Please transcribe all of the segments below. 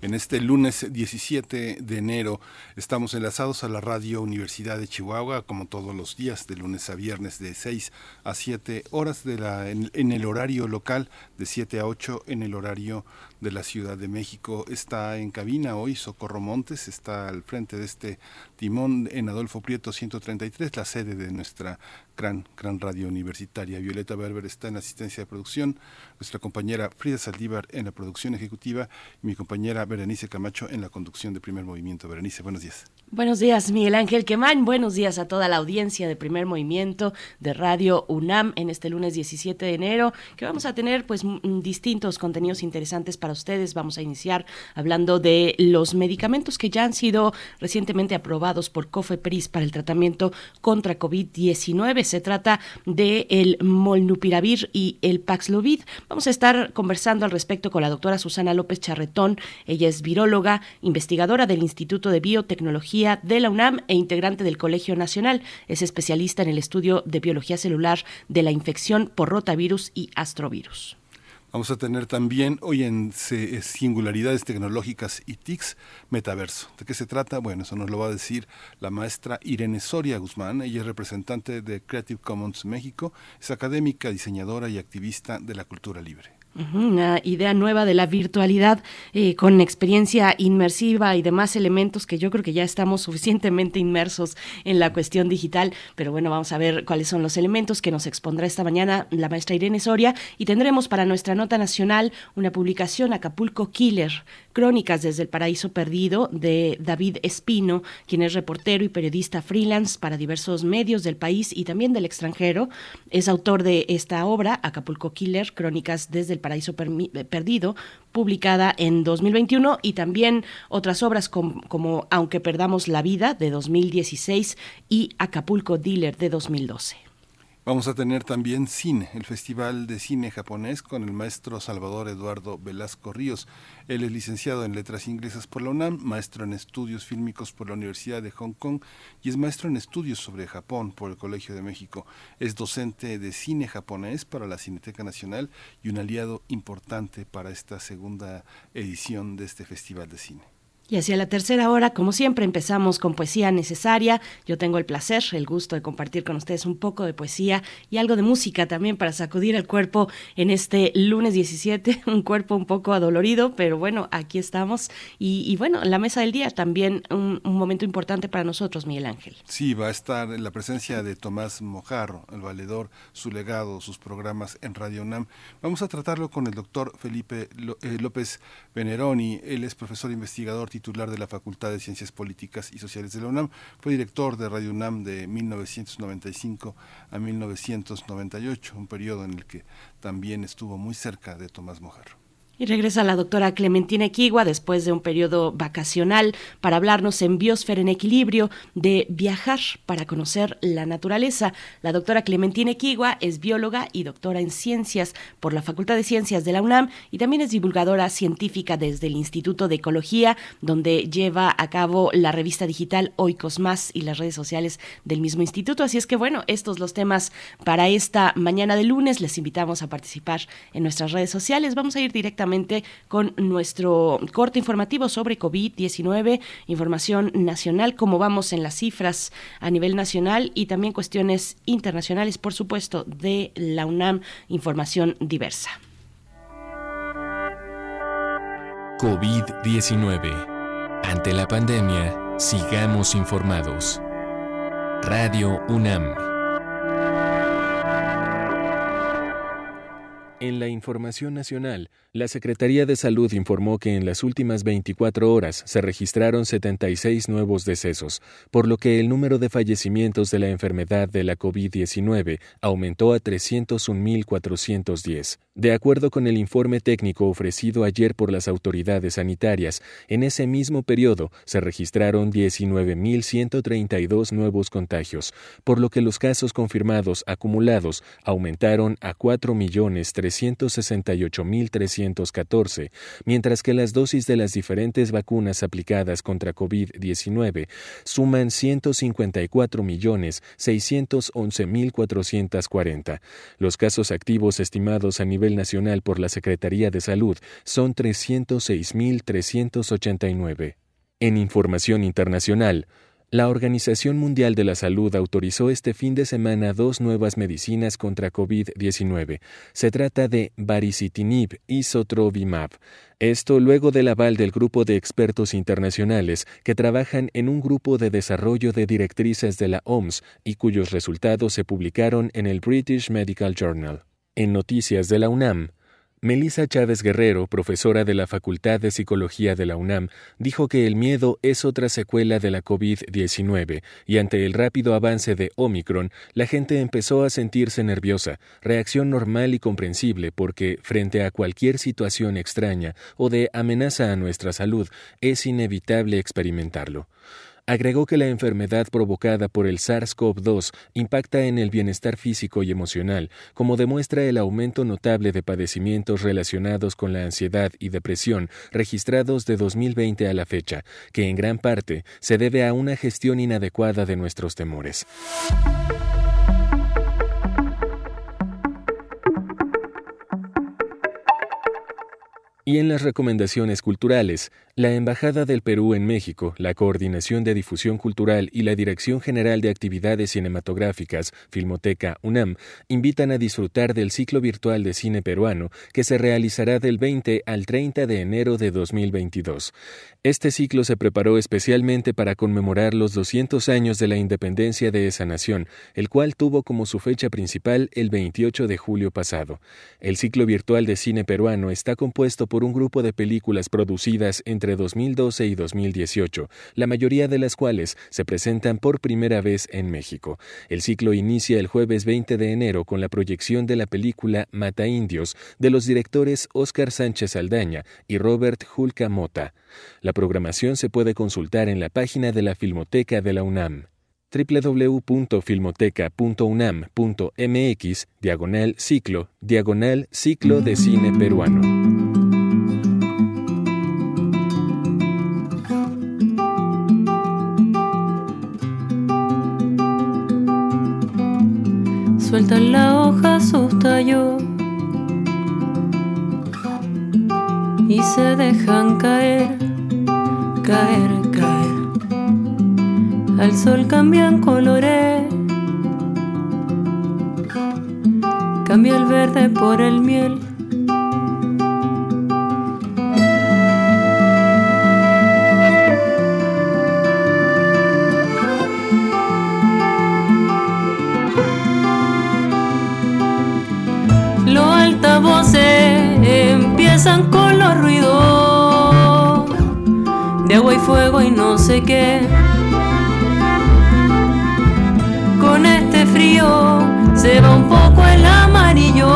En este lunes 17 de enero estamos enlazados a la Radio Universidad de Chihuahua, como todos los días, de lunes a viernes, de 6 a 7 horas de la, en, en el horario local, de 7 a 8 en el horario de la Ciudad de México. Está en cabina hoy Socorro Montes, está al frente de este timón en Adolfo Prieto 133, la sede de nuestra gran, gran radio universitaria. Violeta Berber está en asistencia de producción, nuestra compañera Frida Saldívar en la producción ejecutiva y mi compañera Berenice Camacho en la conducción de Primer Movimiento. Berenice, buenos días. Buenos días, Miguel Ángel Quemán. Buenos días a toda la audiencia de Primer Movimiento de Radio UNAM en este lunes 17 de enero, que vamos a tener pues distintos contenidos interesantes para ustedes. Vamos a iniciar hablando de los medicamentos que ya han sido recientemente aprobados por COFEPRIS para el tratamiento contra COVID-19. Se trata de el Molnupiravir y el Paxlovid. Vamos a estar conversando al respecto con la doctora Susana López Charretón. Ella es viróloga, investigadora del Instituto de Biotecnología de la UNAM e integrante del Colegio Nacional. Es especialista en el estudio de biología celular de la infección por rotavirus y astrovirus. Vamos a tener también hoy en Singularidades Tecnológicas y TICs Metaverso. ¿De qué se trata? Bueno, eso nos lo va a decir la maestra Irene Soria Guzmán. Ella es representante de Creative Commons México, es académica, diseñadora y activista de la cultura libre. Una idea nueva de la virtualidad eh, con experiencia inmersiva y demás elementos que yo creo que ya estamos suficientemente inmersos en la cuestión digital, pero bueno, vamos a ver cuáles son los elementos que nos expondrá esta mañana la maestra Irene Soria. Y tendremos para nuestra nota nacional una publicación Acapulco Killer, Crónicas desde el Paraíso Perdido de David Espino, quien es reportero y periodista freelance para diversos medios del país y también del extranjero. Es autor de esta obra, Acapulco Killer, Crónicas desde el Paraíso Perdido, publicada en 2021 y también otras obras como, Aunque Perdamos la Vida de 2016 y Acapulco Dealer de 2012. Vamos a tener también cine, el Festival de Cine Japonés con el maestro Salvador Eduardo Velasco Ríos. Él es licenciado en Letras Inglesas por la UNAM, maestro en Estudios Fílmicos por la Universidad de Hong Kong y es maestro en Estudios sobre Japón por el Colegio de México. Es docente de cine japonés para la Cineteca Nacional y un aliado importante para esta segunda edición de este Festival de Cine. Y hacia la tercera hora, como siempre, empezamos con poesía necesaria. Yo tengo el placer, el gusto de compartir con ustedes un poco de poesía y algo de música también para sacudir el cuerpo en este lunes 17, un cuerpo un poco adolorido, pero bueno, aquí estamos. Y, bueno, la mesa del día también un, momento importante para nosotros, Miguel Ángel. Sí, va a estar en la presencia de Tomás Mojarro, el valedor, su legado, sus programas en Radio UNAM. Vamos a tratarlo con el doctor Felipe López Veneroni. Él es profesor investigador titular de la Facultad de Ciencias Políticas y Sociales de la UNAM. Fue director de Radio UNAM de 1995 a 1998, un periodo en el que también estuvo muy cerca de Tomás Mojarro. Y regresa la doctora Clementina Equigua después de un periodo vacacional para hablarnos en Biosfera en Equilibrio de viajar para conocer la naturaleza. La doctora Clementina Equigua es bióloga y doctora en ciencias por la Facultad de Ciencias de la UNAM y también es divulgadora científica desde el Instituto de Ecología, donde lleva a cabo la revista digital Oikos Más y las redes sociales del mismo instituto. Así es que bueno, estos los temas para esta mañana de lunes. Les invitamos a participar en nuestras redes sociales. Vamos a ir directamente con nuestro corte informativo sobre COVID-19, información nacional, cómo vamos en las cifras a nivel nacional y también cuestiones internacionales, por supuesto, de la UNAM, información diversa. COVID-19. Ante la pandemia, sigamos informados. Radio UNAM. En la información nacional, la Secretaría de Salud informó que en las últimas 24 horas se registraron 76 nuevos decesos, por lo que el número de fallecimientos de la enfermedad de la COVID-19 aumentó a 301.410. De acuerdo con el informe técnico ofrecido ayer por las autoridades sanitarias, en ese mismo periodo se registraron 19.132 nuevos contagios, por lo que los casos confirmados acumulados aumentaron a 4.368.314, mientras que las dosis de las diferentes vacunas aplicadas contra COVID-19 suman 154.611.440. Los casos activos estimados a nivel nacional por la Secretaría de Salud son 306.389. En información internacional, la Organización Mundial de la Salud autorizó este fin de semana dos nuevas medicinas contra COVID-19. Se trata de baricitinib y sotrovimab. Esto luego del aval del grupo de expertos internacionales que trabajan en un grupo de desarrollo de directrices de la OMS y cuyos resultados se publicaron en el British Medical Journal. En Noticias de la UNAM, Melissa Chávez Guerrero, profesora de la Facultad de Psicología de la UNAM, dijo que el miedo es otra secuela de la COVID-19 y ante el rápido avance de Omicron, la gente empezó a sentirse nerviosa, reacción normal y comprensible porque, frente a cualquier situación extraña o de amenaza a nuestra salud, es inevitable experimentarlo. Agregó que la enfermedad provocada por el SARS-CoV-2 impacta en el bienestar físico y emocional, como demuestra el aumento notable de padecimientos relacionados con la ansiedad y depresión registrados de 2020 a la fecha, que en gran parte se debe a una gestión inadecuada de nuestros temores. Y en las recomendaciones culturales, la Embajada del Perú en México, la Coordinación de Difusión Cultural y la Dirección General de Actividades Cinematográficas, Filmoteca UNAM, invitan a disfrutar del ciclo virtual de cine peruano que se realizará del 20 al 30 de enero de 2022. Este ciclo se preparó especialmente para conmemorar los 200 años de la independencia de esa nación, el cual tuvo como su fecha principal el 28 de julio pasado. El ciclo virtual de cine peruano está compuesto por un grupo de películas producidas entre 2012 y 2018, la mayoría de las cuales se presentan por primera vez en México. El ciclo inicia el jueves 20 de enero con la proyección de la película Mata Indios de los directores Óscar Sánchez Aldaña y Robert Julka Mota. La programación se puede consultar en la página de la Filmoteca de la UNAM www.filmoteca.unam.mx diagonal ciclo diagonal ciclo de cine peruano. Sueltan la hoja sus tallos y se dejan caer, caer, caer. Al sol cambian colores, cambia el verde por el miel empiezan con los ruidos de agua y fuego y no sé qué. Con este frío se va un poco el amarillo,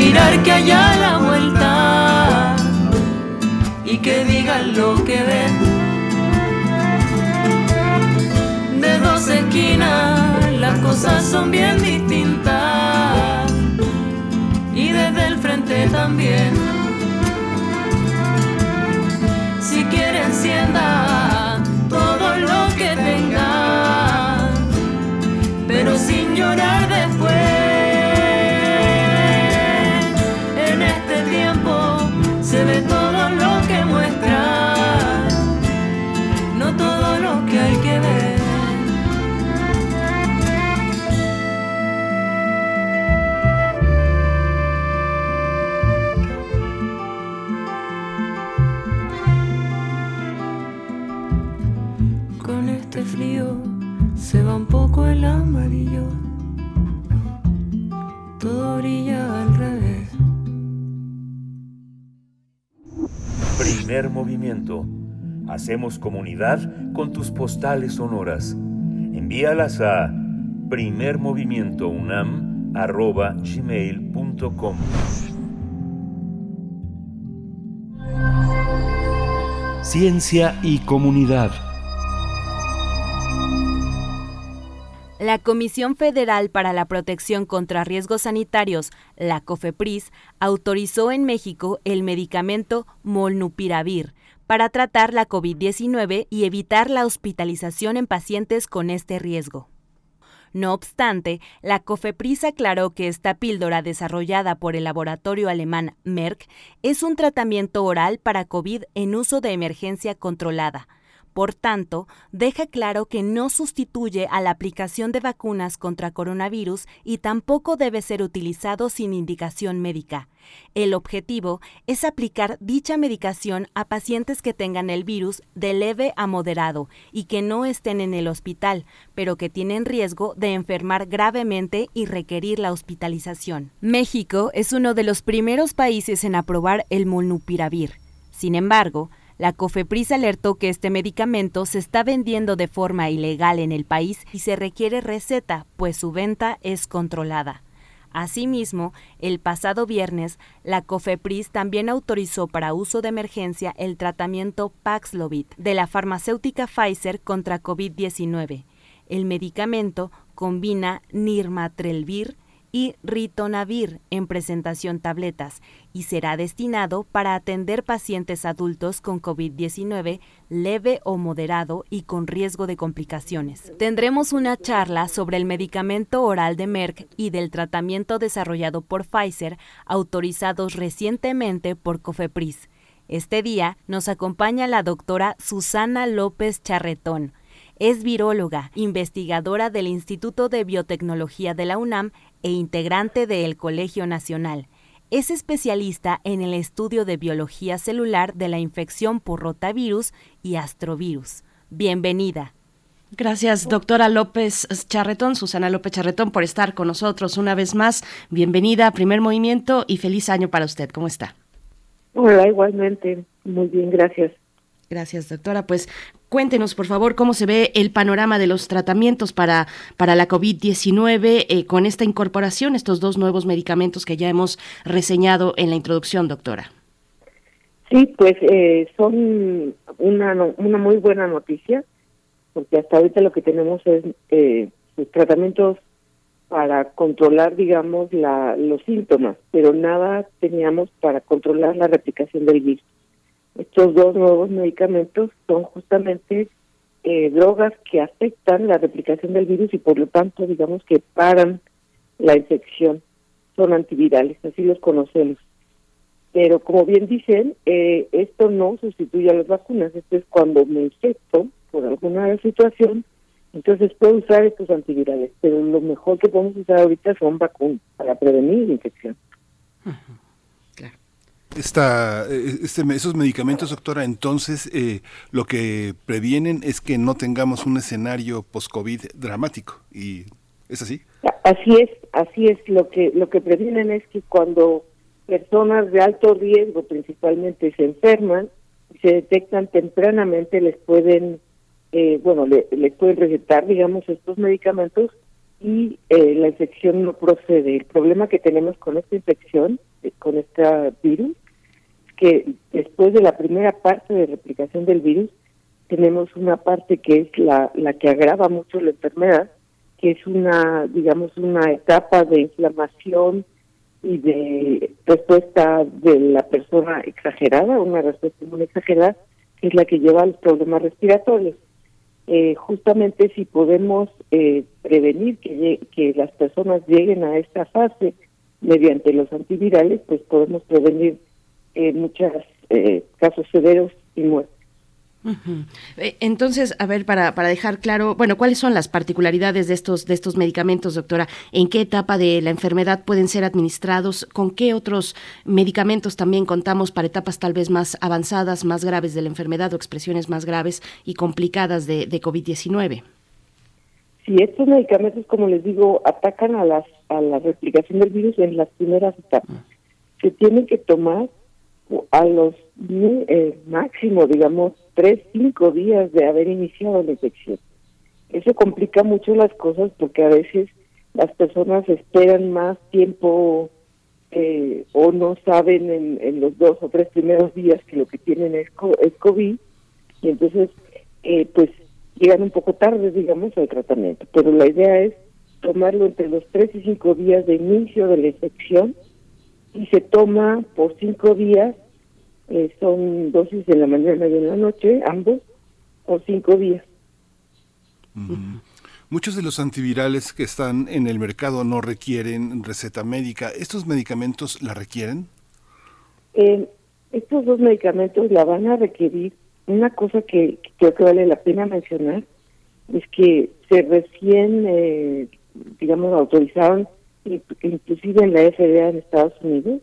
mirar que haya la vuelta y que digan lo que ven. De dos esquinas las cosas son bien distintas y desde el frente también. Si quieren encienda Movimiento. Hacemos comunidad con tus postales sonoras. Envíalas a primermovimientounam.gmail.com Ciencia y comunidad. La Comisión Federal para la Protección contra Riesgos Sanitarios, la COFEPRIS, autorizó en México el medicamento Molnupiravir para tratar la COVID-19 y evitar la hospitalización en pacientes con este riesgo. No obstante, la COFEPRIS aclaró que esta píldora desarrollada por el laboratorio alemán Merck es un tratamiento oral para COVID en uso de emergencia controlada por tanto, deja claro que no sustituye a la aplicación de vacunas contra coronavirus y tampoco debe ser utilizado sin indicación médica. El objetivo es aplicar dicha medicación a pacientes que tengan el virus de leve a moderado y que no estén en el hospital, pero que tienen riesgo de enfermar gravemente y requerir la hospitalización. México es uno de los primeros países en aprobar el molnupiravir. Sin embargo, la COFEPRIS alertó que este medicamento se está vendiendo de forma ilegal en el país y se requiere receta, pues su venta es controlada. Asimismo, el pasado viernes, la COFEPRIS también autorizó para uso de emergencia el tratamiento Paxlovid de la farmacéutica Pfizer contra COVID-19. El medicamento combina nirmatrelvir y ritonavir en presentación tabletas y será destinado para atender pacientes adultos con COVID-19 leve o moderado y con riesgo de complicaciones. Tendremos una charla sobre el medicamento oral de Merck y del tratamiento desarrollado por Pfizer autorizados recientemente por COFEPRIS. Este día nos acompaña la doctora Susana López Charretón, es viróloga, investigadora del Instituto de Biotecnología de la UNAM e integrante del Colegio Nacional. Es especialista en el estudio de biología celular de la infección por rotavirus y astrovirus. Bienvenida. Gracias, doctora López Charretón, Susana López Charretón, por estar con nosotros una vez más. Bienvenida a Primer Movimiento y feliz año para usted. ¿Cómo está? Hola, igualmente. Muy bien, gracias. Gracias, doctora. Pues cuéntenos, por favor, cómo se ve el panorama de los tratamientos para, para la COVID-19 eh, con esta incorporación, estos dos nuevos medicamentos que ya hemos reseñado en la introducción, doctora. Sí, pues eh, son una, una muy buena noticia, porque hasta ahorita lo que tenemos es eh, tratamientos para controlar, digamos, la, los síntomas, pero nada teníamos para controlar la replicación del virus. Estos dos nuevos medicamentos son justamente eh, drogas que afectan la replicación del virus y por lo tanto digamos que paran la infección. Son antivirales, así los conocemos. Pero como bien dicen, eh, esto no sustituye a las vacunas. Esto es cuando me infecto por alguna situación, entonces puedo usar estos antivirales. Pero lo mejor que podemos usar ahorita son vacunas para prevenir la infección esta, eh, este, esos medicamentos, doctora, entonces eh, lo que previenen es que no tengamos un escenario post-COVID dramático. ¿Y es así? Así es, así es. Lo que, lo que previenen es que cuando personas de alto riesgo principalmente se enferman, se detectan tempranamente, les pueden, eh, bueno, le, les pueden recetar, digamos, estos medicamentos y la infección no procede. El problema que tenemos con esta infección, con este virus, que después de la primera parte de replicación del virus, tenemos una parte que es la, la que agrava mucho la enfermedad, que es una, digamos, una etapa de inflamación y de respuesta de la persona exagerada, una respuesta muy exagerada, que es la que lleva a los problemas respiratorios. Eh, justamente si podemos eh, prevenir que, que las personas lleguen a esta fase mediante los antivirales, pues podemos prevenir eh, muchos eh, casos severos y muertes. Eh, entonces, a ver, para, para dejar claro, bueno, ¿cuáles son las particularidades de estos, de estos medicamentos, doctora? ¿En qué etapa de la enfermedad pueden ser administrados? ¿Con qué otros medicamentos también contamos para etapas tal vez más avanzadas, más graves de la enfermedad o expresiones más graves y complicadas de, de COVID-19? Sí, estos medicamentos, como les digo, atacan a, las, a la replicación del virus en las primeras etapas. Se tienen que tomar a los eh, máximo, digamos, tres, cinco días de haber iniciado la infección. Eso complica mucho las cosas porque a veces las personas esperan más tiempo eh, o no saben en, los dos o tres primeros días que lo que tienen es, es COVID y entonces eh, pues llegan un poco tarde, digamos, al tratamiento. Pero la idea es tomarlo entre los tres y cinco días de inicio de la infección y se toma por cinco días, eh, son dosis en la mañana y en la noche, ambos, por cinco días. Muchos de los antivirales que están en el mercado no requieren receta médica. ¿Estos medicamentos la requieren? Eh, estos dos medicamentos la van a requerir. Una cosa que, creo que vale la pena mencionar es que se recién, eh, digamos, autorizaron, inclusive en la FDA en Estados Unidos,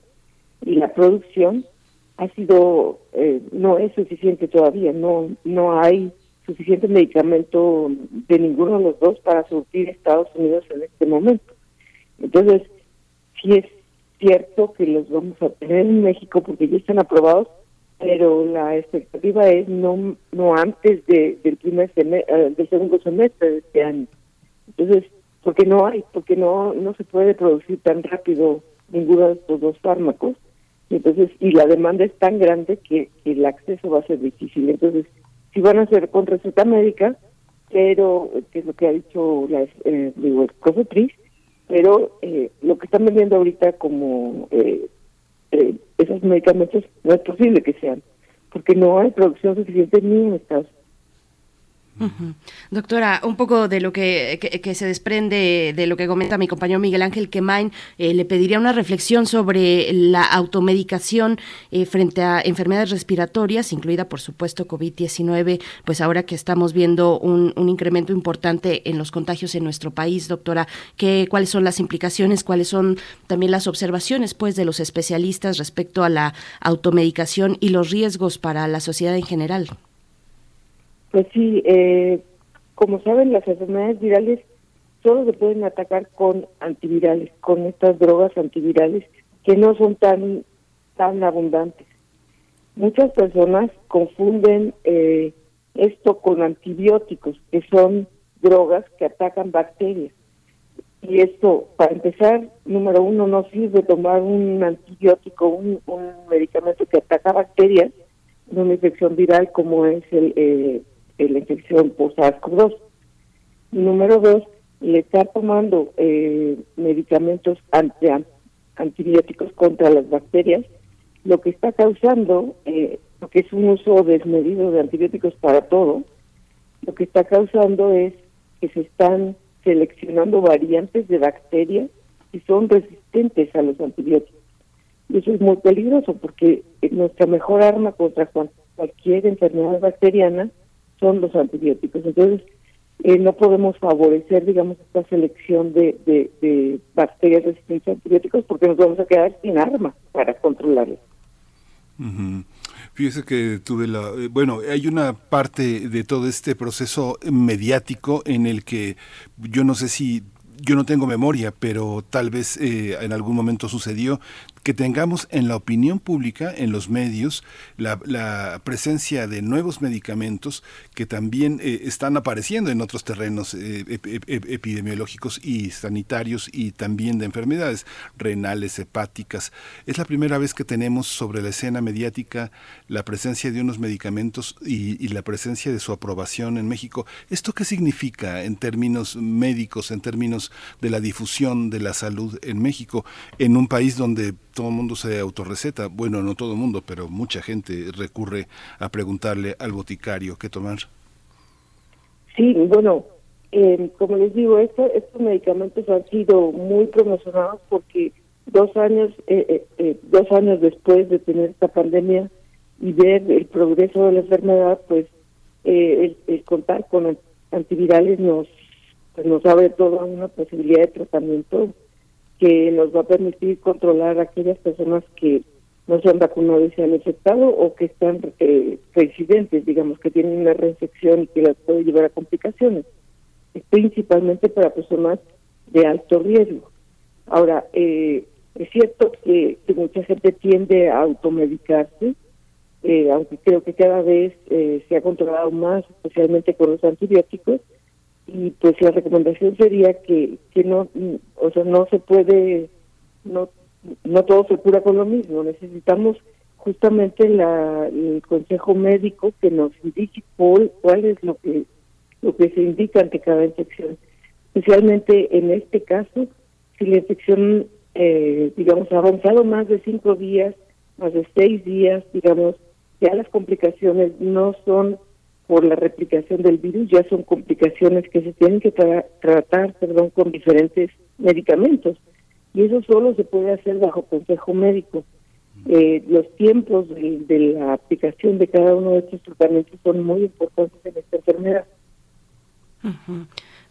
y la producción ha sido, eh, no es suficiente todavía, no, no hay suficiente medicamento de ninguno de los dos para surtir Estados Unidos en este momento. Entonces, sí es cierto que los vamos a tener en México porque ya están aprobados, pero la expectativa es no no antes de, del primer semestre, eh, del segundo semestre de este año. Entonces, porque no hay, porque no no se puede producir tan rápido ninguno de estos dos fármacos. Entonces, y la demanda es tan grande que el acceso va a ser difícil. Entonces, si van a ser con receta médica, pero, que es lo que ha dicho la, eh, digo, el pero eh, lo que están vendiendo ahorita como eh, eh, esos medicamentos no es posible que sean, porque no hay producción suficiente ni en Estados Doctora, un poco de lo que, se desprende de lo que comenta mi compañero Miguel Ángel Quemain, eh, le pediría una reflexión sobre la automedicación eh, frente a enfermedades respiratorias, incluida por supuesto COVID-19, pues ahora que estamos viendo un, incremento importante en los contagios en nuestro país, doctora, ¿qué, ¿cuáles son las implicaciones, cuáles son también las observaciones pues de los especialistas respecto a la automedicación y los riesgos para la sociedad en general? Pues sí, eh, como saben, las enfermedades virales solo se pueden atacar con antivirales, con estas drogas antivirales que no son tan, tan abundantes. Muchas personas confunden eh, esto con antibióticos, que son drogas que atacan bacterias. Y esto, para empezar, número uno, no sirve tomar un antibiótico, un, un medicamento que ataca bacterias, una infección viral como es el, eh, la infección por SARS-CoV-2. Número dos, le estar tomando eh, medicamentos anti, antibióticos contra las bacterias, lo que está causando, eh, lo que es un uso desmedido de antibióticos para todo, lo que está causando es que se están seleccionando variantes de bacterias que son resistentes a los antibióticos. Y eso es muy peligroso porque nuestra mejor arma contra cualquier enfermedad bacteriana son los antibióticos. Entonces, eh, no podemos favorecer, digamos, esta selección de, de, bacterias resistentes a antibióticos porque nos vamos a quedar sin armas para controlarlas. Fíjese que tuve la... Eh, bueno, hay una parte de todo este proceso mediático en el que yo no sé si yo no tengo memoria, pero tal vez eh, en algún momento sucedió, que tengamos en la opinión pública, en los medios, la, presencia de nuevos medicamentos que también eh, están apareciendo en otros terrenos eh, epidemiológicos y sanitarios y también de enfermedades renales, hepáticas. Es la primera vez que tenemos sobre la escena mediática la presencia de unos medicamentos y, y la presencia de su aprobación en México. ¿Esto qué significa en términos médicos, en términos de la difusión de la salud en México, en un país donde todo el mundo se autorreceta. Bueno, no todo el mundo, pero mucha gente recurre a preguntarle al boticario qué tomar. Sí, bueno, eh, como les digo, estos medicamentos han sido muy promocionados porque dos años, eh, eh, dos años después de tener esta pandemia y ver el progreso de la enfermedad, pues el, contar con antivirales nos pues, nos abre toda una posibilidad de tratamiento que nos va a permitir controlar a aquellas personas que no se han vacunado y se han infectado o que están eh, reincidentes, digamos, que tienen una reinfección y que las puede llevar a complicaciones, principalmente para personas de alto riesgo. Ahora, eh, Es cierto que, mucha gente tiende a automedicarse, eh, aunque creo que cada vez eh, se ha controlado más, especialmente con los antibióticos, y pues la recomendación sería que, que no, o sea, no se puede, no, no todo se cura con lo mismo, necesitamos justamente la, el consejo médico que nos indique cuál, es lo que lo que se indica ante cada infección. Especialmente en este caso, si la infección, eh, digamos, ha avanzado más de cinco días, más de seis días, digamos, ya las complicaciones no son por la replicación del virus, ya son complicaciones que se tienen que tratar, perdón, con diferentes medicamentos. Y eso solo se puede hacer bajo consejo médico. Eh, los tiempos de, la aplicación de cada uno de estos tratamientos son muy importantes en esta enfermedad.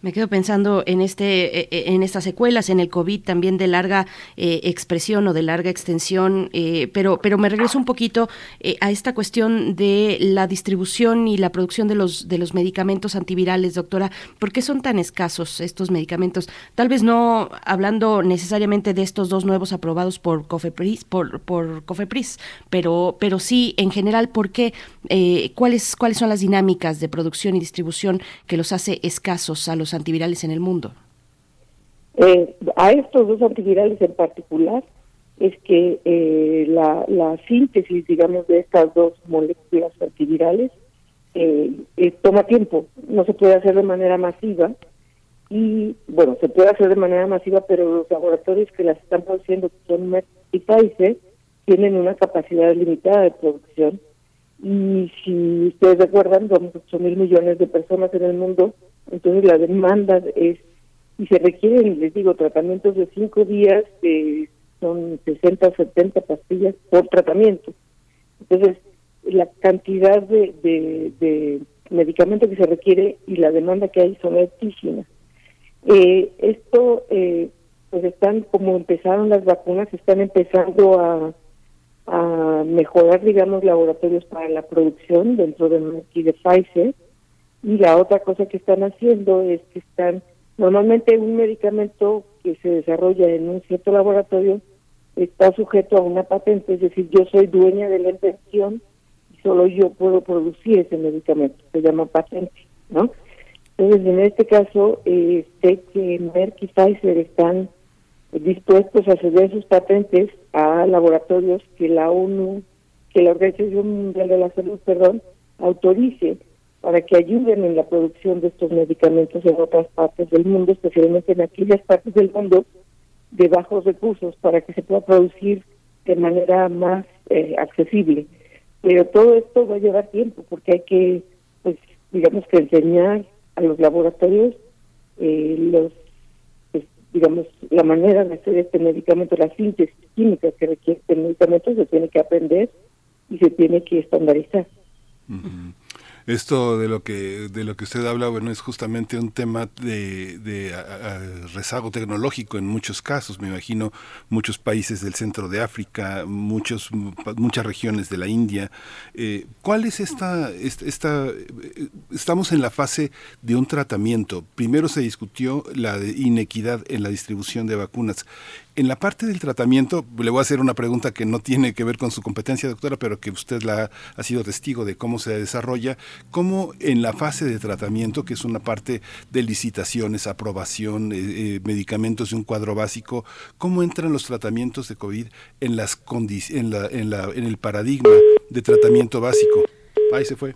Me quedo pensando en este, eh, eh, en estas secuelas, en el COVID también de larga eh, expresión o de larga extensión, pero, pero me regreso un poquito a esta cuestión de la distribución y la producción de los de los medicamentos antivirales, doctora. ¿Por qué son tan escasos estos medicamentos? Tal vez no hablando necesariamente de estos dos nuevos aprobados por Cofepris, por, por Cofepris, pero, pero sí en general, ¿por qué? ¿cuáles, ¿Cuáles son las dinámicas de producción y distribución que los hace escasos a los antivirales en el mundo? Eh, a estos dos antivirales en particular es que eh, la, la, síntesis, digamos, de estas dos moléculas antivirales eh, toma tiempo, no se puede hacer de manera masiva y, bueno, se puede hacer de manera masiva, pero los laboratorios que las están produciendo, que son Merck y Pfizer, tienen una capacidad limitada de producción y si ustedes recuerdan, somos 8 mil millones de personas en el mundo entonces la demanda es, y se requieren, les digo, tratamientos de cinco días, que son 60 o 70 pastillas por tratamiento. Entonces, la cantidad de, de, medicamento que se requiere y la demanda que hay son altísimas. Eh, esto, eh, pues están, como empezaron las vacunas, están empezando a, a mejorar, digamos, laboratorios para la producción dentro de y de Pfizer y la otra cosa que están haciendo es que están, normalmente un medicamento que se desarrolla en un cierto laboratorio está sujeto a una patente, es decir, yo soy dueña de la invención y solo yo puedo producir ese medicamento, se llama patente, ¿no? Entonces, en este caso, sé que Merck y Pfizer están dispuestos a ceder sus patentes a laboratorios que la ONU, que la Organización Mundial de la Salud, perdón, autorice para que ayuden en la producción de estos medicamentos en otras partes del mundo, especialmente en aquellas partes del mundo de bajos recursos, para que se pueda producir de manera más eh, accesible. Pero todo esto va a llevar tiempo, porque hay que, pues, digamos que enseñar a los laboratorios eh, los pues, digamos, la manera de hacer este medicamento, la síntesis química que requiere este medicamento se tiene que aprender y se tiene que estandarizar. Esto de lo que de lo que usted habla, bueno, es justamente un tema de, de rezago tecnológico en muchos casos. Me imagino muchos países del centro de África, muchos muchas regiones de la India. Eh, ¿Cuál es esta, esta, eh, Estamos en la fase de un tratamiento. Primero se discutió la inequidad en la distribución de vacunas en la parte del tratamiento, le voy a hacer una pregunta que no tiene que ver con su competencia, doctora, pero que usted la ha sido testigo de cómo se desarrolla, cómo en la fase de tratamiento, que es una parte de licitaciones, aprobación, eh, eh, medicamentos de un cuadro básico, cómo entran los tratamientos de COVID en las en la, en la en el paradigma de tratamiento básico. Ahí se fue.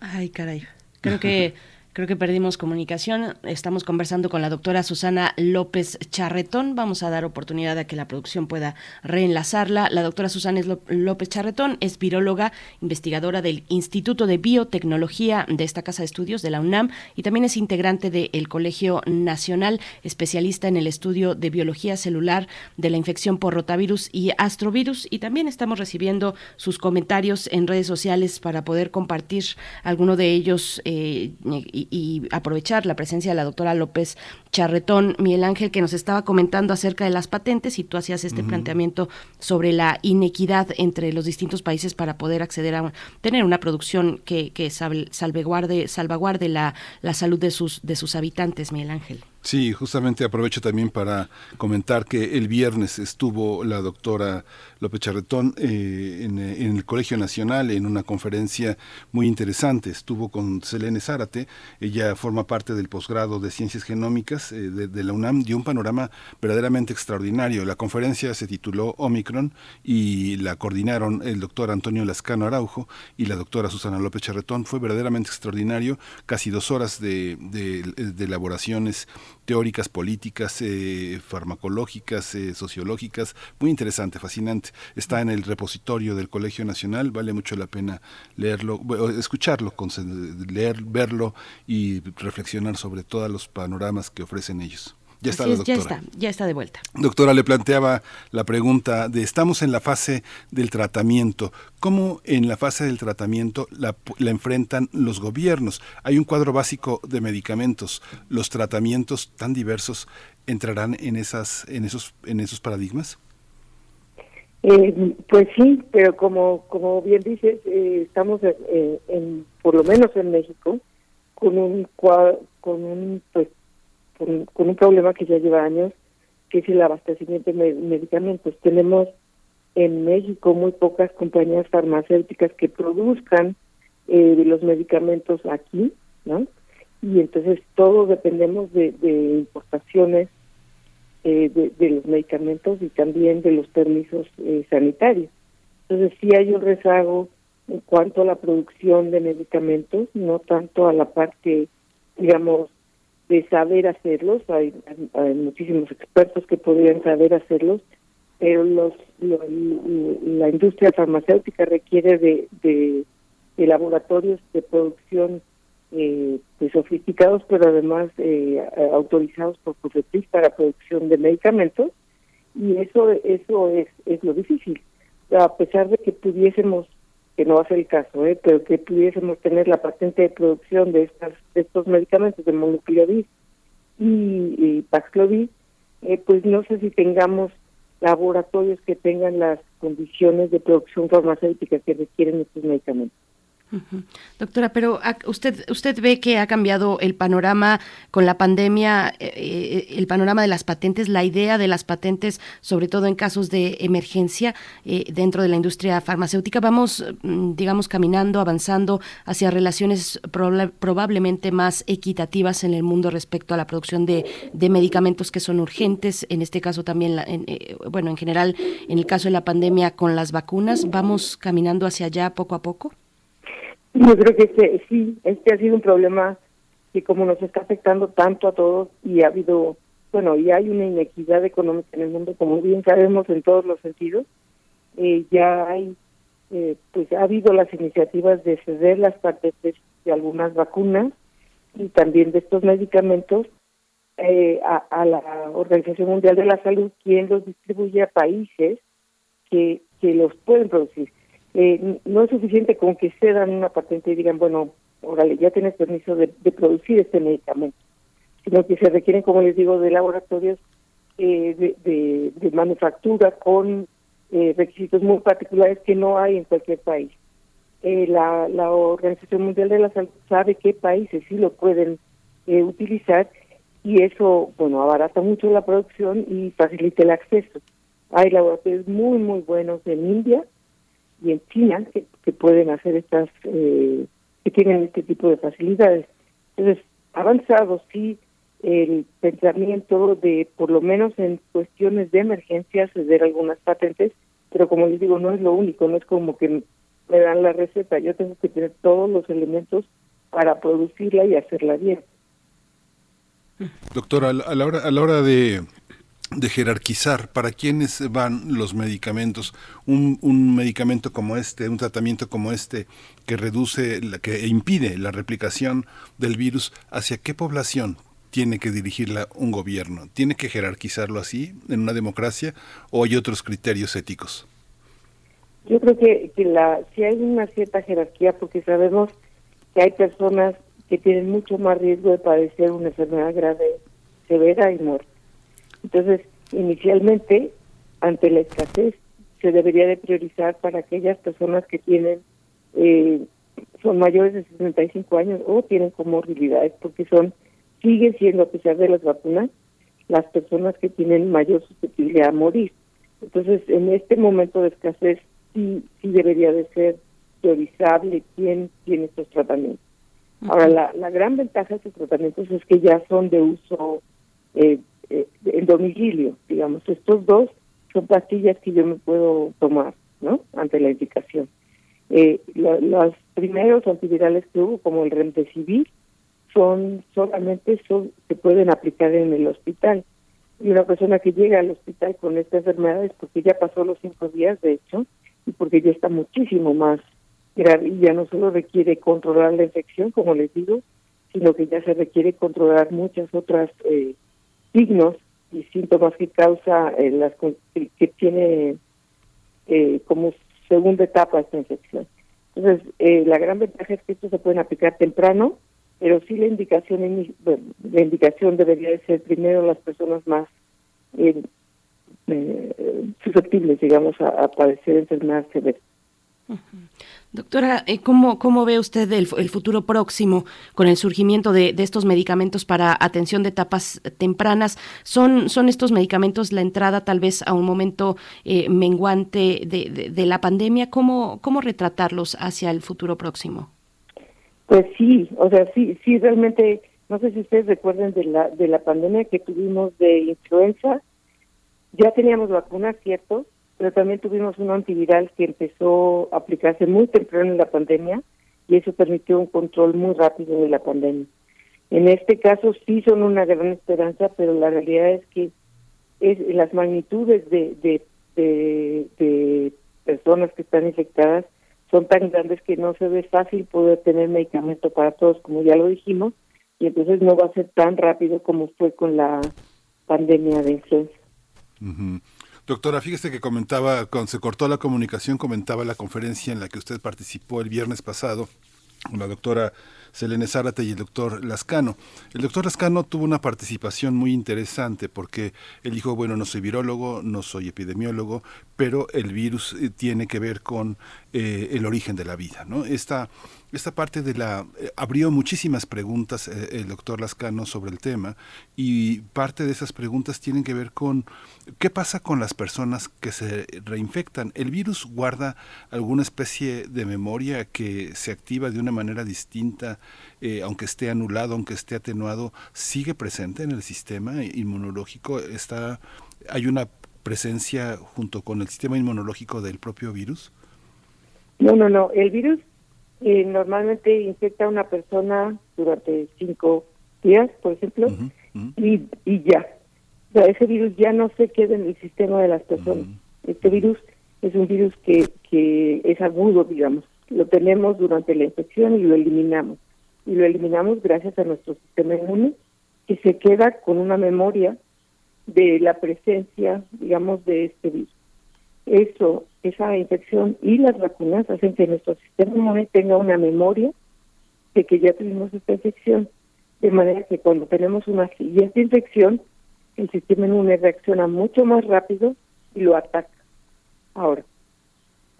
Ay, caray. Creo que Creo que perdimos comunicación. Estamos conversando con la doctora Susana López Charretón. Vamos a dar oportunidad a que la producción pueda reenlazarla. La doctora Susana López Charretón es viróloga, investigadora del Instituto de Biotecnología de esta Casa de Estudios de la UNAM y también es integrante del Colegio Nacional, especialista en el estudio de biología celular de la infección por rotavirus y astrovirus. Y también estamos recibiendo sus comentarios en redes sociales para poder compartir alguno de ellos eh, y, aprovechar la presencia de la doctora López Charretón, Miguel Ángel, que nos estaba comentando acerca de las patentes y tú hacías este planteamiento sobre la inequidad entre los distintos países para poder acceder a tener una producción que, que salvaguarde, salvaguarde la, la salud de sus, de sus habitantes, Miguel Ángel. Sí, justamente aprovecho también para comentar que el viernes estuvo la doctora López Charretón eh, en, el Colegio Nacional en una conferencia muy interesante. Estuvo con Selene Zárate, ella forma parte del posgrado de Ciencias Genómicas eh, de, la UNAM, dio un panorama verdaderamente extraordinario. La conferencia se tituló Omicron y la coordinaron el doctor Antonio Lascano Araujo y la doctora Susana López Charretón. Fue verdaderamente extraordinario, casi dos horas de elaboraciones teóricas, políticas, eh, farmacológicas, eh, sociológicas, muy interesante, fascinante. Está en el repositorio del Colegio Nacional, vale mucho la pena leerlo, escucharlo, leer, verlo y reflexionar sobre todos los panoramas que ofrecen ellos. Ya está, Ya está, ya está de vuelta. Doctora, le planteaba la pregunta de estamos en la fase del tratamiento. ¿Cómo en la fase del tratamiento la, enfrentan los gobiernos? Hay un cuadro básico de medicamentos. ¿Los tratamientos tan diversos entrarán en esas, en esos, en esos paradigmas? Eh, pues sí, pero como como bien dices, eh, estamos en, por lo menos en México con un con un pues con, un problema que ya lleva años, que es el abastecimiento de medicamentos. Tenemos en México muy pocas compañías farmacéuticas que produzcan eh, los medicamentos aquí, ¿no? Y entonces todos dependemos de, importaciones eh, de, los medicamentos y también de los permisos eh, sanitarios. Entonces sí hay un rezago en cuanto a la producción de medicamentos, no tanto a la parte, digamos, de saber hacerlos. Hay, muchísimos expertos que podrían saber hacerlos, pero los, la industria farmacéutica requiere de, de, laboratorios de producción eh, pues sofisticados, pero además eh, autorizados por COFEPRIS para producción de medicamentos, y eso eso es, es lo difícil. A pesar de que pudiésemos que no va a ser el caso, ¿eh? pero que pudiésemos tener la patente de producción de estas de estos medicamentos de monopiravir y, y Paxlovid, eh, pues no sé si tengamos laboratorios que tengan las condiciones de producción farmacéutica que requieren estos medicamentos. Doctora, pero usted usted ve que ha cambiado el panorama con la pandemia, eh, eh, el panorama de las patentes, la idea de las patentes, sobre todo en casos de emergencia eh, dentro de la industria farmacéutica. Vamos, mm, digamos, caminando, avanzando hacia relaciones probablemente más equitativas en el mundo respecto a la producción de, medicamentos que son urgentes. En este caso también, bueno, en general, en el caso de la pandemia con las vacunas, vamos caminando hacia allá poco a poco. Yo creo que este, sí, este ha sido un problema que como nos está afectando tanto a todos y ha habido, bueno, y hay una inequidad económica en el mundo, como bien sabemos en todos los sentidos, eh, ya hay, eh, pues ha habido las iniciativas de ceder las patentes de algunas vacunas y también de estos medicamentos eh, a, a, la Organización Mundial de la Salud, quien los distribuye a países que, que los pueden producir. Eh, no es suficiente con que se dan una patente y digan, bueno, órale, ya tienes permiso de, producir este medicamento, sino que se requieren, como les digo, de laboratorios eh, de, manufactura con eh, requisitos muy particulares que no hay en cualquier país. la, la Organización Mundial de la Salud sabe qué países sí lo pueden utilizar y eso, bueno, abarata mucho la producción y facilita el acceso. Hay laboratorios muy, muy buenos en India, y en China que, pueden hacer estas, eh, que tienen este tipo de facilidades. Entonces, avanzado sí el pensamiento de, por lo menos en cuestiones de emergencia, ceder algunas patentes, pero como les digo, no es lo único, no es como que me dan la receta, yo tengo que tener todos los elementos para producirla y hacerla bien. Doctora, a la hora, a la hora de de jerarquizar para quiénes van los medicamentos. Un, un, medicamento como este, un tratamiento como este, que reduce, que impide la replicación del virus, ¿hacia qué población tiene que dirigirla un gobierno? ¿Tiene que jerarquizarlo así en una democracia o hay otros criterios éticos? Yo creo que, la, si hay una cierta jerarquía, porque sabemos que hay personas que tienen mucho más riesgo de padecer una enfermedad grave, severa y muerte entonces, inicialmente, ante la escasez, se debería de priorizar para aquellas personas que tienen eh, son mayores de 65 años o tienen comorbilidades porque son sigue siendo, a pesar de las vacunas, las personas que tienen mayor susceptibilidad a morir. Entonces, en este momento de escasez, sí, sí debería de ser priorizable quién tiene estos tratamientos. Ahora, la, la gran ventaja de estos tratamientos es que ya son de uso eh, eh, en domicilio, digamos. Estos dos son pastillas que yo me puedo tomar, ¿no? Ante la indicación. Eh, los primeros antivirales que hubo, como el Remdesivir, son solamente son, se pueden aplicar en el hospital. Y una persona que llega al hospital con esta enfermedad es porque ya pasó los cinco días, de hecho, y porque ya está muchísimo más grave y ya no solo requiere controlar la infección, como les digo, sino que ya se requiere controlar muchas otras eh, signos y síntomas que causa eh, las que tiene eh, como segunda etapa esta infección. Entonces, eh, la gran ventaja es que esto se pueden aplicar temprano, pero sí la indicación la indicación debería de ser primero las personas más eh, susceptibles, digamos, a padecer enfermedades severas. Doctora, eh, ¿cómo, ¿cómo, ve usted el, futuro próximo con el surgimiento de, estos medicamentos para atención de etapas tempranas? ¿Son, ¿Son estos medicamentos la entrada tal vez a un momento eh, menguante de, de, la pandemia? ¿Cómo, ¿Cómo retratarlos hacia el futuro próximo? Pues sí, o sea, sí, sí, realmente, no sé si ustedes recuerden de la, de la pandemia que tuvimos de influenza, ya teníamos vacunas, ¿cierto? Pero también tuvimos un antiviral que empezó a aplicarse muy temprano en la pandemia y eso permitió un control muy rápido de la pandemia. En este caso sí son una gran esperanza, pero la realidad es que es las magnitudes de, de, de, personas que están infectadas son tan grandes que no se ve fácil poder tener medicamento para todos, como ya lo dijimos, y entonces no va a ser tan rápido como fue con la pandemia de influenza. Doctora, fíjese que comentaba, cuando se cortó la comunicación, comentaba la conferencia en la que usted participó el viernes pasado con la doctora Selene Zárate y el doctor Lascano. El doctor Lascano tuvo una participación muy interesante porque él dijo, bueno, no soy virólogo, no soy epidemiólogo, pero el virus eh, tiene que ver con eh, el origen de la vida, ¿no? Esta esta parte de la... Eh, abrió muchísimas preguntas eh, el doctor Lascano sobre el tema y parte de esas preguntas tienen que ver con qué pasa con las personas que se reinfectan. ¿El virus guarda alguna especie de memoria que se activa de una manera distinta, eh, aunque esté anulado, aunque esté atenuado, sigue presente en el sistema inmunológico? ¿Está, ¿Hay una presencia junto con el sistema inmunológico del propio virus? No, no, no. El virus eh, normalmente infecta a una persona durante cinco días, por ejemplo, Y, y ya. O sea, ese virus ya no se queda en el sistema de las personas. Este virus es un virus que, que es agudo, digamos. Lo tenemos durante la infección y lo eliminamos. Y lo eliminamos gracias a nuestro sistema inmune, que se queda con una memoria de la presencia, digamos, de este virus. Eso esa infección y las vacunas hacen que nuestro sistema inmune tenga una memoria de que ya tuvimos esta infección, de manera que cuando tenemos una siguiente infección, el sistema inmune reacciona mucho más rápido y lo ataca. Ahora,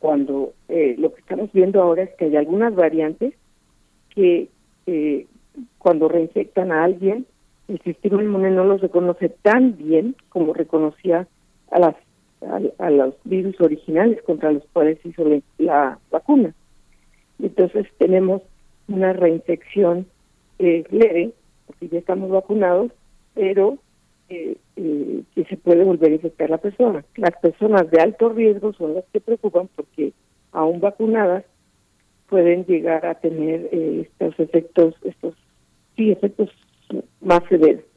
cuando eh, lo que estamos viendo ahora es que hay algunas variantes que eh, cuando reinfectan a alguien, el sistema inmune no los reconoce tan bien como reconocía a las a, los virus originales contra los cuales hizo la, vacuna. Entonces tenemos una reinfección eh, leve, porque ya estamos vacunados, pero eh, eh, que se puede volver a infectar la persona. Las personas de alto riesgo son las que preocupan porque aún vacunadas pueden llegar a tener estos efectos, estos sí efectos más severos.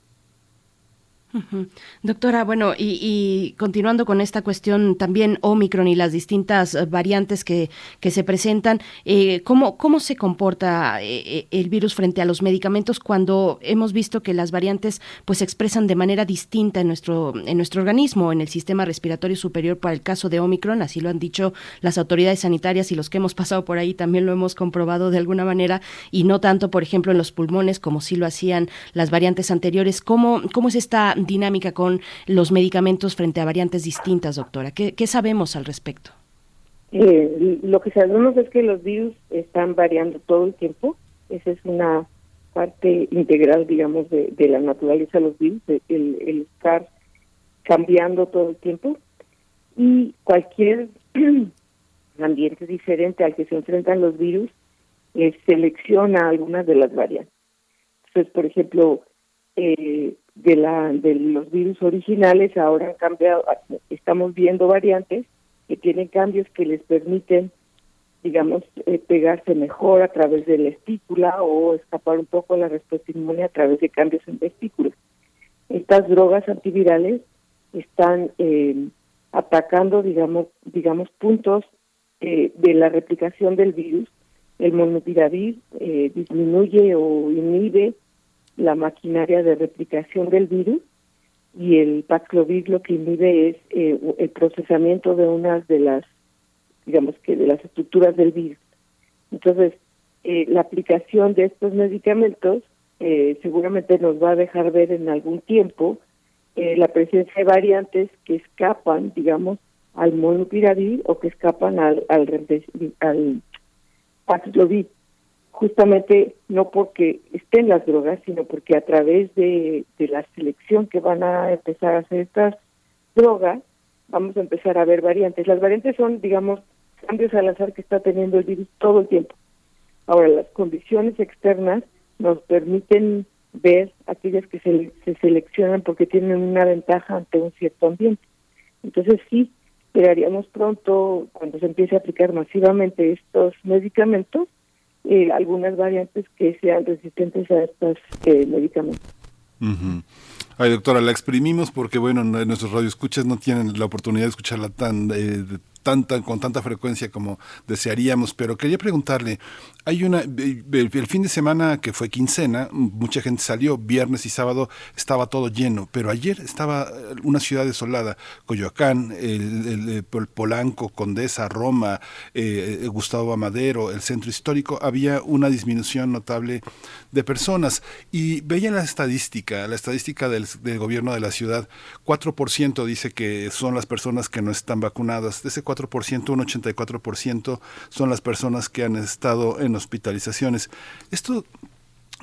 Doctora, bueno, y, continuando con esta cuestión también Omicron y las distintas eh, variantes que, que se presentan, eh, ¿cómo, ¿cómo se comporta eh, el virus frente a los medicamentos cuando hemos visto que las variantes pues se expresan de manera distinta en nuestro, en nuestro organismo, en el sistema respiratorio superior para el caso de Omicron? Así lo han dicho las autoridades sanitarias y los que hemos pasado por ahí también lo hemos comprobado de alguna manera y no tanto, por ejemplo, en los pulmones como sí lo hacían las variantes anteriores. ¿Cómo, cómo es esta dinámica con los medicamentos frente a variantes distintas, doctora? ¿Qué, sabemos al respecto? Eh, lo que sabemos es que los virus están variando todo el tiempo. Esa es una parte integral, digamos, de, la naturaleza de los virus, el, estar cambiando todo el tiempo y cualquier ambiente diferente al que se enfrentan los virus eh, selecciona algunas de las variantes. Entonces, por ejemplo, eh, de la de los virus originales ahora han cambiado, estamos viendo variantes que tienen cambios que les permiten, digamos, eh, pegarse mejor a través de la estícula o escapar un poco la respuesta inmune a través de cambios en vesículas. Estas drogas antivirales están eh, atacando, digamos, digamos puntos eh, de la replicación del virus. El molnupiravir eh, disminuye o inhibe la maquinaria de replicación del virus y el Paxlovid lo que inhibe es eh, el procesamiento de unas de las, digamos que de las estructuras del virus. Entonces, eh, la aplicación de estos medicamentos eh, seguramente nos va a dejar ver en algún tiempo eh, la presencia de variantes que escapan, digamos, al monopiravir o que escapan al, al, al Paxlovid, justamente no porque estén las drogas, sino porque a través de, de la selección que van a empezar a hacer estas drogas, vamos a empezar a ver variantes. Las variantes son, digamos, cambios al azar que está teniendo el virus todo el tiempo. Ahora, las condiciones externas nos permiten ver aquellas que se, se seleccionan porque tienen una ventaja ante un cierto ambiente. Entonces sí, esperaríamos pronto, cuando se empiece a aplicar masivamente estos medicamentos, eh, algunas variantes que sean resistentes a estos eh, medicamentos. Ay, doctora, la exprimimos porque, bueno, nuestros radioescuchas no tienen la oportunidad de escucharla tan eh, tanta, con tanta frecuencia como desearíamos, pero quería preguntarle, hay una, el, fin de semana que fue quincena, mucha gente salió, viernes y sábado estaba todo lleno, pero ayer estaba eh, una ciudad desolada, Coyoacán, el, Polanco, Condesa, Roma, eh, Gustavo Amadero, el centro histórico, había una disminución notable de personas. Y veía la estadística, la estadística del, del gobierno de la ciudad, 4% dice que son las personas que no están vacunadas, de ese un 84% son las personas que han estado en hospitalizaciones. Esto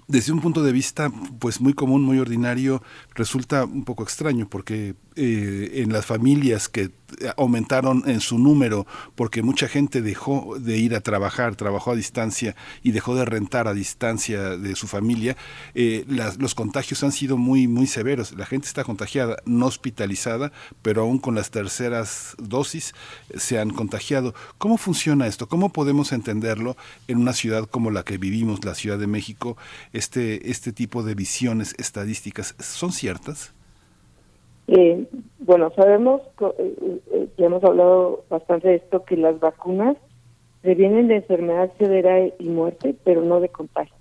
desde un punto de vista pues muy común, muy ordinario, resulta un poco extraño porque eh, en las familias que aumentaron en su número porque mucha gente dejó de ir a trabajar, trabajó a distancia y dejó de rentar a distancia de su familia, eh, los contagios han sido muy, muy severos. La gente está contagiada, no hospitalizada, pero aún con las terceras dosis se han contagiado. ¿Cómo funciona esto? ¿Cómo podemos entenderlo en una ciudad como la que vivimos, la Ciudad de México? Este, este tipo de visiones estadísticas, ¿son ciertas? Eh, bueno, sabemos, eh, eh, ya hemos hablado bastante de esto, que las vacunas previenen de enfermedad severa y muerte, pero no de contagio.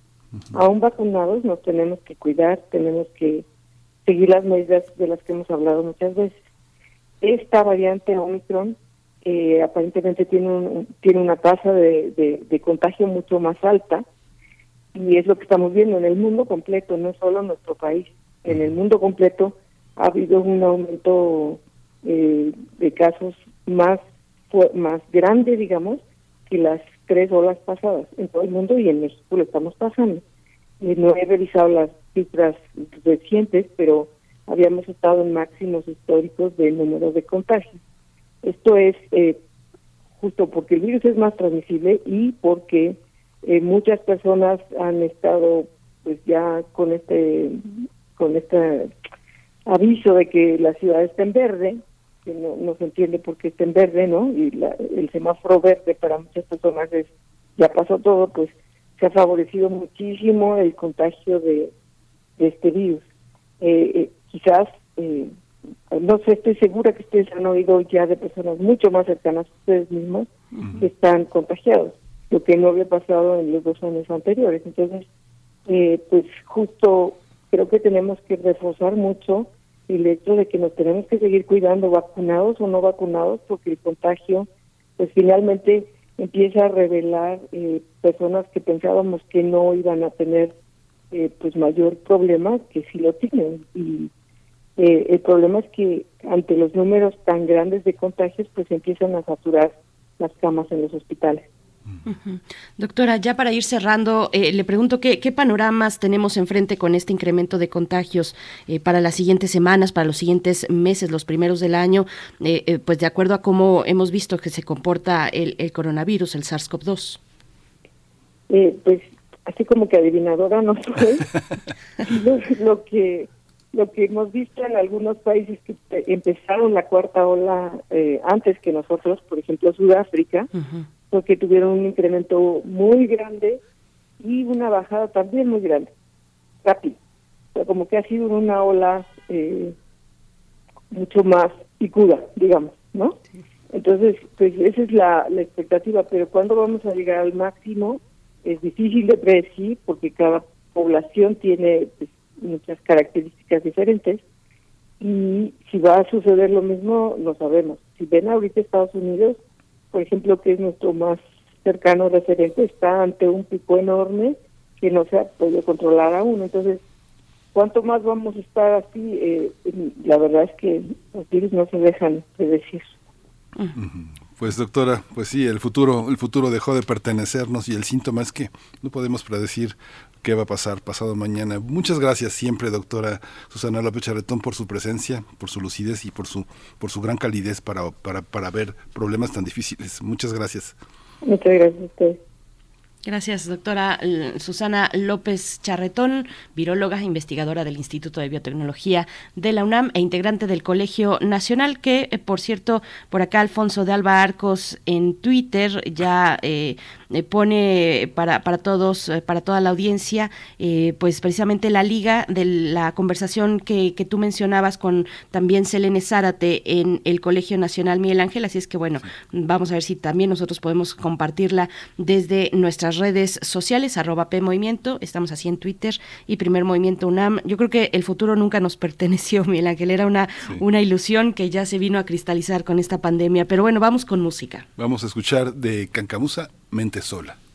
Aún vacunados nos tenemos que cuidar, tenemos que seguir las medidas de las que hemos hablado muchas veces. Esta variante Omicron eh, aparentemente tiene, un, tiene una tasa de, de, contagio mucho más alta y es lo que estamos viendo en el mundo completo, no solo en nuestro país. En el mundo completo ha habido un aumento eh, de casos más más grande, digamos, que las tres olas pasadas en todo el mundo y en México lo estamos pasando. Eh, no he revisado las cifras recientes, pero habíamos estado en máximos históricos de número de contagios. Esto es eh, justo porque el virus es más transmisible y porque eh, muchas personas han estado pues ya con este con este aviso de que la ciudad está en verde, que no, no se entiende por qué está en verde, ¿no? Y la, el semáforo verde para muchas personas es, ya pasó todo, pues se ha favorecido muchísimo el contagio de, este virus. Eh, eh, quizás, eh, no sé, estoy segura que ustedes han oído ya de personas mucho más cercanas a ustedes mismos que están contagiados, lo que no había pasado en los dos años anteriores. Entonces, pues justo creo que tenemos que reforzar mucho el hecho de que nos tenemos que seguir cuidando, vacunados o no vacunados, porque el contagio, pues finalmente empieza a revelar eh, personas que pensábamos que no iban a tener eh, pues mayor problema, que sí lo tienen. Y eh, el problema es que ante los números tan grandes de contagios, pues empiezan a saturar las camas en los hospitales. Doctora, ya para ir cerrando, eh, le pregunto qué, panoramas tenemos enfrente con este incremento de contagios eh, para las siguientes semanas, para los siguientes meses, los primeros del año, eh, pues de acuerdo a cómo hemos visto que se comporta el, coronavirus, el SARS-CoV-2. pues así como que adivinadora no soy. lo, que lo que hemos visto en algunos países que empezaron la cuarta ola antes que nosotros, por ejemplo Sudáfrica porque tuvieron un incremento muy grande y una bajada también muy grande, rápido. O sea, como que ha sido una ola eh, mucho más picuda, digamos, ¿no? Entonces, pues esa es la, expectativa, pero cuando vamos a llegar al máximo es difícil de predecir porque cada población tiene pues, muchas características diferentes y si va a suceder lo mismo no sabemos. Si ven ahorita Estados Unidos, por ejemplo, que es nuestro más cercano referente, está ante un pico enorme que no se ha podido controlar aún. Entonces, ¿cuánto más vamos a estar así? Eh, la verdad es que los virus no se dejan de decir. Pues doctora, pues sí, el futuro, el futuro dejó de pertenecernos y el síntoma es que no podemos predecir qué va a pasar pasado mañana. Muchas gracias siempre, doctora Susana López Charretón, por su presencia, por su lucidez y por su, por su gran calidez para, para, para ver problemas tan difíciles. Muchas gracias. Muchas gracias a. Gracias, doctora Susana López Charretón, viróloga, investigadora del Instituto de Biotecnología de la UNAM e integrante del Colegio Nacional, que, eh, por cierto, por acá Alfonso de Alba Arcos en Twitter ya eh, eh, pone para, para todos, para toda la audiencia, pues precisamente la liga de la conversación que, que, tú mencionabas con también Selene Zárate en el Colegio Nacional Miguel Ángel, así es que bueno, vamos a ver si también nosotros podemos compartirla desde nuestras redes sociales, arroba P Movimiento, estamos así en Twitter y Primer Movimiento UNAM. Yo creo que el futuro nunca nos perteneció, Miguel Ángel, era una, una ilusión que ya se vino a cristalizar con esta pandemia. Pero bueno, vamos con música. Vamos a escuchar de Cancamusa, Mente Sola.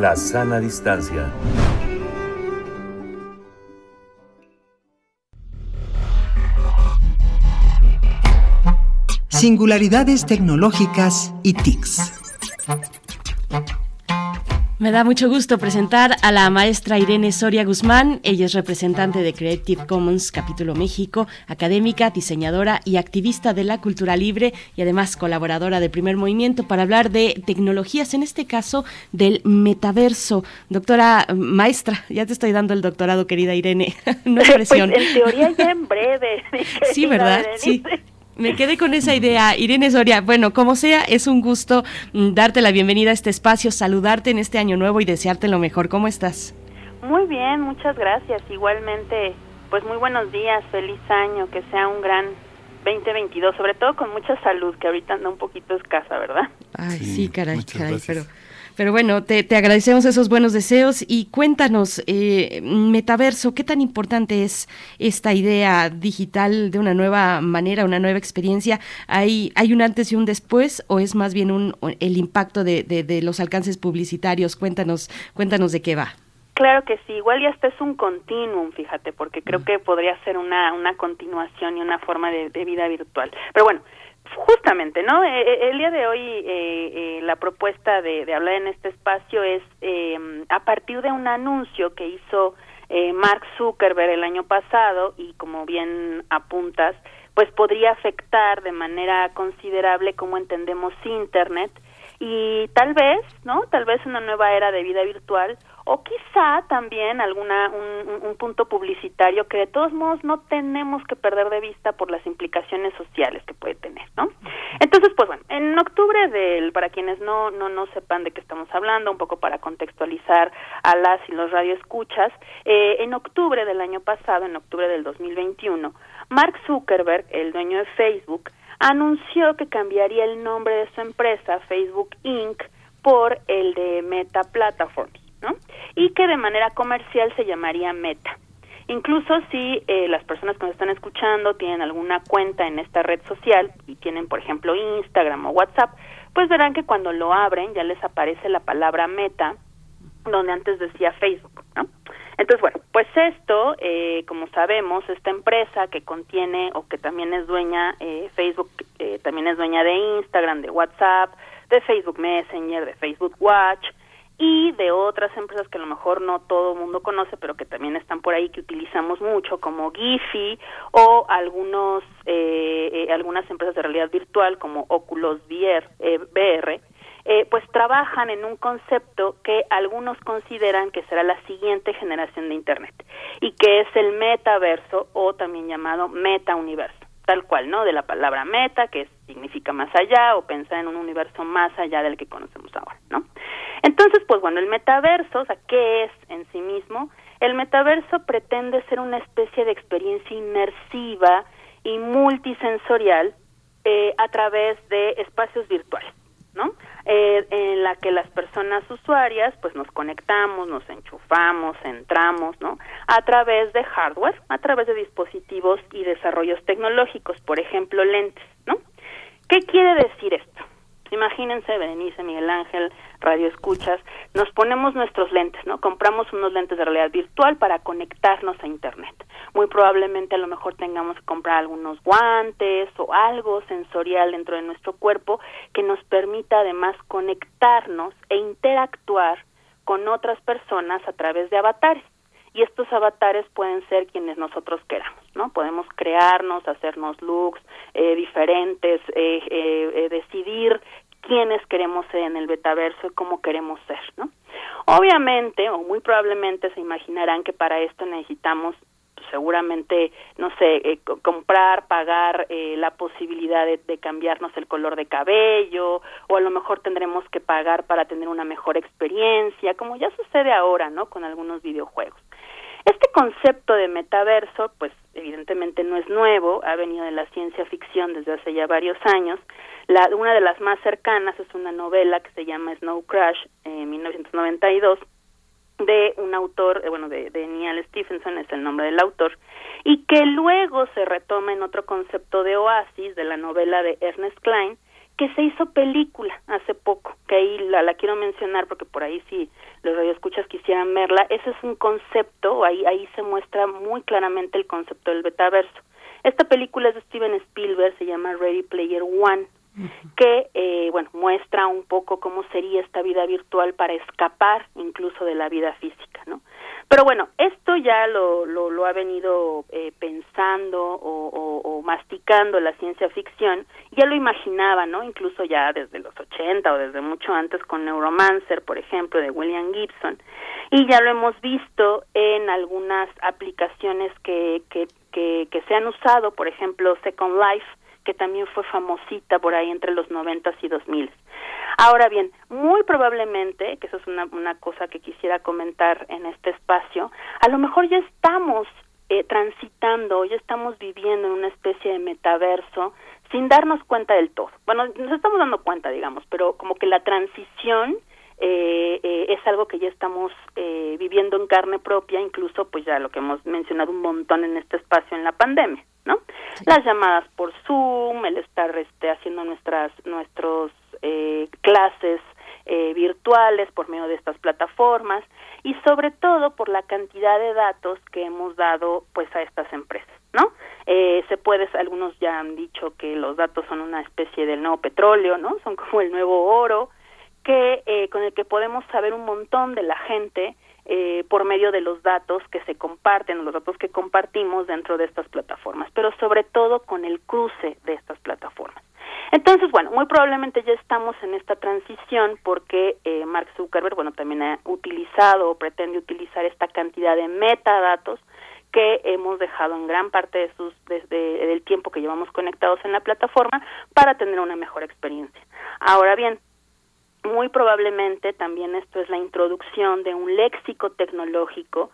La sana distancia. Singularidades tecnológicas y TICs. Me da mucho gusto presentar a la maestra Irene Soria Guzmán. Ella es representante de Creative Commons Capítulo México, académica, diseñadora y activista de la cultura libre y además colaboradora de Primer Movimiento para hablar de tecnologías, en este caso del metaverso. Doctora maestra, ya te estoy dando el doctorado, querida Irene. no presión. Pues en teoría ya en breve. Sí, ¿verdad? Sí. Me quedé con esa idea. Irene Soria, bueno, como sea, es un gusto mm, darte la bienvenida a este espacio, saludarte en este año nuevo y desearte lo mejor. ¿Cómo estás? Muy bien, muchas gracias. Igualmente, pues muy buenos días, feliz año, que sea un gran 2022, sobre todo con mucha salud, que ahorita anda un poquito escasa, ¿verdad? Ay, sí, caray, caray, pero pero bueno, te, agradecemos esos buenos deseos y cuéntanos, eh, metaverso, ¿qué tan importante es esta idea digital de una nueva manera, una nueva experiencia? ¿Hay, hay un antes y un después o es más bien un, el impacto de, de, los alcances publicitarios? Cuéntanos, cuéntanos de qué va. Claro que sí, igual ya este es un continuum, fíjate, porque creo mm. que podría ser una, una continuación y una forma de, de vida virtual. Pero bueno, Justamente, ¿no? Eh, eh, el día de hoy eh, la propuesta de, hablar en este espacio es a partir de un anuncio que hizo Mark Zuckerberg el año pasado y como bien apuntas, pues podría afectar de manera considerable cómo entendemos Internet y tal vez, ¿no? Tal vez una nueva era de vida virtual o quizá también alguna un, un, punto publicitario que de todos modos no tenemos que perder de vista por las implicaciones sociales que puede tener, ¿no? Entonces, pues bueno, en octubre del para quienes no no no sepan de qué estamos hablando, un poco para contextualizar a las y los radioescuchas, eh, en octubre del año pasado, en octubre del 2021, Mark Zuckerberg, el dueño de Facebook, anunció que cambiaría el nombre de su empresa, Facebook Inc., por el de Meta Platforms y que de manera comercial se llamaría Meta. Incluso si eh, las personas que nos están escuchando tienen alguna cuenta en esta red social y tienen, por ejemplo, Instagram o WhatsApp, pues verán que cuando lo abren ya les aparece la palabra Meta, donde antes decía Facebook, ¿no? Entonces, bueno, pues esto, eh, como sabemos, esta empresa que contiene o que también es dueña, eh, Facebook también es dueña de Instagram, de WhatsApp, de Facebook Messenger, de Facebook Watch, y de otras empresas que a lo mejor no todo el mundo conoce, pero que también están por ahí que utilizamos mucho, como Giphy o algunos eh, eh, algunas empresas de realidad virtual como Oculus VR, eh, eh, pues trabajan en un concepto que algunos consideran que será la siguiente generación de Internet y que es el metaverso o también llamado metauniverso tal cual, ¿no? De la palabra meta, que significa más allá, o pensar en un universo más allá del que conocemos ahora, ¿no? Entonces, pues bueno, el metaverso, o sea, ¿qué es en sí mismo? El metaverso pretende ser una especie de experiencia inmersiva y multisensorial eh, a través de espacios virtuales. ¿no? Eh, en la que las personas usuarias pues nos conectamos, nos enchufamos, entramos, ¿no? A través de hardware, a través de dispositivos y desarrollos tecnológicos, por ejemplo, lentes. ¿Qué quiere decir esto? Imagínense, Berenice, Miguel Ángel, Radio Escuchas, nos ponemos nuestros lentes, ¿no? Compramos unos lentes de realidad virtual para conectarnos a Internet. Muy probablemente a lo mejor tengamos que comprar algunos guantes o algo sensorial dentro de nuestro cuerpo que nos permita además conectarnos e interactuar con otras personas a través de avatares y estos avatares pueden ser quienes nosotros queramos, ¿no? Podemos crearnos, hacernos looks eh, diferentes, eh, eh, decidir quiénes queremos ser en el betaverso y cómo queremos ser, ¿no? Obviamente, o muy probablemente se imaginarán que para esto necesitamos pues, seguramente, no sé, comprar, pagar la posibilidad de, de, cambiarnos el color de cabello, o a lo mejor tendremos que pagar para tener una mejor experiencia, como ya sucede ahora, ¿no? Con algunos videojuegos. Este concepto de metaverso, pues evidentemente no es nuevo, ha venido de la ciencia ficción desde hace ya varios años. La, una de las más cercanas es una novela que se llama Snow Crash, en 1992, de un autor, eh, bueno, de, de Neil Stephenson, es el nombre del autor, y que luego se retoma en otro concepto de Oasis, de la novela de Ernest Klein, que se hizo película hace poco, que ahí la, la quiero mencionar porque por ahí si los radioescuchas quisieran verla, ese es un concepto, ahí, ahí se muestra muy claramente el concepto del betaverso. Esta película es de Steven Spielberg, se llama Ready Player One, que, eh, bueno, muestra un poco cómo sería esta vida virtual para escapar incluso de la vida física, ¿no? Pero bueno, esto ya lo, lo, lo ha venido eh, pensando o, masticando la ciencia ficción, ya lo imaginaba, ¿no? Incluso ya desde los 80 o desde mucho antes con Neuromancer, por ejemplo, de William Gibson, y ya lo hemos visto en algunas aplicaciones que, que, que se han usado, por ejemplo, Second Life, que también fue famosita por ahí entre los noventas y dos mil. Ahora bien, muy probablemente, que eso es una, una cosa que quisiera comentar en este espacio, a lo mejor ya estamos eh, transitando, ya estamos viviendo en una especie de metaverso sin darnos cuenta del todo. Bueno, nos estamos dando cuenta, digamos, pero como que la transición eh, eh, es algo que ya estamos eh, viviendo en carne propia, incluso pues ya lo que hemos mencionado un montón en este espacio en la pandemia, ¿no? Sí. Las llamadas por Zoom, el estar este, haciendo nuestras nuestros eh, clases eh, virtuales por medio de estas plataformas y sobre todo por la cantidad de datos que hemos dado pues a estas empresas, ¿no? Eh, se puede, algunos ya han dicho que los datos son una especie del nuevo petróleo, ¿no? Son como el nuevo oro, que eh, con el que podemos saber un montón de la gente eh, por medio de los datos que se comparten, los datos que compartimos dentro de estas plataformas, pero sobre todo con el cruce de estas plataformas. Entonces, bueno, muy probablemente ya estamos en esta transición porque eh, Mark Zuckerberg, bueno, también ha utilizado o pretende utilizar esta cantidad de metadatos que hemos dejado en gran parte de sus desde el tiempo que llevamos conectados en la plataforma para tener una mejor experiencia. Ahora bien, muy probablemente también esto es la introducción de un léxico tecnológico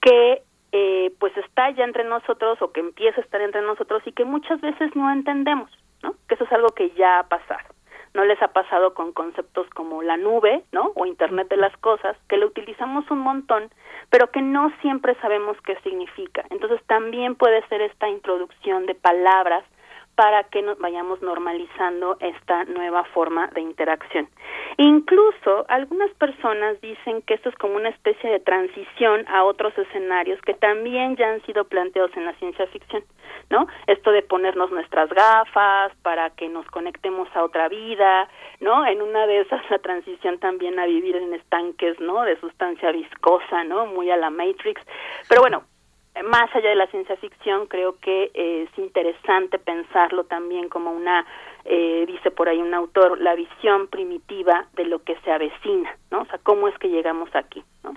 que eh, pues está ya entre nosotros o que empieza a estar entre nosotros y que muchas veces no entendemos, ¿no? Que eso es algo que ya ha pasado. No les ha pasado con conceptos como la nube, ¿no? O Internet de las cosas, que lo utilizamos un montón, pero que no siempre sabemos qué significa. Entonces también puede ser esta introducción de palabras para que nos vayamos normalizando esta nueva forma de interacción. Incluso algunas personas dicen que esto es como una especie de transición a otros escenarios que también ya han sido planteados en la ciencia ficción, ¿no? Esto de ponernos nuestras gafas para que nos conectemos a otra vida, ¿no? En una de esas la transición también a vivir en estanques, ¿no? De sustancia viscosa, ¿no? Muy a la Matrix. Pero bueno, más allá de la ciencia ficción, creo que eh, es interesante pensarlo también como una, eh, dice por ahí un autor, la visión primitiva de lo que se avecina, ¿no? O sea, cómo es que llegamos aquí, ¿no?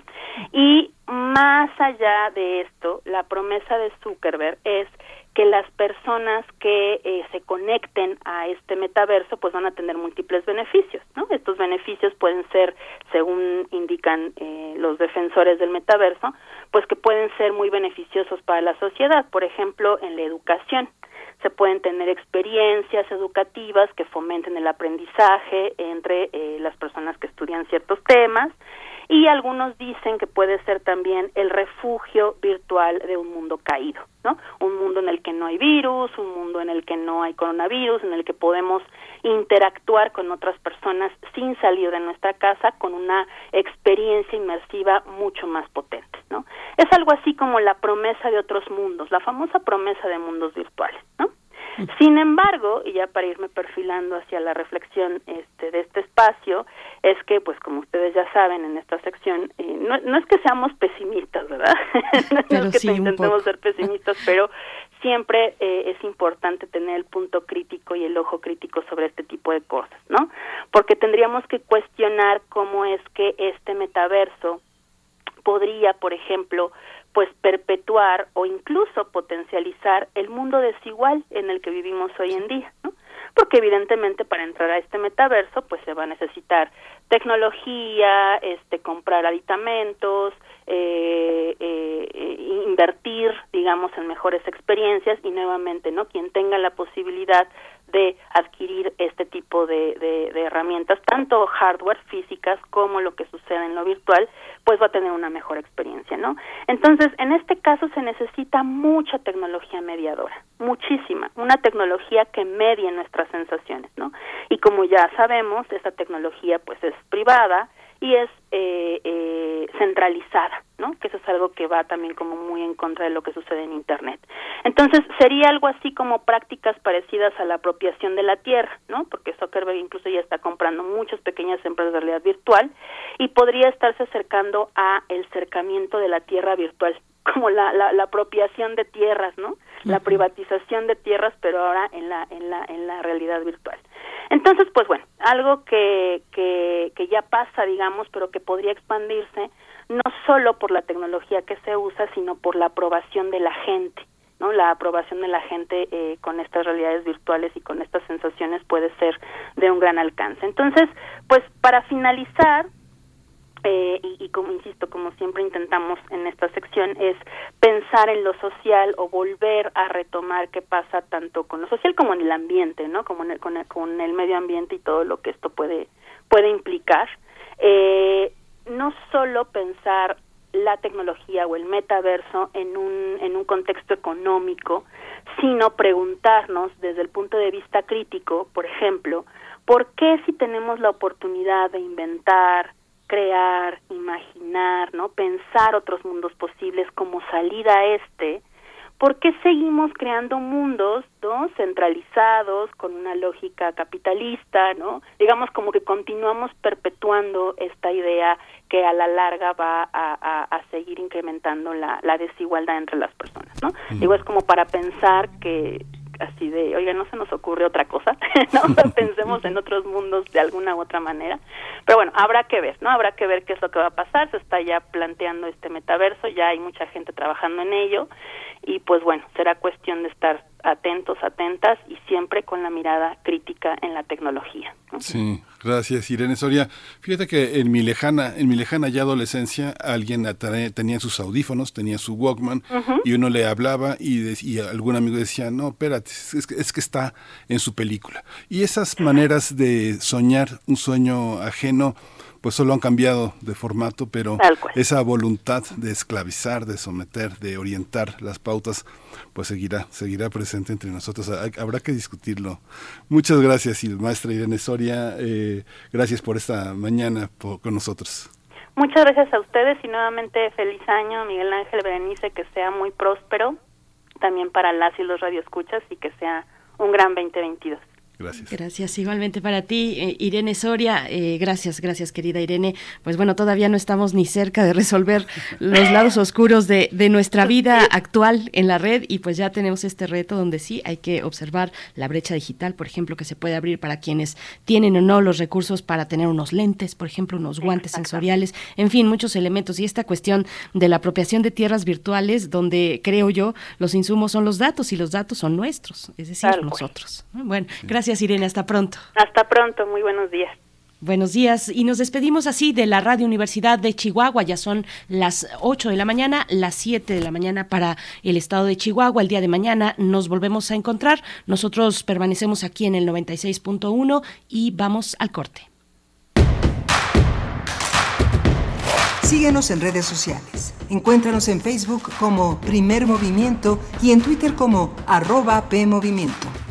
Y más allá de esto, la promesa de Zuckerberg es que las personas que eh, se conecten a este metaverso pues van a tener múltiples beneficios, ¿no? Estos beneficios pueden ser, según indican eh, los defensores del metaverso, pues que pueden ser muy beneficiosos para la sociedad, por ejemplo, en la educación. Se pueden tener experiencias educativas que fomenten el aprendizaje entre eh, las personas que estudian ciertos temas, y algunos dicen que puede ser también el refugio virtual de un mundo caído, ¿no? Un mundo en el que no hay virus, un mundo en el que no hay coronavirus, en el que podemos interactuar con otras personas sin salir de nuestra casa con una experiencia inmersiva mucho más potente, ¿no? Es algo así como la promesa de otros mundos, la famosa promesa de mundos virtuales, ¿no? Sin embargo, y ya para irme perfilando hacia la reflexión este, de este espacio, es que, pues como ustedes ya saben en esta sección, eh, no, no, es que seamos pesimistas, ¿verdad? no es que sí, intentemos ser pesimistas, pero siempre eh, es importante tener el punto crítico y el ojo crítico sobre este tipo de cosas, ¿no? Porque tendríamos que cuestionar cómo es que este metaverso podría, por ejemplo, pues perpetuar o incluso potencializar el mundo desigual en el que vivimos hoy en día, ¿no? Porque evidentemente para entrar a este metaverso pues se va a necesitar tecnología, este comprar aditamentos, eh, eh, invertir, digamos, en mejores experiencias y nuevamente, ¿no? Quien tenga la posibilidad de adquirir este tipo de, de, herramientas, tanto hardware físicas como lo que sucede en lo virtual, pues va a tener una mejor experiencia, ¿no? Entonces, en este caso se necesita mucha tecnología mediadora, muchísima, una tecnología que medie nuestras sensaciones, ¿no? Y como ya sabemos, esta tecnología pues es privada y es eh, eh, centralizada, ¿no? Que eso es algo que va también como muy en contra de lo que sucede en Internet. Entonces, sería algo así como prácticas parecidas a la apropiación de la tierra, ¿no? Porque Zuckerberg incluso ya está comprando muchas pequeñas empresas de realidad virtual y podría estarse acercando a el cercamiento de la tierra virtual, como la, la, la apropiación de tierras, ¿no? La privatización de tierras, pero ahora en la, en la, en la realidad virtual. Entonces, pues bueno, algo que, que, que ya pasa, digamos, pero que podría expandirse no solo por la tecnología que se usa, sino por la aprobación de la gente. ¿no? La aprobación de la gente eh, con estas realidades virtuales y con estas sensaciones puede ser de un gran alcance. Entonces, pues para finalizar, eh, y, y, como insisto, como siempre intentamos en esta sección, es pensar en lo social o volver a retomar qué pasa tanto con lo social como en el ambiente, ¿no? Como en el, con, el, con el medio ambiente y todo lo que esto puede puede implicar. Eh, no solo pensar la tecnología o el metaverso en un en un contexto económico, sino preguntarnos desde el punto de vista crítico, por ejemplo, ¿por qué si tenemos la oportunidad de inventar crear, imaginar, ¿no? Pensar otros mundos posibles como salida a este, ¿por qué seguimos creando mundos, ¿no? centralizados con una lógica capitalista, ¿no? Digamos como que continuamos perpetuando esta idea que a la larga va a, a, a seguir incrementando la, la, desigualdad entre las personas, ¿no? Mm. Digo, es como para pensar que así de, oiga, no se nos ocurre otra cosa, ¿no? Pensemos en otros mundos de alguna u otra manera. Pero bueno, habrá que ver, ¿no? Habrá que ver qué es lo que va a pasar. Se está ya planteando este metaverso, ya hay mucha gente trabajando en ello y pues bueno, será cuestión de estar atentos, atentas y siempre con la mirada crítica en la tecnología. ¿no? Sí, gracias Irene Soria. Fíjate que en mi lejana, en mi lejana ya adolescencia, alguien tenía sus audífonos, tenía su Walkman uh -huh. y uno le hablaba y, y, algún amigo decía, no, espérate, es que, es que está en su película. Y esas maneras de soñar un sueño ajeno, pues solo han cambiado de formato, pero esa voluntad de esclavizar, de someter, de orientar las pautas, pues seguirá, seguirá presente entre nosotros. Habrá que discutirlo. Muchas gracias, maestra Irene Soria. Eh, gracias por esta mañana por, con nosotros. Muchas gracias a ustedes y nuevamente feliz año, Miguel Ángel Berenice, que sea muy próspero también para las y los radioescuchas y que sea un gran 2022. Gracias. Gracias, igualmente para ti, eh, Irene Soria. Eh, gracias, gracias, querida Irene. Pues bueno, todavía no estamos ni cerca de resolver los lados oscuros de, de, nuestra vida actual en la red y pues ya tenemos este reto donde sí hay que observar la brecha digital, por ejemplo, que se puede abrir para quienes tienen o no los recursos para tener unos lentes, por ejemplo, unos guantes sensoriales, en fin, muchos elementos. Y esta cuestión de la apropiación de tierras virtuales, donde creo yo los insumos son los datos y los datos son nuestros, es decir, Tal nosotros. Cual. Bueno, gracias. Gracias, Irene. Hasta pronto. Hasta pronto. Muy buenos días. Buenos días y nos despedimos así de la Radio Universidad de Chihuahua. Ya son las 8 de la mañana, las 7 de la mañana para el estado de Chihuahua. El día de mañana nos volvemos a encontrar. Nosotros permanecemos aquí en el 96.1 y vamos al corte. Síguenos en redes sociales. Encuéntranos en Facebook como Primer Movimiento y en Twitter como arroba PMovimiento.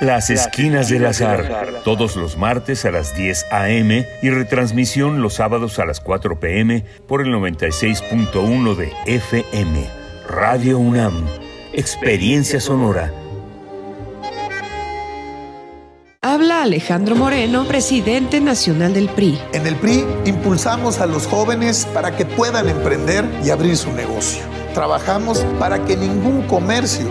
Las Esquinas del Azar, todos los martes a las 10 a.m. y retransmisión los sábados a las 4 p.m. por el 96.1 de FM. Radio UNAM, Experiencia Sonora. Habla Alejandro Moreno, presidente nacional del PRI. En el PRI impulsamos a los jóvenes para que puedan emprender y abrir su negocio. Trabajamos para que ningún comercio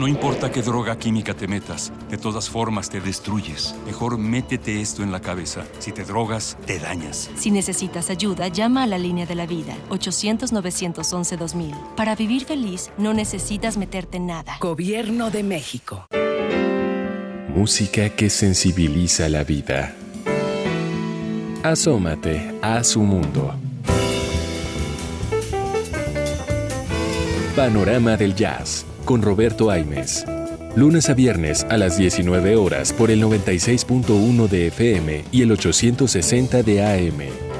No importa qué droga química te metas, de todas formas te destruyes. Mejor métete esto en la cabeza. Si te drogas, te dañas. Si necesitas ayuda, llama a la línea de la vida, 800-911-2000. Para vivir feliz, no necesitas meterte en nada. Gobierno de México. Música que sensibiliza la vida. Asómate a su mundo. Panorama del Jazz con Roberto Aimes. Lunes a viernes a las 19 horas por el 96.1 de FM y el 860 de AM.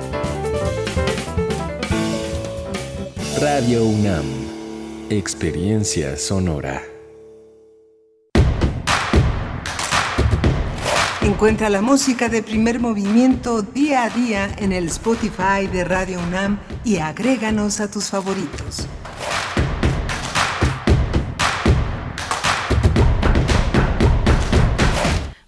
Radio UNAM. Experiencia sonora. Encuentra la música de primer movimiento día a día en el Spotify de Radio UNAM y agréganos a tus favoritos.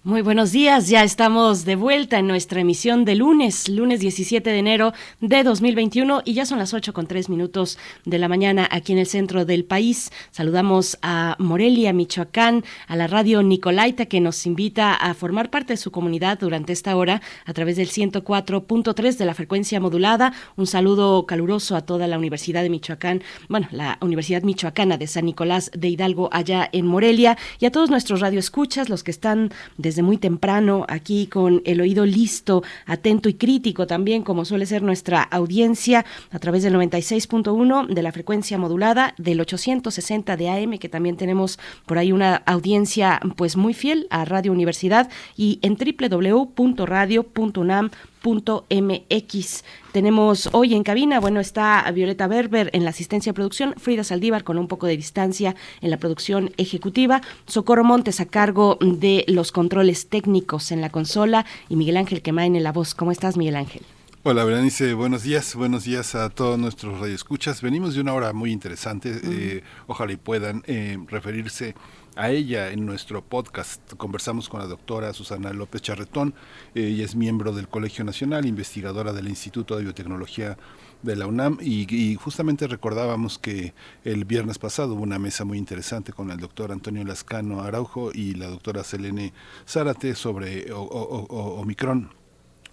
Muy buenos días, ya estamos de vuelta en nuestra emisión de lunes, lunes 17 de enero de 2021 y ya son las 8 con 3 minutos de la mañana aquí en el centro del país. Saludamos a Morelia, Michoacán, a la radio Nicolaita que nos invita a formar parte de su comunidad durante esta hora a través del 104.3 de la frecuencia modulada. Un saludo caluroso a toda la Universidad de Michoacán, bueno, la Universidad Michoacana de San Nicolás de Hidalgo allá en Morelia y a todos nuestros radioescuchas, los que están desde muy temprano aquí con el oído listo, atento y crítico también, como suele ser nuestra audiencia a través del 96.1 de la frecuencia modulada, del 860 de AM, que también tenemos por ahí una audiencia pues muy fiel a Radio Universidad y en www.radio.unam mx Tenemos hoy en cabina, bueno, está Violeta Berber en la asistencia de producción, Frida Saldívar con un poco de distancia en la producción ejecutiva, Socorro Montes a cargo de los controles técnicos en la consola y Miguel Ángel Quemain en la voz. ¿Cómo estás, Miguel Ángel? Hola, Berenice, buenos días, buenos días a todos nuestros radioescuchas. Venimos de una hora muy interesante, eh, ojalá y puedan eh, referirse a ella en nuestro podcast. Conversamos con la doctora Susana López Charretón, ella es miembro del Colegio Nacional, investigadora del Instituto de Biotecnología de la UNAM. Y, justamente recordábamos que el viernes pasado hubo una mesa muy interesante con el doctor Antonio Lascano Araujo y la doctora Selene Zárate sobre Omicron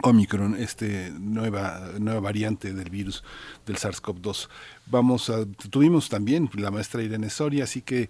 Omicron, este nueva nueva variante del virus del SARS-CoV-2. Vamos a tuvimos también la maestra Irene Soria, así que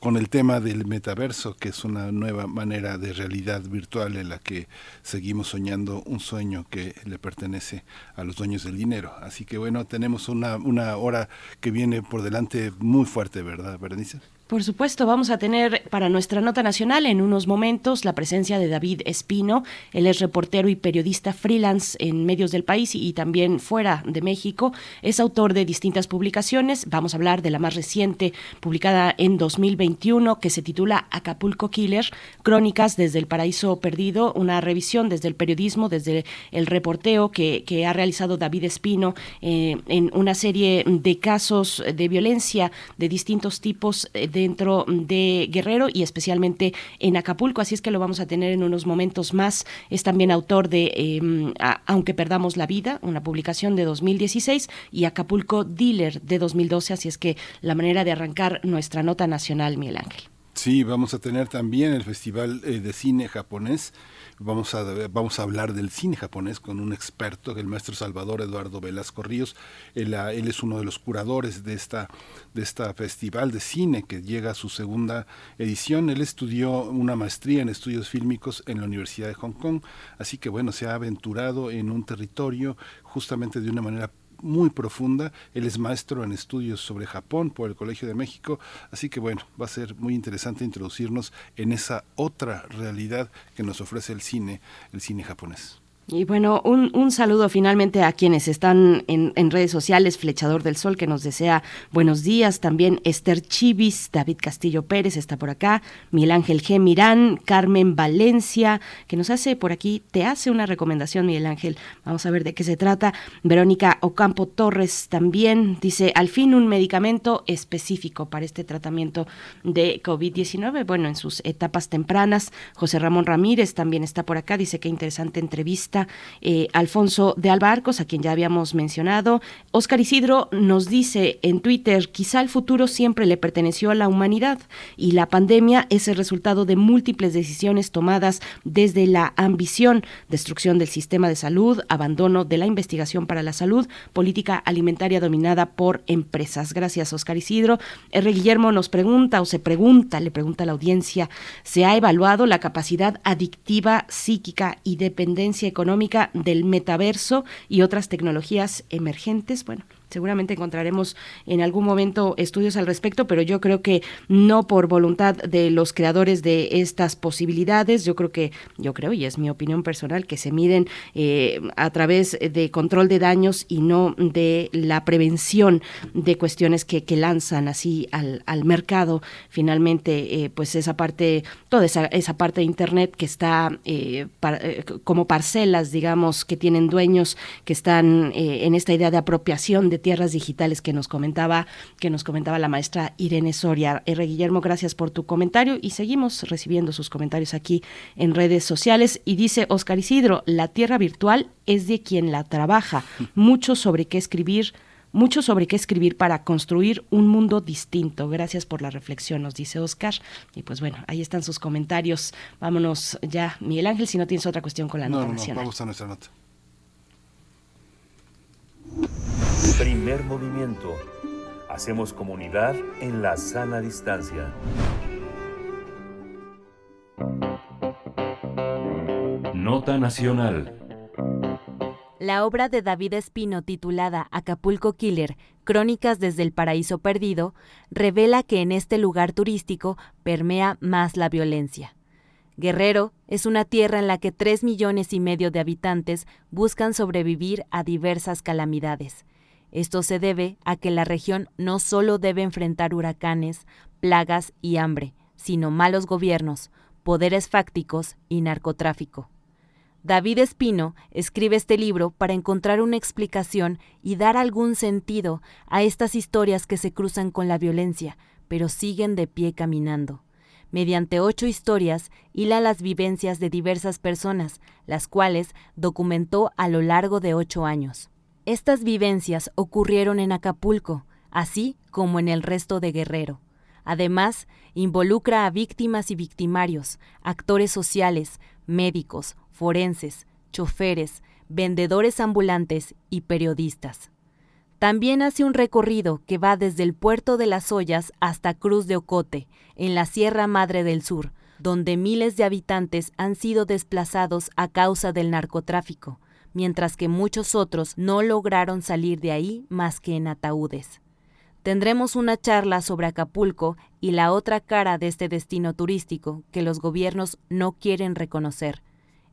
con el tema del metaverso, que es una nueva manera de realidad virtual en la que seguimos soñando un sueño que le pertenece a los dueños del dinero. Así que bueno, tenemos una una hora que viene por delante muy fuerte, ¿verdad, Berenice? Por supuesto, vamos a tener para nuestra nota nacional en unos momentos la presencia de David Espino. Él es reportero y periodista freelance en medios del país y también fuera de México. Es autor de distintas publicaciones. Vamos a hablar de la más reciente, publicada en 2021, que se titula Acapulco Killer, Crónicas desde el Paraíso Perdido, una revisión desde el periodismo, desde el reporteo que, que ha realizado David Espino eh, en una serie de casos de violencia de distintos tipos eh, de dentro de Guerrero y especialmente en Acapulco, así es que lo vamos a tener en unos momentos más. Es también autor de em, Aunque perdamos la vida, una publicación de 2016, y Acapulco Dealer de 2012, así es que la manera de arrancar nuestra nota nacional, Miguel Ángel. Sí, vamos a tener también el Festival eh, de Cine Japonés Vamos a, vamos a hablar del cine japonés con un experto, el maestro Salvador Eduardo Velasco Ríos. Él, ah, él, es uno de los curadores de esta, de esta festival de cine que llega a su segunda edición. Él estudió una maestría en estudios fílmicos en la Universidad de Hong Kong, así que bueno, se ha aventurado en un territorio justamente de una manera muy profunda. Él es maestro en estudios sobre Japón por el Colegio de México, así que bueno, va a ser muy interesante introducirnos en esa otra realidad que nos ofrece el cine, el cine japonés. Y bueno, un, un, saludo finalmente a quienes están en, en, redes sociales, Flechador del Sol, que nos desea buenos días, también Esther Chivis, David Castillo Pérez está por acá, Miguel Ángel G. Mirán, Carmen Valencia, que nos hace por aquí, te hace una recomendación, Miguel Ángel, vamos a ver de qué se trata. Verónica Ocampo Torres también dice, al fin un medicamento específico para este tratamiento de COVID-19, bueno, en sus etapas tempranas. José Ramón Ramírez también está por acá, dice que interesante entrevista eh, Alfonso de Albarcos, a quien ya habíamos mencionado. Oscar Isidro nos dice en Twitter, quizá el futuro siempre le perteneció a la humanidad y la pandemia es el resultado de múltiples decisiones tomadas desde la ambición, destrucción del sistema de salud, abandono de la investigación para la salud, política alimentaria dominada por empresas. Gracias, Oscar Isidro. R. Guillermo nos pregunta o se pregunta, le pregunta a la audiencia, ¿se ha evaluado la capacidad adictiva, psíquica y dependencia económica del metaverso y otras tecnologías emergentes. Bueno, Seguramente encontraremos en algún momento estudios al respecto, pero yo creo que no por voluntad de los creadores de estas posibilidades. Yo creo que, yo creo, y es mi opinión personal, que se miden eh, a través de control de daños y no de la prevención de cuestiones que, que lanzan así al, al mercado. Finalmente, eh, pues esa parte, toda esa, esa parte de Internet que está eh, como parcelas, digamos, que tienen dueños que están en esta idea de apropiación de tierras digitales que nos comentaba, que nos comentaba la maestra Irene Soria. R. Guillermo, gracias por tu comentario y seguimos recibiendo sus comentarios aquí en redes sociales. Y dice Oscar Isidro, la tierra virtual es de quien la trabaja. Mucho sobre qué escribir mucho sobre qué escribir para construir un mundo distinto. Gracias por la reflexión, nos dice Oscar. Y pues bueno, ahí están sus comentarios. Vámonos ya, Miguel Ángel, si no tienes otra cuestión con la nota no, no, vamos a nuestra nota. Primer movimiento. Hacemos comunidad en la sana distancia. Nota Nacional. La obra de David Espino titulada Acapulco Killer, Crónicas desde el Paraíso Perdido, revela que en este lugar turístico permea más la violencia. Guerrero es una tierra en la que tres millones y medio de habitantes buscan sobrevivir a diversas calamidades. Esto se debe a que la región no solo debe enfrentar huracanes, plagas y hambre, sino malos gobiernos, poderes fácticos y narcotráfico. David Espino escribe este libro para encontrar una explicación y dar algún sentido a estas historias que se cruzan con la violencia, pero siguen de pie caminando. Mediante ocho historias, hila las vivencias de diversas personas, las cuales documentó a lo largo de ocho años. Estas vivencias ocurrieron en Acapulco, así como en el resto de Guerrero. Además, involucra a víctimas y victimarios, actores sociales, médicos, forenses, choferes, vendedores ambulantes y periodistas. También hace un recorrido que va desde el puerto de las Ollas hasta Cruz de Ocote, en la Sierra Madre del Sur, donde miles de habitantes han sido desplazados a causa del narcotráfico, mientras que muchos otros no lograron salir de ahí más que en ataúdes. Tendremos una charla sobre Acapulco y la otra cara de este destino turístico que los gobiernos no quieren reconocer.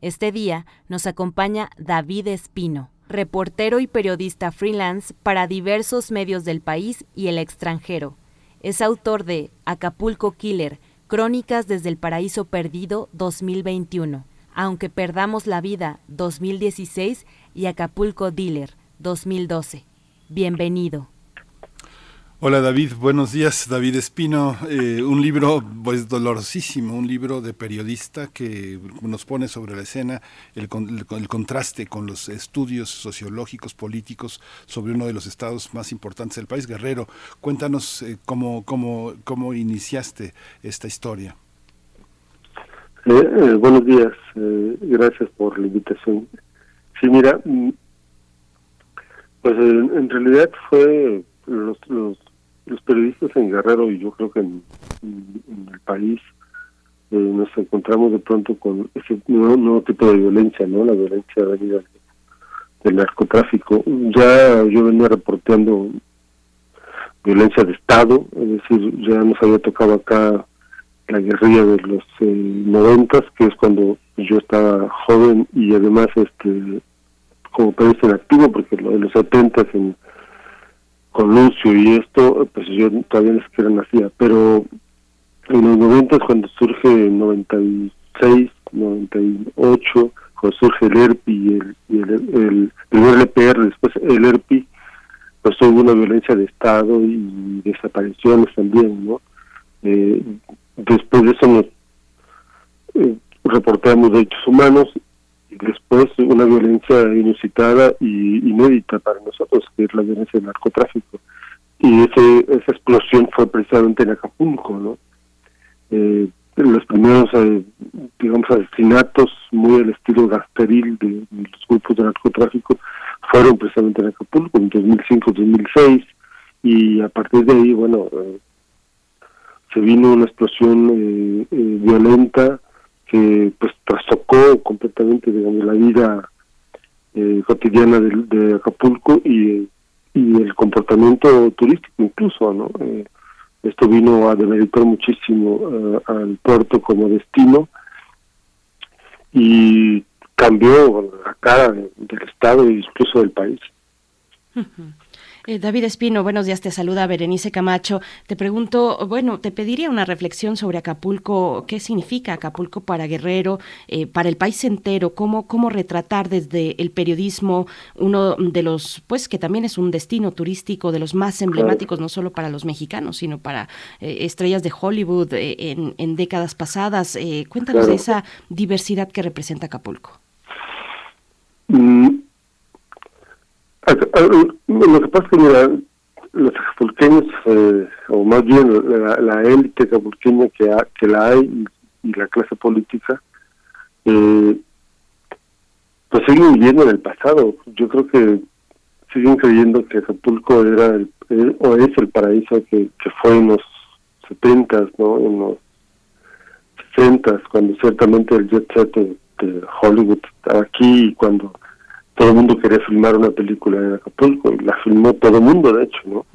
Este día nos acompaña David Espino, reportero y periodista freelance para diversos medios del país y el extranjero. Es autor de Acapulco Killer, Crónicas desde el Paraíso Perdido 2021 aunque perdamos la vida 2016 y Acapulco Dealer 2012. Bienvenido. Hola David, buenos días. David Espino, eh, un libro pues dolorosísimo, un libro de periodista que nos pone sobre la escena el, el, contraste con los estudios sociológicos, políticos sobre uno de los estados más importantes del país, Guerrero. Cuéntanos eh, cómo, cómo, cómo iniciaste esta historia. Eh, eh, buenos días, eh, gracias por la invitación. Sí, mira, mm, pues en, realidad fue los, los, periodistas en Guerrero y yo creo que en, el país nos encontramos de pronto con ese nuevo, tipo de violencia, ¿no? La violencia venida del narcotráfico. Ya yo venía reporteando violencia de Estado, es decir, ya nos había tocado acá la guerrilla de los eh, noventas, que es cuando yo estaba joven y además este como periodista en activo, porque lo de los setentas en con Lucio y esto, pues yo todavía ni siquiera nacía, pero en los noventas cuando surge el 96, 98, cuando surge el ERPI y el, y el, el, LPR, después el ERPI, pues hubo una violencia de Estado y desapariciones también, ¿no? Eh, después de eso nos eh, reportamos derechos humanos después una violencia inusitada y inédita para nosotros, que es la violencia del narcotráfico. Y ese, esa explosión fue precisamente en Acapulco, ¿no? Eh, los primeros, eh, digamos, asesinatos muy al estilo gasteril de, los grupos de narcotráfico fueron precisamente en Acapulco en 2005-2006 y a partir de ahí, bueno, eh, se vino una explosión eh, violenta que pues trastocó completamente digamos la vida cotidiana de, de Acapulco y, el comportamiento turístico incluso, ¿no? Esto vino a demeritar muchísimo eh, al puerto como destino y cambió la cara del Estado e incluso del país. Eh, David Espino, buenos días, te saluda Berenice Camacho. Te pregunto, bueno, te pediría una reflexión sobre Acapulco, qué significa Acapulco para Guerrero, eh, para el país entero, cómo, cómo retratar desde el periodismo uno de los, pues que también es un destino turístico de los más emblemáticos, no solo para los mexicanos, sino para eh, estrellas de Hollywood en, en, décadas pasadas. cuéntanos de esa diversidad que representa Acapulco. Mm, lo que pasa es que mira, los acapulqueños, eh, o más bien la, élite acapulqueña que, que la hay y, la clase política, eh, pues siguen viviendo en el pasado. Yo creo que siguen creyendo que Acapulco era el, o es el paraíso que, que fue en los setentas, ¿no? En los sesentas, cuando ciertamente el jet set de, de Hollywood estaba aquí y cuando todo el mundo quería filmar una película en Acapulco y la filmó todo el mundo de hecho no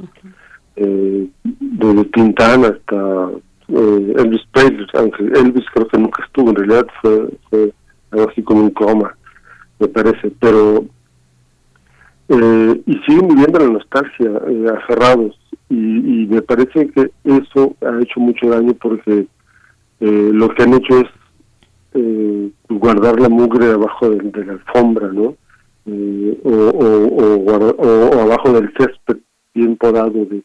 eh, desde Tintán hasta eh, Elvis Presley aunque Elvis creo que nunca estuvo en realidad fue, algo así como un coma me parece pero eh, y siguen viviendo la nostalgia eh, aferrados y, y me parece que eso ha hecho mucho daño porque eh, lo que han hecho es eh, guardar la mugre abajo de la alfombra, ¿no? Eh, o, o, abajo del césped bien podado de,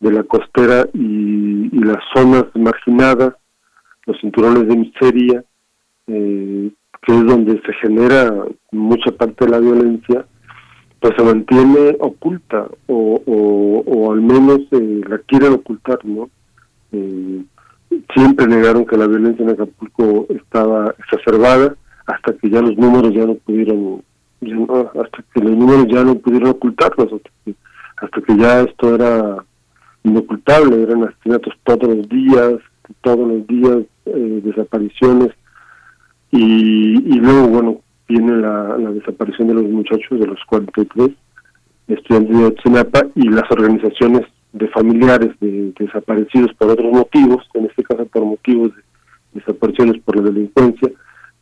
la costera y, las zonas marginadas, los cinturones de miseria, eh, que es donde se genera mucha parte de la violencia, pues se mantiene oculta o, o, al menos eh, la quieren ocultar, ¿no? siempre negaron que la violencia en Acapulco estaba exacerbada hasta que ya los números ya no pudieron hasta que los números ya no pudieron ocultarlos, hasta que, ya esto era inocultable, eran asesinatos todos los días, todos los días eh, desapariciones y, y luego, bueno, viene la, desaparición de los muchachos de los 43 estudiantes de Otsinapa y las organizaciones de familiares de, desaparecidos por otros motivos, en este caso por motivos de desapariciones por la delincuencia,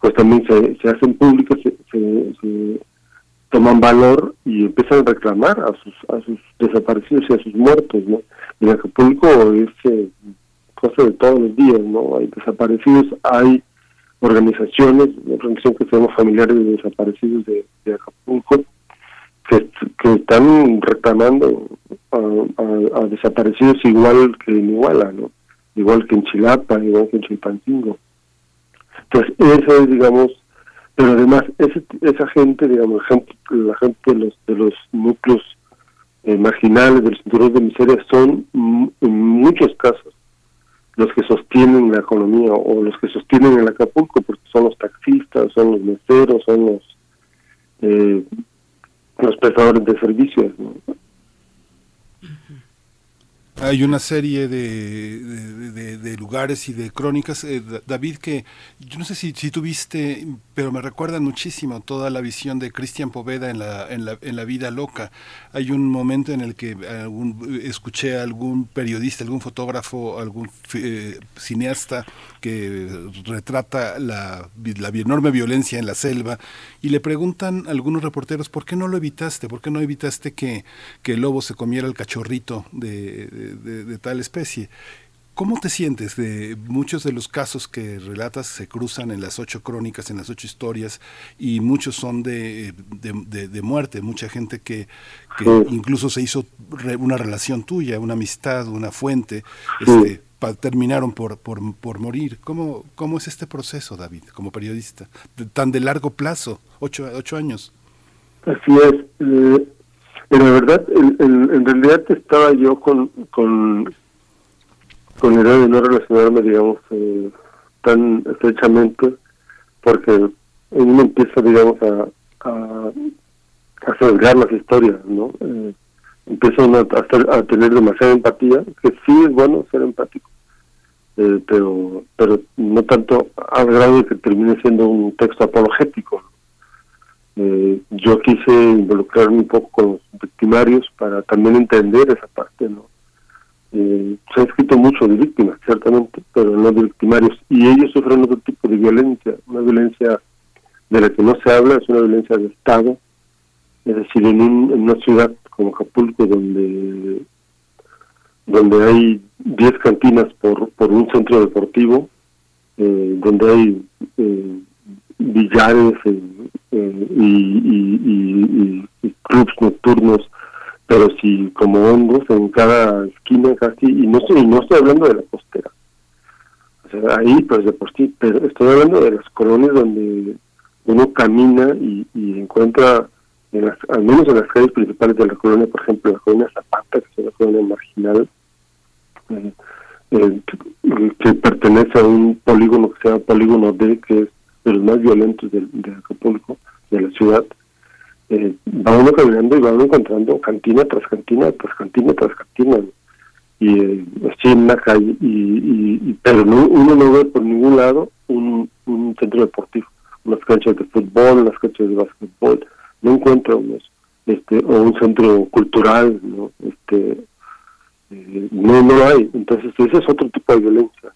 pues también se, se hacen públicas, se, se, toman valor y empiezan a reclamar a sus a sus desaparecidos y a sus muertos, ¿no? En Acapulco es eh, cosa de todos los días, ¿no? Hay desaparecidos, hay organizaciones, una organización que se Familiares de Desaparecidos de, Acapulco, que, que, están reclamando a, desaparecidos igual que en Iguala, ¿no? Igual que en Chilapa, igual que en Chilpancingo. Entonces, eso es, digamos, pero además ese, esa gente, digamos, la gente de los, de los núcleos eh, marginales, de los cinturones de miseria, son en muchos casos los que sostienen la economía o los que sostienen el Acapulco, porque son los taxistas, son los meseros, son los eh, los prestadores de servicios. Hay una serie de, lugares y de crónicas, eh, David, que yo no sé si, si tuviste, pero me recuerdan muchísimo toda la visión de Cristian Poveda en la, en, la, en la vida loca. Hay un momento en el que algún, escuché a algún periodista, algún fotógrafo, algún eh, cineasta que retrata la, la enorme violencia en la selva y le preguntan a algunos reporteros, ¿por qué no lo evitaste? ¿Por qué no evitaste que, que el lobo se comiera el cachorrito de de, tal especie. ¿Cómo te sientes de muchos de los casos que relatas se cruzan en las ocho crónicas, en las ocho historias, y muchos son de, de, muerte, mucha gente que, incluso se hizo una relación tuya, una amistad, una fuente, este, terminaron por, por, por, morir. ¿Cómo, ¿Cómo es este proceso, David, como periodista? tan de largo plazo, ocho, ocho años. Así es. Eh, pero la verdad, en, realidad estaba yo con, con, con la idea de no relacionarme, digamos, eh, tan estrechamente, porque uno empieza, digamos, a, a, a las historias, ¿no? Eh, empieza a, tener demasiada empatía, que sí es bueno ser empático, eh, pero pero no tanto al grado de que termine siendo un texto apologético, eh, yo quise involucrarme un poco con los victimarios para también entender esa parte, ¿no? Eh, se ha escrito mucho de víctimas, ciertamente, pero no de victimarios, y ellos sufren otro tipo de violencia, una violencia de la que no se habla, es una violencia de Estado, es decir, en, una ciudad como Acapulco, donde donde hay 10 cantinas por, por un centro deportivo, eh, donde hay eh, billares eh, eh, y, y, clubs nocturnos, pero sí como hongos en cada esquina casi, y no estoy, no estoy hablando de la costera, o sea, ahí pues de por sí, pero estoy hablando de las colonias donde uno camina y, encuentra, en las, al menos en las calles principales de la colonia, por ejemplo, la colonia Zapata, que es una colonia marginal, eh, que pertenece a un polígono que se llama Polígono D, que es de los más violentos de, de Acapulco, de la ciudad, eh, va uno caminando y va uno encontrando cantina tras cantina, tras cantina, tras cantina, y eh, así calle, y, pero no, uno no ve por ningún lado un, un centro deportivo, unas canchas de fútbol, unas canchas de básquetbol, no encuentra unos, este, o un centro cultural, ¿no? Este, eh, no, no hay, entonces ese es otro tipo de violencia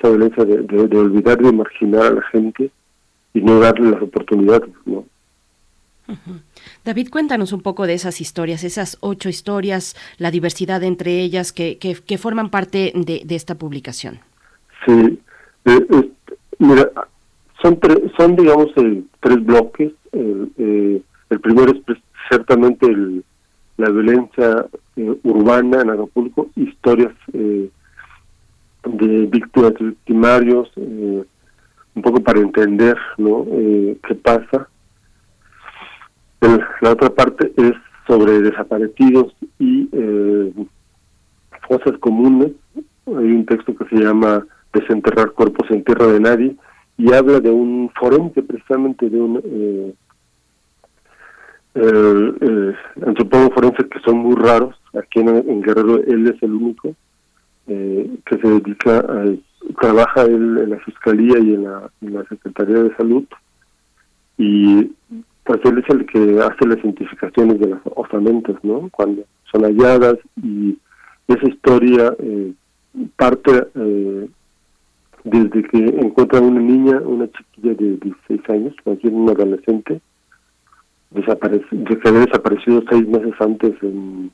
esta violencia de, de, olvidar de marginar a la gente y no darle las oportunidades, ¿no? David, cuéntanos un poco de esas historias, esas ocho historias, la diversidad entre ellas que, que, forman parte de, de, esta publicación. Sí, eh, mira, son, son digamos, tres bloques. Eh, el primero es ciertamente el, la violencia eh, urbana en Acapulco, historias de víctimas victimarios, eh, un poco para entender ¿no? Eh, qué pasa. la otra parte es sobre desaparecidos y eh, fosas comunes. Hay un texto que se llama Desenterrar cuerpos en tierra de nadie y habla de un forense, precisamente de un eh, antropólogo forense que son muy raros. Aquí en Guerrero él es el único eh, que se dedica a, trabaja él en la Fiscalía y en la, Secretaría de Salud y pues él es el que hace las identificaciones de las osamentas, ¿no? Cuando son halladas y esa historia eh, parte eh, desde que encuentran una niña, una chiquilla de 16 años, cualquier un adolescente, desaparece, que había desaparecido seis meses antes en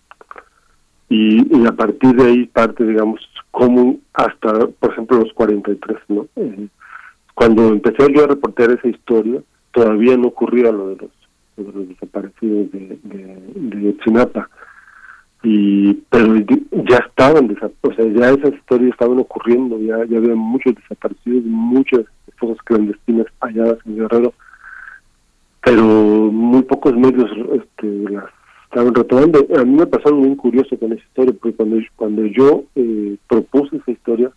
y, y a partir de ahí parte, digamos, como hasta, por ejemplo, los 43, ¿no? Eh, cuando empecé yo a reportar esa historia, todavía no ocurría lo de los, de los desaparecidos de, de, Chinapa. Y, pero ya estaban, o sea, ya esas historias estaban ocurriendo, ya, ya había muchos desaparecidos, muchas cosas clandestinas halladas en Guerrero, pero muy pocos medios este, las estaban retomando. A mí me pasó algo muy curioso con esa historia, porque cuando, cuando yo eh, propuse esa historia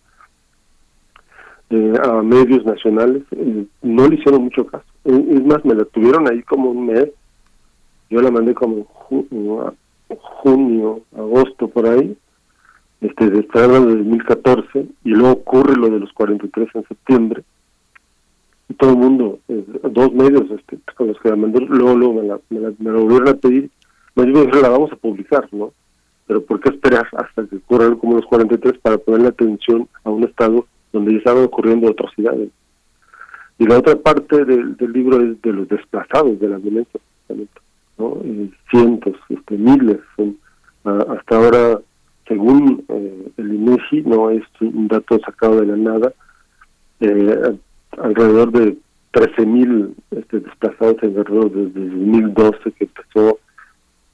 eh, a medios nacionales, eh, no le hicieron mucho caso. Es más, me la tuvieron ahí como un mes. Yo la mandé como en junio, agosto, por ahí. este, está hablando de 2014, y luego ocurre lo de los 43 en septiembre, y todo el mundo, eh, dos medios este, con los que la mandé, luego, luego me, la, me, lo volvieron a pedir, me dijo, la vamos a publicar, ¿no? Pero ¿por qué esperar hasta que ocurran como los 43 para ponerle atención a un estado donde ya estaban ocurriendo atrocidades? Y la otra parte del, libro es de los desplazados de la ¿no? cientos, este, miles, son, hasta ahora según eh, el INEGI, no es un dato sacado de la nada, eh, alrededor de 13.000 este, desplazados en Guerrero desde 2012 que empezó,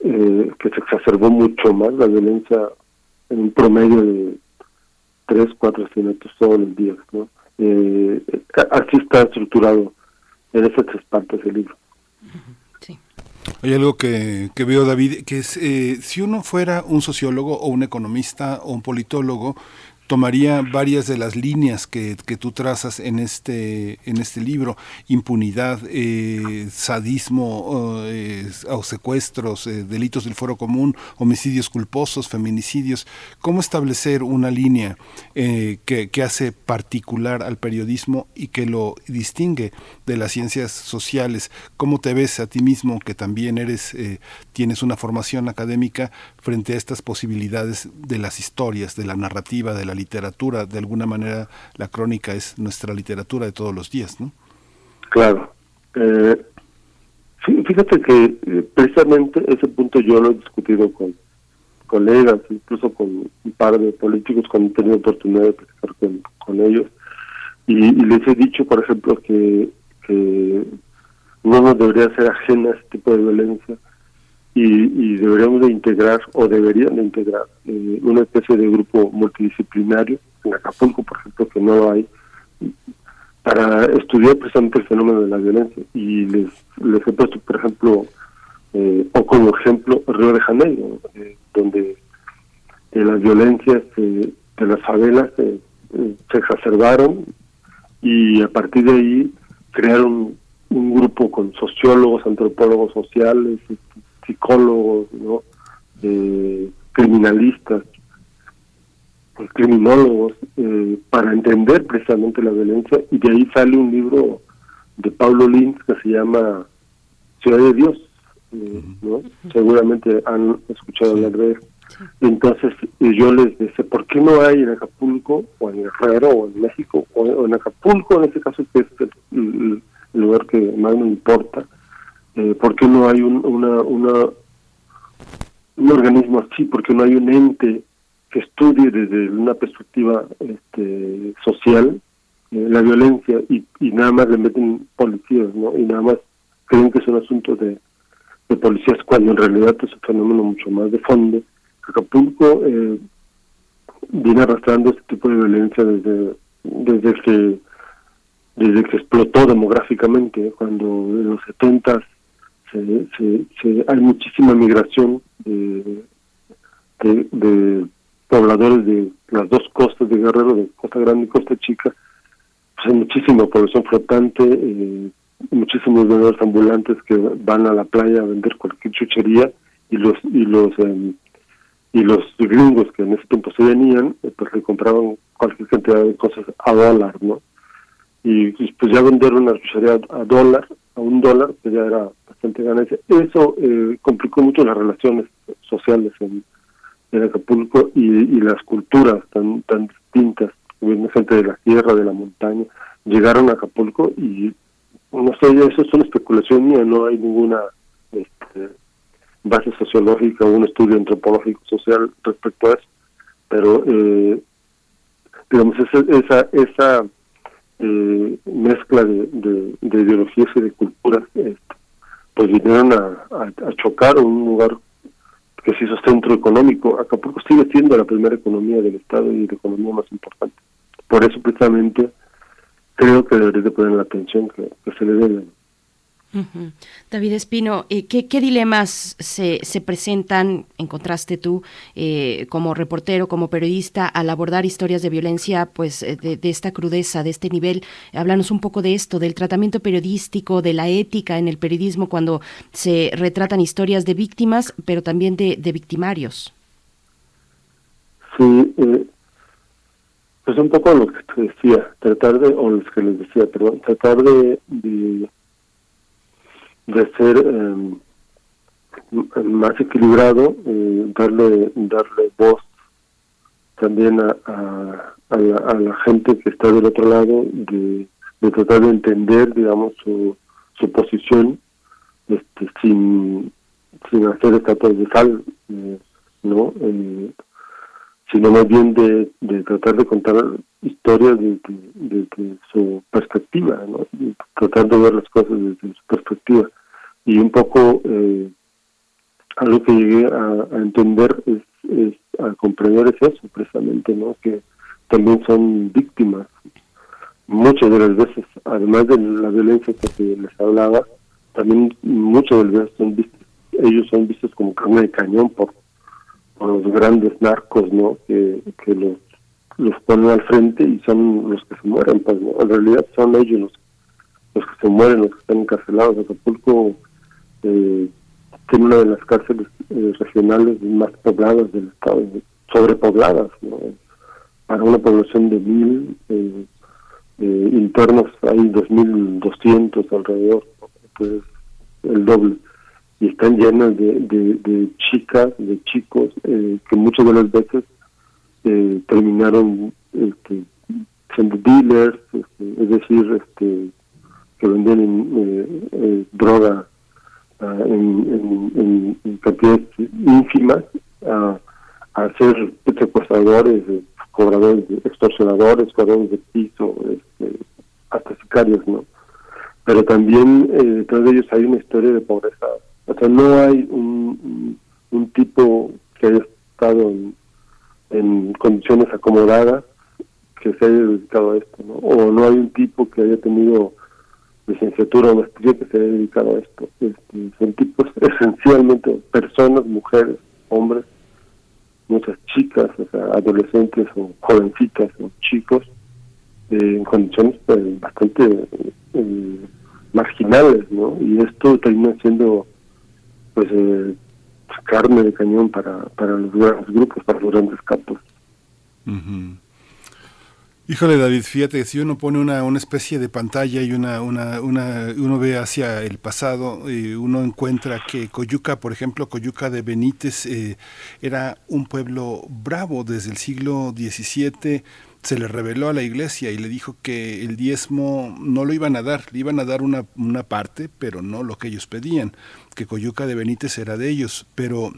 eh, que se exacerbó mucho más la violencia en un promedio de 3, 4 asesinatos todos los días. ¿no? así está estructurado en esas tres partes del libro. Hay algo que, que veo, David, que es, eh, si uno fuera un sociólogo o un economista o un politólogo, tomaría varias de las líneas que, que, tú trazas en este, en este libro, impunidad, eh, sadismo eh, o secuestros, eh, delitos del foro común, homicidios culposos, feminicidios. ¿Cómo establecer una línea que, que, hace particular al periodismo y que lo distingue de las ciencias sociales? ¿Cómo te ves a ti mismo, que también eres, tienes una formación académica, frente a estas posibilidades de las historias, de la narrativa, de la literatura. De alguna manera, la crónica es nuestra literatura de todos los días, ¿no? Claro. Eh, fíjate que eh, precisamente ese punto yo lo he discutido con colegas, incluso con un par de políticos cuando he tenido oportunidad de platicar con, ellos. Y, les he dicho, por ejemplo, que, que no nos debería ser ajena a este tipo de violencia y, deberíamos de integrar o deberían de integrar eh, una especie de grupo multidisciplinario. En Acapulco, por ejemplo, que no hay para estudiar precisamente el fenómeno de la violencia. Y les, les he puesto, por ejemplo, eh, o como ejemplo, Río de Janeiro, eh, donde las violencias de las favelas se exacerbaron y a partir de ahí crearon un grupo con sociólogos, antropólogos sociales, psicólogos, ¿no? Eh, criminalistas, pues, criminólogos, eh, para entender precisamente la violencia, y de ahí sale un libro de Pablo Lins que se llama Ciudad de Dios, eh, ¿no? Seguramente han escuchado hablar de él. Entonces yo les decía, ¿por qué no hay en Acapulco, o en Guerrero, o en México, o, en Acapulco, en este caso que es el, lugar que más me importa, eh, ¿por qué no hay un, una, una, un organismo así? ¿Por qué no hay un ente que estudie desde una perspectiva este, social eh, la violencia y, nada más le meten policías, ¿no? Y nada más creen que es un asunto de, de policías cuando en realidad es un fenómeno mucho más de fondo. Acapulco eh, viene arrastrando este tipo de violencia desde desde que desde que explotó demográficamente cuando en los setentas se, hay muchísima migración de, de, pobladores de las dos costas de Guerrero, de Costa Grande y Costa Chica, pues hay muchísima población flotante, eh, muchísimos vendedores ambulantes que van a la playa a vender cualquier chuchería y los y los em, y los gringos que en ese tiempo se venían, eh, pues le compraban cualquier cantidad de cosas a dólar, ¿no? Y, pues ya vender una chuchería a dólar, a un dólar, pues ya era bastante ganancia. Eso eh, complicó mucho las relaciones sociales en, Acapulco y, las culturas tan tan distintas. Hubo gente de la tierra, de la montaña, llegaron a Acapulco y no sé, eso es una especulación mía, no hay ninguna este, base sociológica o un estudio antropológico social respecto a eso, pero eh, digamos esa esa, esa eh, mezcla de, de, ideologías y de culturas este, pues vinieron a, chocar un lugar que se hizo centro económico. Acapulco sigue siendo la primera economía del Estado y la economía más importante. Por eso precisamente creo que debería de poner la atención que, se le debe. David Espino, eh, ¿qué, dilemas se, se, presentan, encontraste tú eh, como reportero, como periodista, al abordar historias de violencia, pues eh, de, esta crudeza, de este nivel? Háblanos un poco de esto, del tratamiento periodístico, de la ética en el periodismo cuando se retratan historias de víctimas, pero también de, victimarios. Sí, eh, pues un poco lo que te decía, tratar de, o los que les decía, perdón, tratar de, de, de ser em, más equilibrado, eh, darle, darle voz también a, a, la, a, la, gente que está del otro lado, de, de tratar de entender, digamos, su, su posición, este, sin, sin hacer estatuas de sal, eh, ¿no? Sino más bien de, de tratar de contar historias desde, su perspectiva, ¿no? tratar de ver las cosas desde su perspectiva. Y un poco eh, algo que llegué a, entender es, a comprender es eso precisamente, ¿no? que también son víctimas. Muchas de las veces, además de la violencia que les hablaba, también muchas de las veces son vistos, ellos son vistos como carne de cañón por por los grandes narcos, ¿no? Que, los, los ponen al frente y son los que se mueren, pues, ¿no? En realidad son ellos los, los que se mueren, los que están encarcelados. Acapulco eh, tiene una de las cárceles eh, regionales más pobladas del estado, sobrepobladas, ¿no? Para una población de mil eh, eh internos hay 2.200 alrededor, entonces el doble y están llenas de, de, chicas, de chicos eh, que muchas de las veces eh, terminaron este, siendo dealers, este, es decir, este, que venden eh, droga ah, en, en, cantidades ínfimas a, a ser secuestradores, cobradores, extorsionadores, cobradores de piso, este, hasta sicarios, ¿no? Pero también detrás de ellos hay una historia de pobreza o sea, no hay un, un tipo que haya estado en, condiciones acomodadas que se haya dedicado a esto, ¿no? O no hay un tipo que haya tenido licenciatura o maestría que se haya dedicado a esto. Este, son tipos esencialmente personas, mujeres, hombres, muchas chicas, o sea, adolescentes o jovencitas o chicos, eh, en condiciones pues, bastante eh, marginales, ¿no? Y esto termina siendo pues eh, carne de cañón para, para los grandes grupos, para los grandes campos. Híjole David, fíjate, si uno pone una, una especie de pantalla y una, una, una, uno ve hacia el pasado, eh, uno encuentra que Coyuca, por ejemplo, Coyuca de Benítez eh, era un pueblo bravo desde el siglo XVII, se le reveló a la iglesia y le dijo que el diezmo no lo iban a dar, le iban a dar una, una parte, pero no lo que ellos pedían, que Coyuca de Benítez era de ellos, pero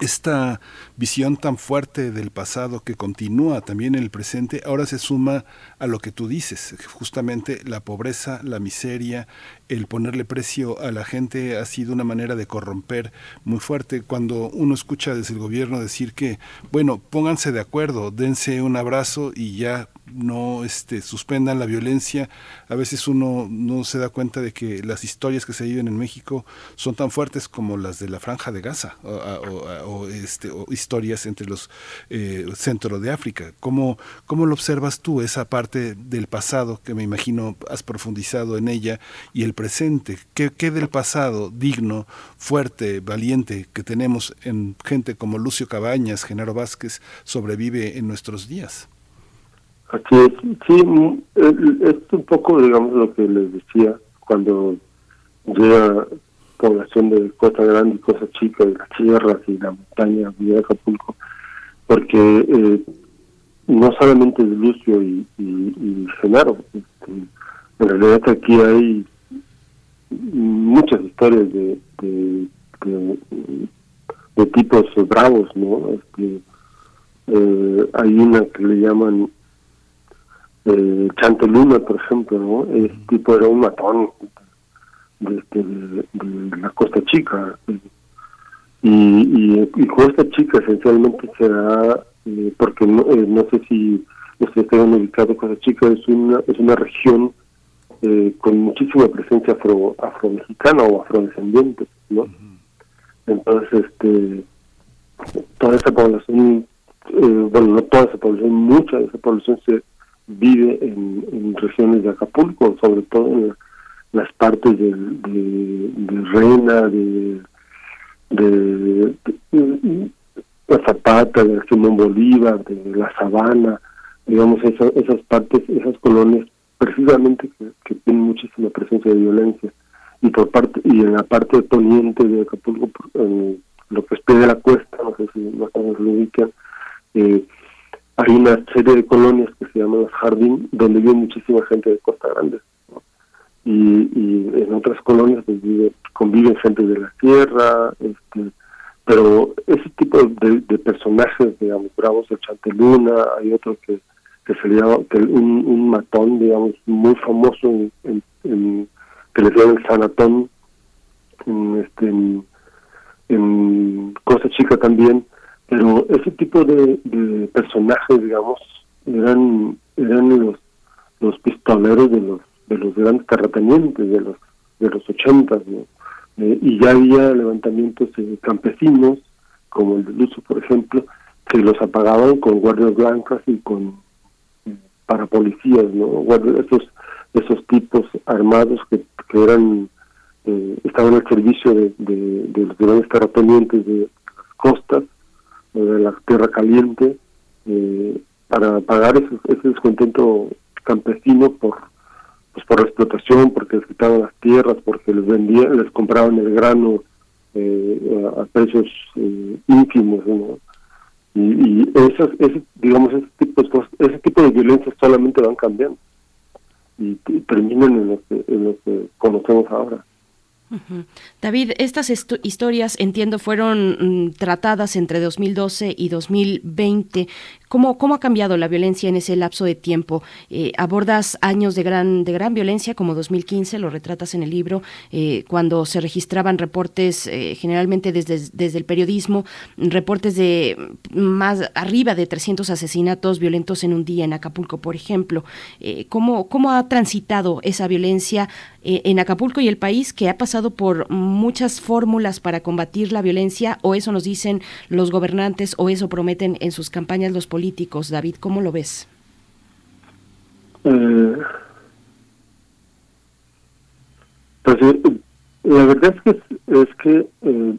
esta visión tan fuerte del pasado que continúa también en el presente, ahora se suma a lo que tú dices, justamente la pobreza, la miseria, el ponerle precio a la gente ha sido una manera de corromper muy fuerte. Cuando uno escucha desde el gobierno decir que, bueno, pónganse de acuerdo, dense un abrazo y ya no este, suspendan la violencia. A veces uno no se da cuenta de que las historias que se viven en México son tan fuertes como las de la Franja de Gaza o, este, historias entre los eh, centros de África. ¿Cómo, ¿Cómo lo observas tú, esa parte del pasado que me imagino has profundizado en ella y el presente? ¿Qué, qué del pasado digno, fuerte, valiente que tenemos en gente como Lucio Cabañas, Genaro Vázquez, sobrevive en nuestros días? Así es, sí, es un poco, digamos, lo que les decía cuando llega población de Costa Grande y Costa Chica, de las tierras y la montaña de Acapulco, porque eh, no solamente es Lucio y, y, Genaro, este, en realidad aquí hay muchas historias de, de, de, tipos bravos, ¿no? Este, eh, hay una que le llaman eh, Chanteluna, por ejemplo, ¿no? Tipo era un matón de, la Costa Chica. Y, y, y, Costa Chica esencialmente será, eh, porque no, eh, no sé si ustedes están ubicados, Costa Chica es una, es una región eh, con muchísima presencia afro, afro-mexicana o afrodescendiente, ¿no? Entonces, este, toda esa población, bueno, no toda esa población, mucha de esa población se vive en, regiones de Acapulco, sobre todo en las partes de, de, Rena, de, de, Zapata, de Simón Bolívar, de La Sabana, digamos, esas partes, esas colonias, precisamente que, tienen muchísima presencia de violencia. Y por parte y en la parte poniente de Acapulco, en lo que es de la cuesta, no sé si más o menos lo ubican, eh, hay una serie de colonias que se llaman los Jardín, donde vive muchísima gente de Costa Grande. Y, en otras colonias pues, vive, conviven gente de la tierra, este, pero ese tipo de, personajes, digamos, bravos de Chanteluna, hay otro que, que se llama, que un, un matón, digamos, muy famoso en, que le llaman el Sanatón, en, este, en, Cosa Chica también, pero ese tipo de, personajes, digamos, eran eran los los pistoleros de los de los grandes terratenientes de los de los ochentas, ¿no? Eh, y ya había levantamientos campesinos, como el de Luzo, por ejemplo, que los apagaban con guardias blancas y con para policías, ¿no? esos, esos tipos armados que, que eran eh, estaban al servicio de, de, los grandes terratenientes de las costas, de la tierra caliente, eh, para pagar ese, descontento campesino por pues por explotación, porque les quitaban las tierras, porque les vendían, les compraban el grano eh, a, precios eh, ínfimos, Y, y esas, ese, digamos, ese tipo, de ese tipo de violencia solamente van cambiando y, terminan en lo, que, en lo que conocemos ahora. David, estas historias, entiendo, fueron mm, tratadas entre 2012 y 2020. ¿Cómo, ¿Cómo ha cambiado la violencia en ese lapso de tiempo? Eh, abordas años de gran, de gran violencia, como 2015, lo retratas en el libro, eh, cuando se registraban reportes, eh, generalmente desde, desde el periodismo, reportes de más arriba de 300 asesinatos violentos en un día en Acapulco, por ejemplo. ¿cómo, ¿Cómo ha transitado esa violencia en Acapulco y el país que ha pasado por muchas fórmulas para combatir la violencia, o eso nos dicen los gobernantes, o eso prometen en sus campañas los políticos. David, ¿cómo lo ves? Eh, pues eh, la verdad es que es que eh,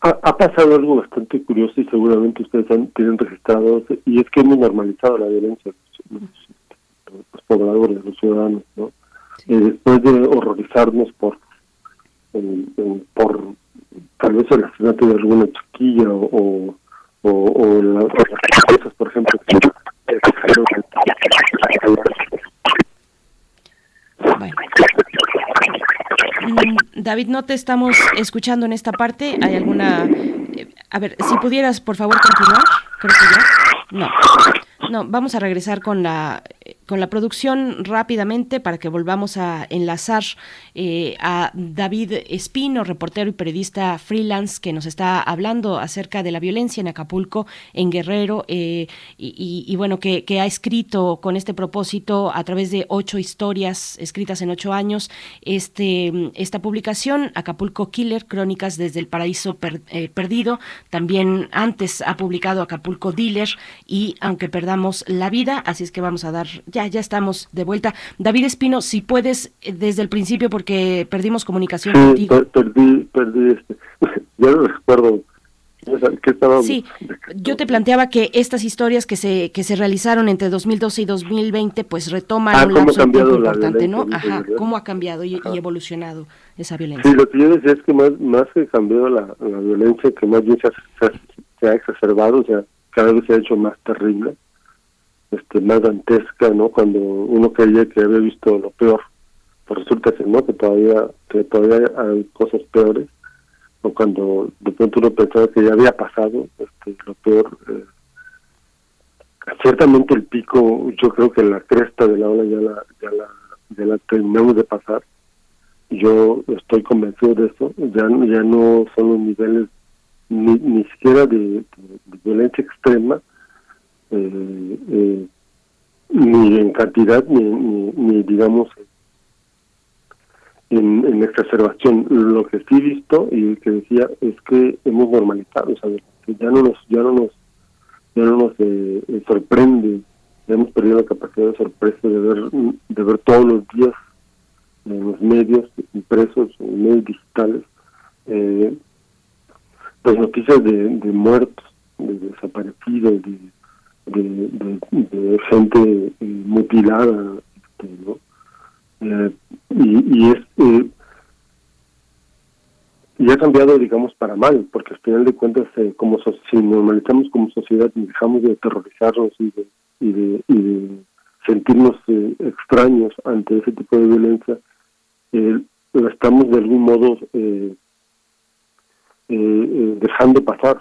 ha, pasado algo bastante curioso y seguramente ustedes han, tienen registrado y es que hemos normalizado la violencia los, los pobladores, los ciudadanos, ¿no? después de horrorizarnos por por tal vez el asesinato de alguna chiquilla o, o, o las cosas, por ejemplo. Mm, David, no te estamos escuchando en esta parte. ¿Hay alguna... Eh, a ver, si pudieras, por favor, continuar. Creo que ya. No. No, vamos a regresar con la con la producción rápidamente para que volvamos a enlazar eh, a David Espino, reportero y periodista freelance, que nos está hablando acerca de la violencia en Acapulco, en Guerrero, eh, y, bueno, que, ha escrito con este propósito a través de ocho historias escritas en ocho años este, esta publicación, Acapulco Killer, Crónicas desde el Paraíso eh, Perdido. También antes ha publicado Acapulco Dealer y Aunque Perdamos la Vida, así es que vamos a dar ya, ya estamos de vuelta. David Espino, si puedes eh, desde el principio porque perdimos comunicación contigo. perdí, perdí este, ya no recuerdo Sí, yo te planteaba que estas historias que se que se realizaron entre 2012 y 2020 pues retoman ah, un lapso importante, ¿no? Ajá, cómo ha cambiado y, evolucionado esa violencia. Sí, lo que yo decía es que más más que cambiado la, la violencia, que más bien se se ha exacerbado, o sea, cada vez se ha hecho más terrible este, más dantesca, ¿no? Cuando uno creía que había visto lo peor, pues resulta que no, que todavía, que todavía hay cosas peores, o cuando de pronto uno pensaba que ya había pasado este, lo peor. Eh, ciertamente el pico, yo creo que la cresta de la ola ya la, ya la, terminamos de pasar. Yo estoy convencido de eso, ya, ya no son los niveles ni, ni siquiera de violencia extrema, eh, eh, ni en cantidad ni, ni, digamos en, en exacerbación. Lo que sí he visto y que decía es que hemos normalizado, ya no nos ya no nos ya no nos eh, eh, sorprende, hemos perdido la capacidad de sorpresa de ver de ver todos los días en los medios impresos, en medios digitales, pues noticias de, de muertos, de desaparecidos, de, de, gente eh, mutilada, este. Eh, y, y es eh, y ha cambiado, digamos, para mal, porque al final de cuentas, eh, como si normalizamos como sociedad y dejamos de aterrorizarnos y de, y de, y de sentirnos extraños ante ese tipo de violencia, lo estamos de algún modo eh, eh, dejando pasar,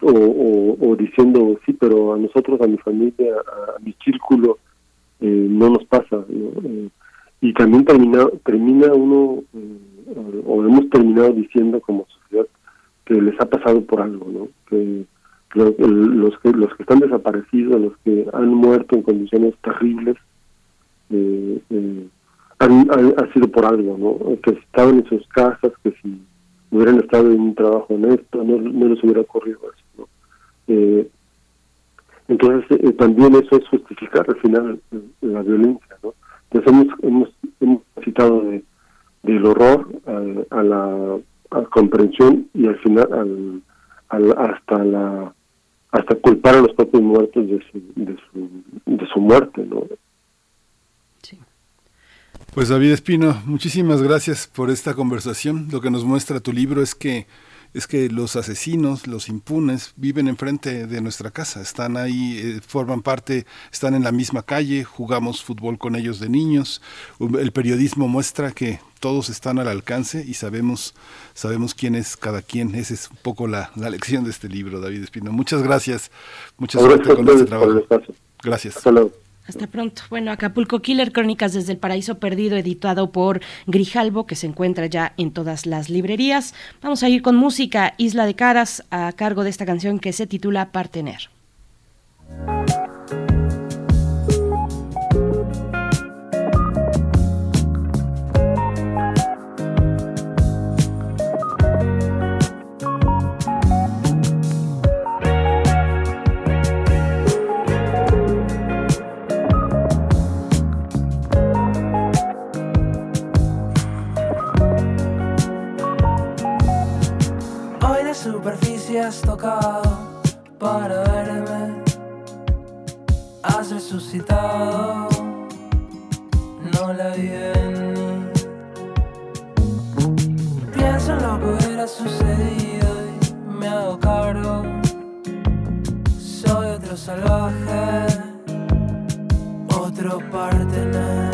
o, diciendo, sí, pero a nosotros, a mi familia, a, mi círculo, no nos pasa. y también termina, termina uno o hemos terminado diciendo como sociedad que les ha pasado por algo, ¿no? Que los que los que están desaparecidos, los que han muerto en condiciones terribles, eh, eh, han, ha sido por algo, ¿no? Que estaban en sus casas, que si hubieran estado en un trabajo honesto, no, no les hubiera ocurrido eso, ¿no? Eh, entonces también eso es justificar al final la violencia, ¿no? Entonces hemos, hemos, hemos citado de del horror eh, a, la comprensión y al final al, hasta la hasta culpar a los propios muertos de su, de su, de su muerte, ¿no? Pues David Espino, muchísimas gracias por esta conversación. Lo que nos muestra tu libro es que es que los asesinos, los impunes, viven enfrente de nuestra casa, están ahí, eh, forman parte, están en la misma calle, jugamos fútbol con ellos de niños. El periodismo muestra que todos están al alcance y sabemos, sabemos quién es cada quien. Esa es un poco la, lección de este libro, David Espino. Muchas gracias, muchas gracias con este trabajo. Gracias. Hasta pronto. Bueno, Acapulco Killer, Crónicas desde el Paraíso Perdido, editado por Grijalbo, que se encuentra ya en todas las librerías. Vamos a ir con música Isla de Caras a cargo de esta canción que se titula Partener. Has tocado para verme. Has resucitado, no la vi venir. Pienso en lo que hubiera sucedido y me hago cargo. Soy otro salvaje, otro partener.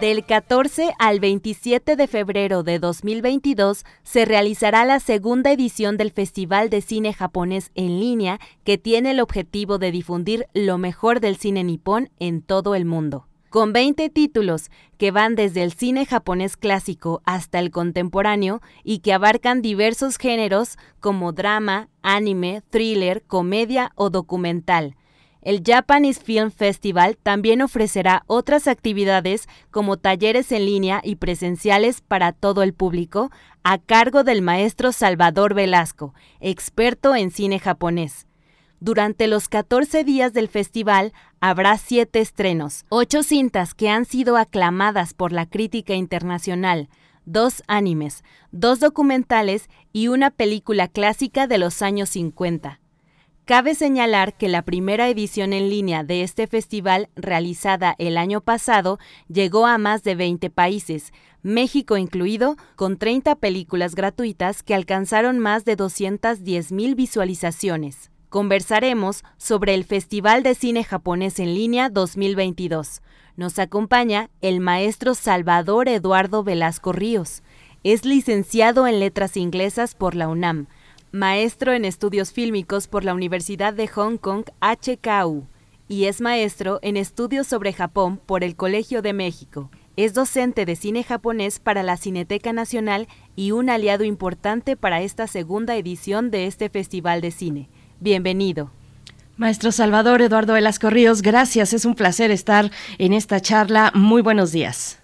del 14 al 27 de febrero de 2022 se realizará la segunda edición del Festival de Cine Japonés en línea que tiene el objetivo de difundir lo mejor del cine nipón en todo el mundo. Con 20 títulos que van desde el cine japonés clásico hasta el contemporáneo y que abarcan diversos géneros como drama, anime, thriller, comedia o documental, el Japanese Film Festival también ofrecerá otras actividades como talleres en línea y presenciales para todo el público a cargo del maestro Salvador Velasco, experto en cine japonés. Durante los 14 días del festival habrá siete estrenos, ocho cintas que han sido aclamadas por la crítica internacional, dos animes, dos documentales y una película clásica de los años 50. Cabe señalar que la primera edición en línea de este festival, realizada el año pasado, llegó a más de 20 países, México incluido, con 30 películas gratuitas que alcanzaron más de 210 mil visualizaciones. Conversaremos sobre el Festival de Cine Japonés en Línea 2022. Nos acompaña el maestro Salvador Eduardo Velasco Ríos. Es licenciado en Letras Inglesas por la UNAM maestro en estudios fílmicos por la Universidad de Hong Kong HKU y es maestro en estudios sobre Japón por el Colegio de México. Es docente de cine japonés para la Cineteca Nacional y un aliado importante para esta segunda edición de este Festival de Cine. Bienvenido. Maestro Salvador Eduardo Velasco Ríos, gracias. Es un placer estar en esta charla. Muy buenos días.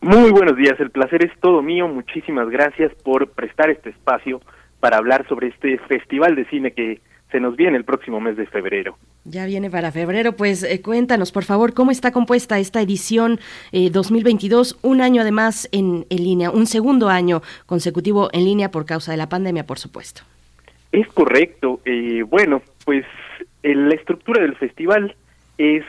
Muy buenos días. El placer es todo mío. Muchísimas gracias por prestar este espacio para hablar sobre este festival de cine que se nos viene el próximo mes de febrero. Ya viene para febrero, pues eh, cuéntanos por favor cómo está compuesta esta edición 2022, eh, un año además en, en, línea, un segundo año consecutivo en línea por causa de la pandemia, por supuesto. Es correcto. Eh, bueno, pues la estructura del festival es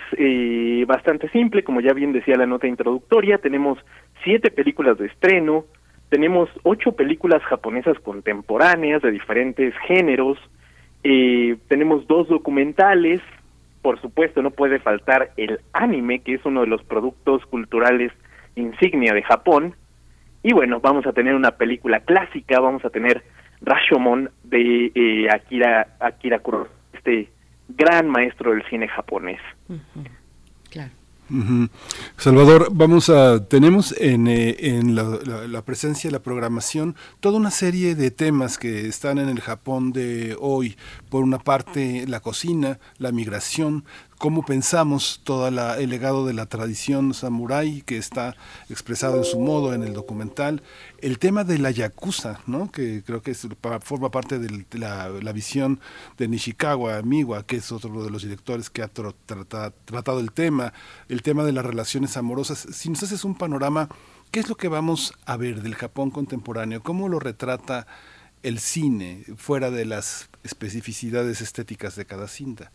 bastante simple, como ya bien decía la nota introductoria, tenemos siete películas de estreno, tenemos ocho películas japonesas contemporáneas de diferentes géneros, eh, tenemos dos documentales, por supuesto no puede faltar el anime, que es uno de los productos culturales insignia de Japón, y bueno, vamos a tener una película clásica, vamos a tener Rashomon de eh, Akira, Akira Kurosawa, este gran maestro del cine japonés. Claro. Salvador, vamos a tenemos en, eh, en la, la, presencia, la programación, toda una serie de temas que están en el Japón de hoy. Por una parte, la cocina, la migración, cómo pensamos todo el legado de la tradición samurái que está expresado en su modo en el documental, el tema de la yakuza, ¿no? que creo que forma parte de la, visión de Nishikawa Miwa, que es otro de los directores que ha tratado el tema, el tema de las relaciones amorosas. Si nos haces un panorama, ¿qué es lo que vamos a ver del Japón contemporáneo? ¿Cómo lo retrata el cine fuera de las especificidades estéticas de cada cinta?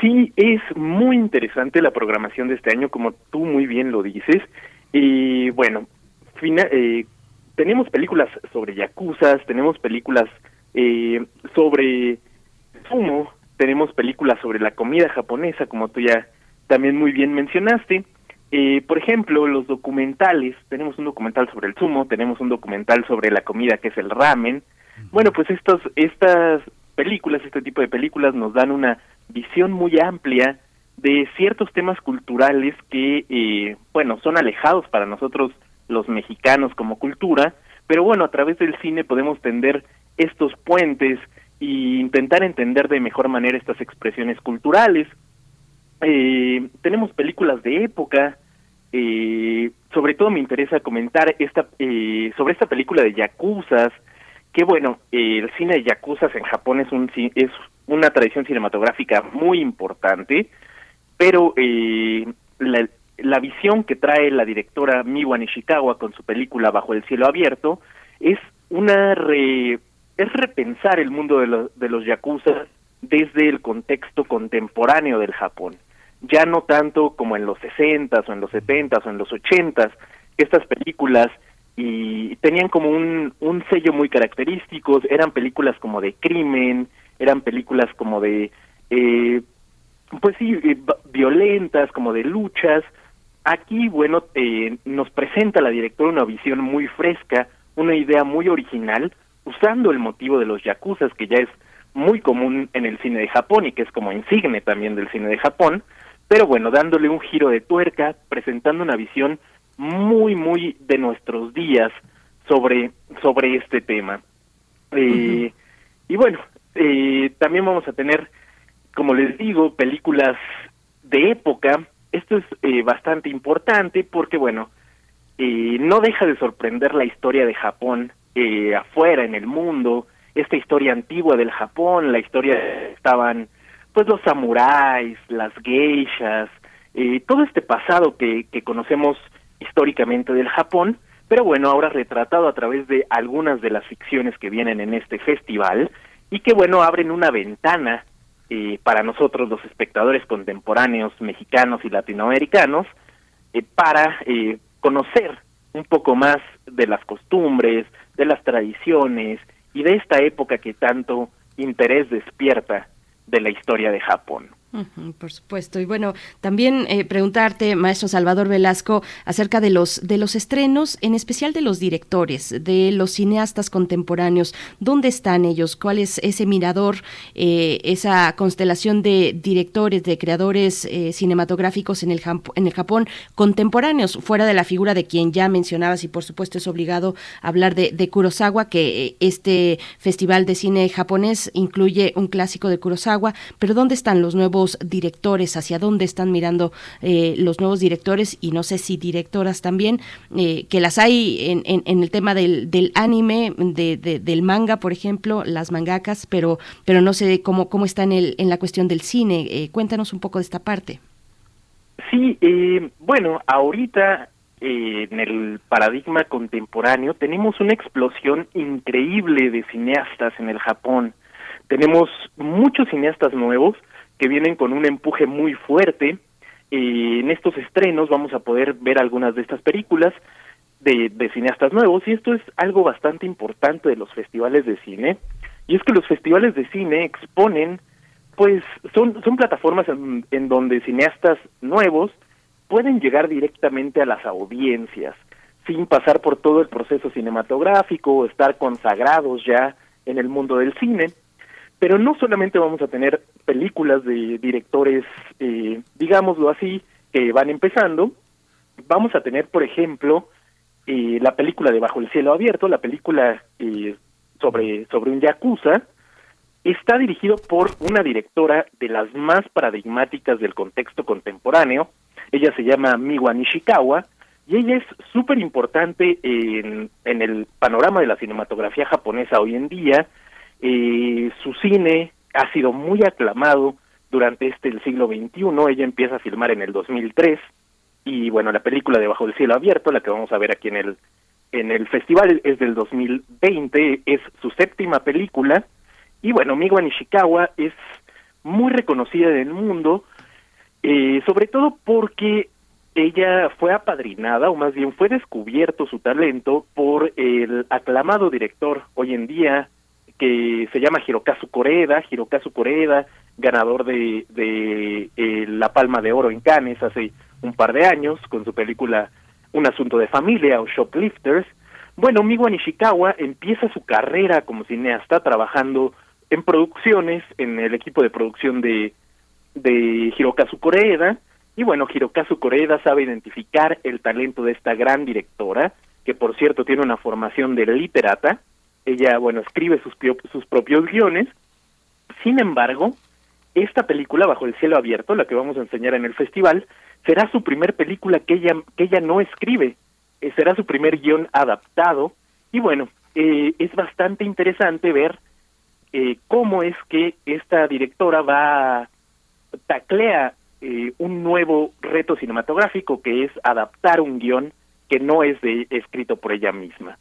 Sí, es muy interesante la programación de este año, como tú muy bien lo dices. Y bueno, eh, tenemos películas sobre yakuzas, tenemos películas eh, sobre sumo, tenemos películas sobre la comida japonesa, como tú ya también muy bien mencionaste. Eh, por ejemplo, los documentales, tenemos un documental sobre el sumo, tenemos un documental sobre la comida que es el ramen. Bueno, pues estos, estas películas, este tipo de películas nos dan una visión muy amplia de ciertos temas culturales que, eh, bueno, son alejados para nosotros los mexicanos como cultura, pero bueno, a través del cine podemos tender estos puentes e intentar entender de mejor manera estas expresiones culturales. Eh, tenemos películas de época, eh, sobre todo me interesa comentar esta eh, sobre esta película de Yakuzas, que bueno, el cine de Yakuzas en Japón es un es una tradición cinematográfica muy importante, pero eh, la, la, visión que trae la directora Miwa Nishikawa con su película Bajo el cielo abierto es una re, es repensar el mundo de, de los yakuza desde el contexto contemporáneo del Japón. Ya no tanto como en los 60s o en los 70s o en los 80s, que estas películas y tenían como un, un sello muy característico, eran películas como de crimen, eran películas como de, eh, pues sí, eh, violentas, como de luchas. Aquí, bueno, eh, nos presenta la directora una visión muy fresca, una idea muy original, usando el motivo de los yakuzas, que ya es muy común en el cine de Japón y que es como insigne también del cine de Japón, pero bueno, dándole un giro de tuerca, presentando una visión muy, muy de nuestros días sobre, sobre este tema. Eh, y bueno, eh, también vamos a tener, como les digo, películas de época. Esto es eh, bastante importante porque, bueno, eh, no deja de sorprender la historia de Japón eh, afuera, en el mundo, esta historia antigua del Japón, la historia estaban pues los samuráis, las geishas, eh, todo este pasado que, que conocemos históricamente del Japón, pero bueno, ahora retratado a través de algunas de las ficciones que vienen en este festival y que bueno, abren una ventana eh, para nosotros los espectadores contemporáneos mexicanos y latinoamericanos eh, para eh, conocer un poco más de las costumbres, de las tradiciones y de esta época que tanto interés despierta de la historia de Japón. Por supuesto. Y bueno, también eh, preguntarte, maestro Salvador Velasco, acerca de los, de los estrenos, en especial de los directores, de los cineastas contemporáneos. ¿Dónde están ellos? ¿Cuál es ese mirador, eh, esa constelación de directores, de creadores eh, cinematográficos en el, en el Japón contemporáneos, fuera de la figura de quien ya mencionabas? Y por supuesto es obligado hablar de, de Kurosawa, que eh, este festival de cine japonés incluye un clásico de Kurosawa. Pero ¿dónde están los nuevos directores? ¿Hacia dónde están mirando eh, los nuevos directores? Y no sé si directoras también, eh, que las hay en, el tema del, del anime, de, de- del manga, por ejemplo, las mangakas, pero, pero no sé cómo, cómo está en, el, en la cuestión del cine. Eh, cuéntanos un poco de esta parte. Sí, eh, bueno, ahorita en el paradigma contemporáneo tenemos una explosión increíble de cineastas en el Japón. Tenemos muchos cineastas nuevos que vienen con un empuje muy fuerte. Eh, en estos estrenos vamos a poder ver algunas de estas películas de, de cineastas nuevos y esto es algo bastante importante de los festivales de cine. Y es que los festivales de cine exponen pues son, son plataformas en, en donde cineastas nuevos pueden llegar directamente a las audiencias sin pasar por todo el proceso cinematográfico o estar consagrados ya en el mundo del cine. Pero no solamente vamos a tener películas de directores, eh, digámoslo así, que van empezando, vamos a tener, por ejemplo, eh, la película de Bajo el cielo abierto, la película eh, sobre, sobre un yakuza, está dirigido por una directora de las más paradigmáticas del contexto contemporáneo. Ella se llama Miwa Nishikawa y ella es súper importante en, en el panorama de la cinematografía japonesa hoy en día. Eh, su cine ha sido muy aclamado durante este el siglo XXI. Ella empieza a filmar en el 2003 y bueno, la película de Bajo el cielo abierto, la que vamos a ver aquí en el en el festival es del 2020, es su séptima película y bueno, Miwa Nishikawa es muy reconocida en el mundo, eh, sobre todo porque ella fue apadrinada, o más bien fue descubierto su talento por el aclamado director hoy en día que se llama Hirokazu Koreeda, Hirokazu Koreeda, ganador de, de eh, la Palma de Oro en Cannes hace un par de años con su película Un asunto de familia o Shoplifters. Bueno, Miwa Nishikawa empieza su carrera como cineasta trabajando en producciones, en el equipo de producción de, de Hirokazu Koreeda, y bueno, Hirokazu Koreeda sabe identificar el talento de esta gran directora, que por cierto tiene una formación de literata, ella, bueno, escribe sus, sus propios guiones, sin embargo, esta película, Bajo el cielo abierto, la que vamos a enseñar en el festival, será su primer película que ella, que ella no escribe, Eh, será su primer guion adaptado, y bueno, eh, es bastante interesante ver eh, cómo es que esta directora va taclea eh, un nuevo reto cinematográfico que es adaptar un guion que no es de, escrito por ella misma.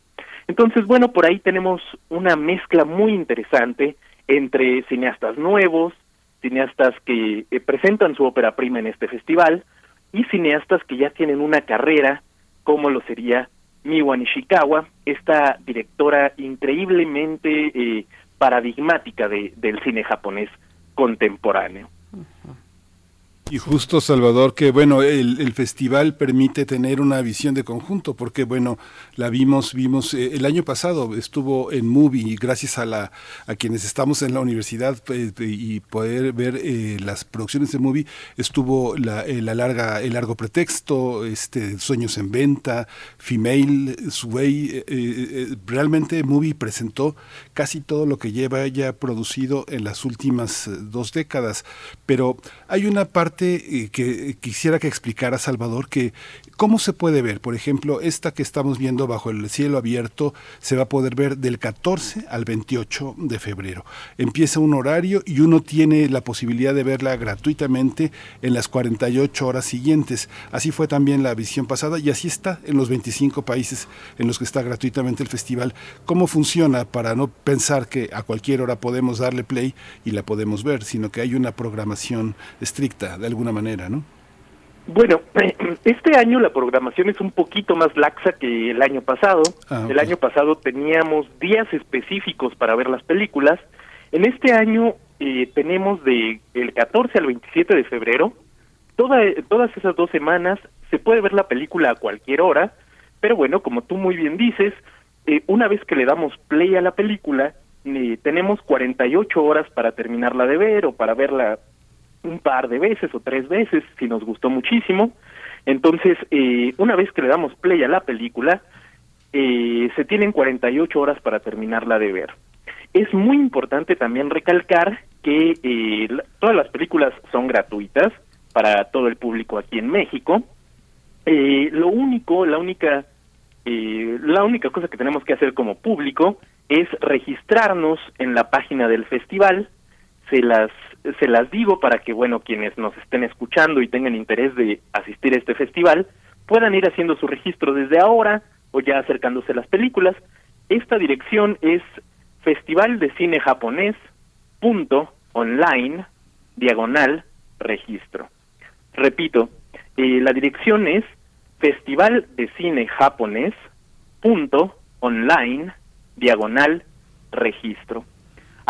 Entonces, bueno, por ahí tenemos una mezcla muy interesante entre cineastas nuevos, cineastas que eh, presentan su ópera prima en este festival y cineastas que ya tienen una carrera, como lo sería Miwa Nishikawa, esta directora increíblemente eh, paradigmática de, del cine japonés contemporáneo. Y justo, Salvador, que bueno, el, el, festival permite tener una visión de conjunto, porque bueno, la vimos, vimos, eh, el año pasado estuvo en Movie, y gracias a la a quienes estamos en la universidad eh, y poder ver eh, las producciones de Movie, estuvo la, eh, la, larga, el largo pretexto, este Sueños en Venta, Female, Sway, realmente Movie presentó casi todo lo que lleva ella producido en las últimas dos décadas, pero hay una parte que quisiera que explicara Salvador que cómo se puede ver, por ejemplo, esta que estamos viendo bajo el cielo abierto se va a poder ver del 14 al 28 de febrero. Empieza un horario y uno tiene la posibilidad de verla gratuitamente en las 48 horas siguientes. Así fue también la visión pasada y así está en los 25 países en los que está gratuitamente el festival. ¿Cómo funciona para no pensar que a cualquier hora podemos darle play y la podemos ver, sino que hay una programación estricta alguna manera, ¿no? Bueno, este año la programación es un poquito más laxa que el año pasado. Ah, okay. El año pasado teníamos días específicos para ver las películas. En este año eh, tenemos de el 14 al 27 de febrero. Toda, todas esas dos semanas se puede ver la película a cualquier hora, pero bueno, como tú muy bien dices, eh, una vez que le damos play a la película, eh, tenemos 48 horas para terminarla de ver o para verla un par de veces o tres veces si nos gustó muchísimo. Entonces, eh, una vez que le damos play a la película, eh, se tienen 48 horas para terminarla de ver. Es muy importante también recalcar que eh, todas las películas son gratuitas para todo el público aquí en México. Eh, lo único, la única, eh, la única cosa que tenemos que hacer como público es registrarnos en la página del festival. Se las se las digo para que, bueno, quienes nos estén escuchando y tengan interés de asistir a este festival, puedan ir haciendo su registro desde ahora o ya acercándose a las películas. Esta dirección es Festival de Cine Japonés punto online diagonal registro. Repito, eh, la dirección es Festival de Cine Japonés punto online diagonal registro.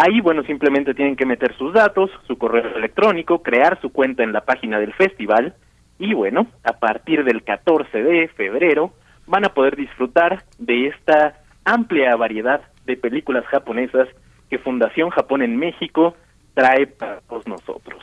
Ahí, bueno, simplemente tienen que meter sus datos, su correo electrónico, crear su cuenta en la página del festival y, bueno, a partir del 14 de febrero van a poder disfrutar de esta amplia variedad de películas japonesas que Fundación Japón en México trae para todos nosotros.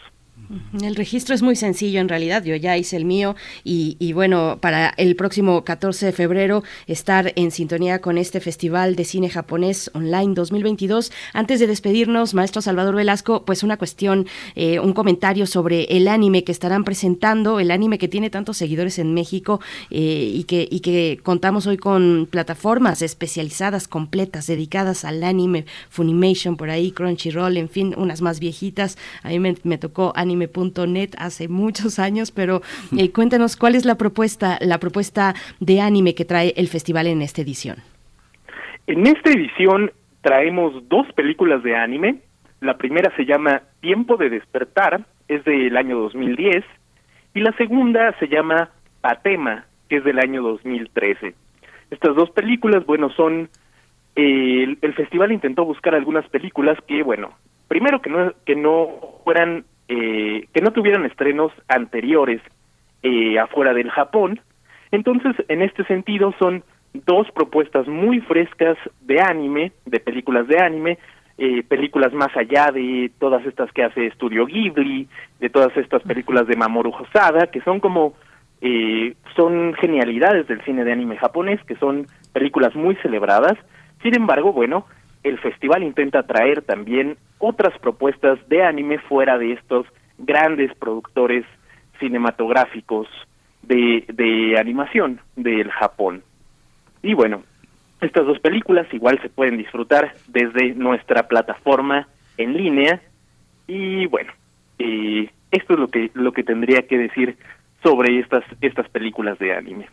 El registro es muy sencillo en realidad, yo ya hice el mío y, bueno, para el próximo 14 de febrero estar en sintonía con este Festival de Cine Japonés Online 2022. Antes de despedirnos, maestro Salvador Velasco, pues una cuestión, eh, un comentario sobre el anime que estarán presentando, el anime que tiene tantos seguidores en México eh, y, que, y que contamos hoy con plataformas especializadas, completas, dedicadas al anime, Funimation por ahí, Crunchyroll, en fin, unas más viejitas. A mí me tocó anime anime.net hace muchos años, pero eh, cuéntanos cuál es la propuesta, la propuesta de anime que trae el festival en esta edición. En esta edición traemos dos películas de anime. La primera se llama Tiempo de despertar, es del año 2010, y la segunda se llama Patema, que es del año 2013. Estas dos películas, bueno, son eh, el, el, festival intentó buscar algunas películas que, bueno, primero que no que no fueran eh, que no tuvieran estrenos anteriores eh, afuera del Japón. Entonces, en este sentido, son dos propuestas muy frescas de anime, de películas de anime, eh, películas más allá de todas estas que hace Studio Ghibli, de todas estas películas de Mamoru Hosada, que son como eh, son genialidades del cine de anime japonés, que son películas muy celebradas. Sin embargo, bueno, el festival intenta traer también otras propuestas de anime fuera de estos grandes productores cinematográficos de, de animación del Japón. Y bueno, estas dos películas igual se pueden disfrutar desde nuestra plataforma en línea y bueno, eh, esto es lo que lo que tendría que decir sobre estas estas películas de anime.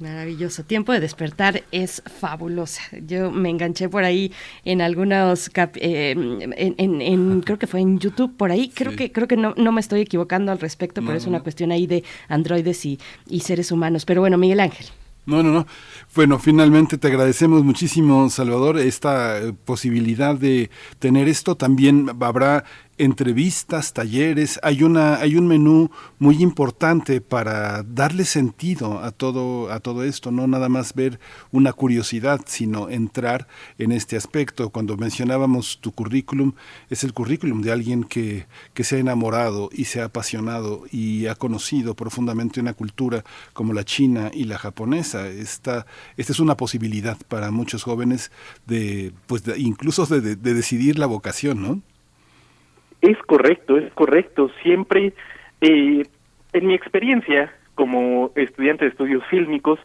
Maravilloso. Tiempo de despertar es fabulosa. Yo me enganché por ahí en algunos eh, en, creo que fue en YouTube por ahí. Creo que creo que no, no me estoy equivocando al respecto, pero es una cuestión ahí de androides y, y seres humanos. Pero bueno, Miguel Ángel. No, no, no. Bueno, finalmente te agradecemos muchísimo, Salvador, esta eh, posibilidad de tener esto. También habrá entrevistas, talleres, hay una hay un menú muy importante para darle sentido a todo a todo esto, no nada más ver una curiosidad, sino entrar en este aspecto. Cuando mencionábamos tu currículum, es el currículum de alguien que, que se ha enamorado y se ha apasionado y ha conocido profundamente una cultura como la china y la japonesa. Esta, esta es una posibilidad para muchos jóvenes de pues incluso de, de decidir la vocación, ¿no? Es correcto, es correcto. Siempre, eh, en mi experiencia como estudiante de estudios fílmicos,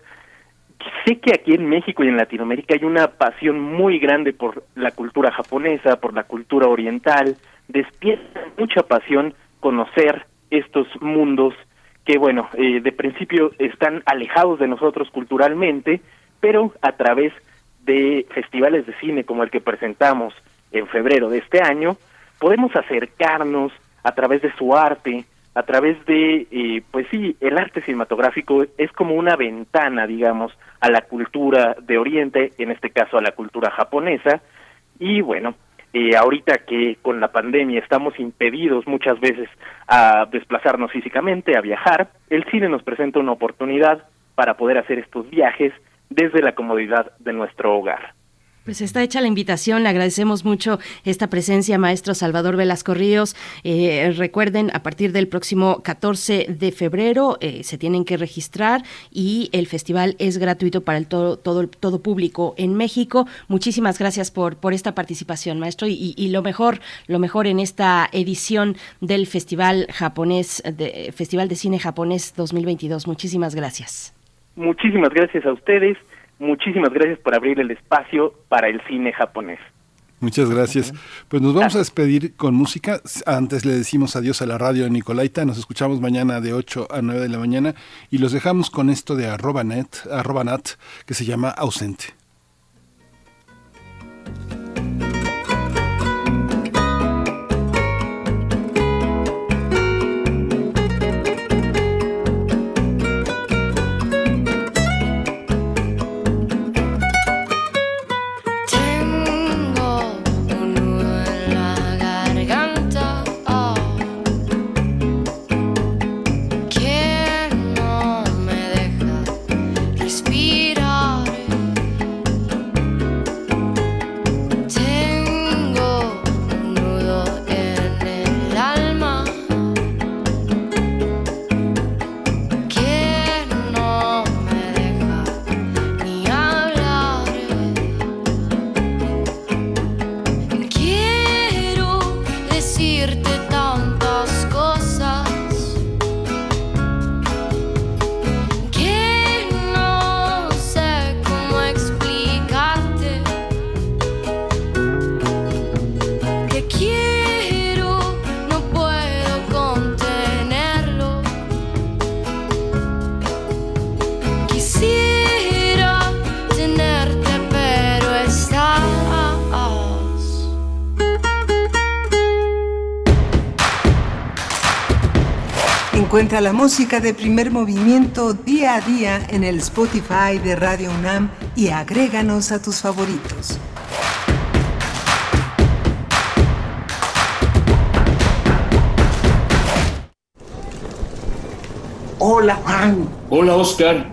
sé que aquí en México y en Latinoamérica hay una pasión muy grande por la cultura japonesa, por la cultura oriental. Despierta mucha pasión conocer estos mundos que, bueno, eh, de principio están alejados de nosotros culturalmente, pero a través de festivales de cine como el que presentamos en febrero de este año, podemos acercarnos a través de su arte, a través de, eh, pues sí, el arte cinematográfico es como una ventana, digamos, a la cultura de Oriente, en este caso a la cultura japonesa, y bueno, eh, ahorita que con la pandemia estamos impedidos muchas veces a desplazarnos físicamente, a viajar, el cine nos presenta una oportunidad para poder hacer estos viajes desde la comodidad de nuestro hogar. Pues está hecha la invitación, le agradecemos mucho esta presencia, maestro Salvador Velasco Ríos. Eh, recuerden, a partir del próximo 14 de febrero eh, se tienen que registrar y el festival es gratuito para el todo, todo, todo público en México. Muchísimas gracias por, por esta participación, maestro, y, y lo mejor, lo mejor en esta edición del Festival Japonés, de, Festival de Cine Japonés 2022. Muchísimas gracias. Muchísimas gracias a ustedes muchísimas gracias por abrir el espacio para el cine japonés. Muchas gracias. Pues nos vamos a despedir con música. Antes le decimos adiós a la radio de Nicolaita. Nos escuchamos mañana de 8 a 9 de la mañana y los dejamos con esto de arroba net, arroba nat, que se llama ausente. Encuentra la música de primer movimiento día a día en el Spotify de Radio UNAM y agréganos a tus favoritos. Hola Juan. Hola Oscar.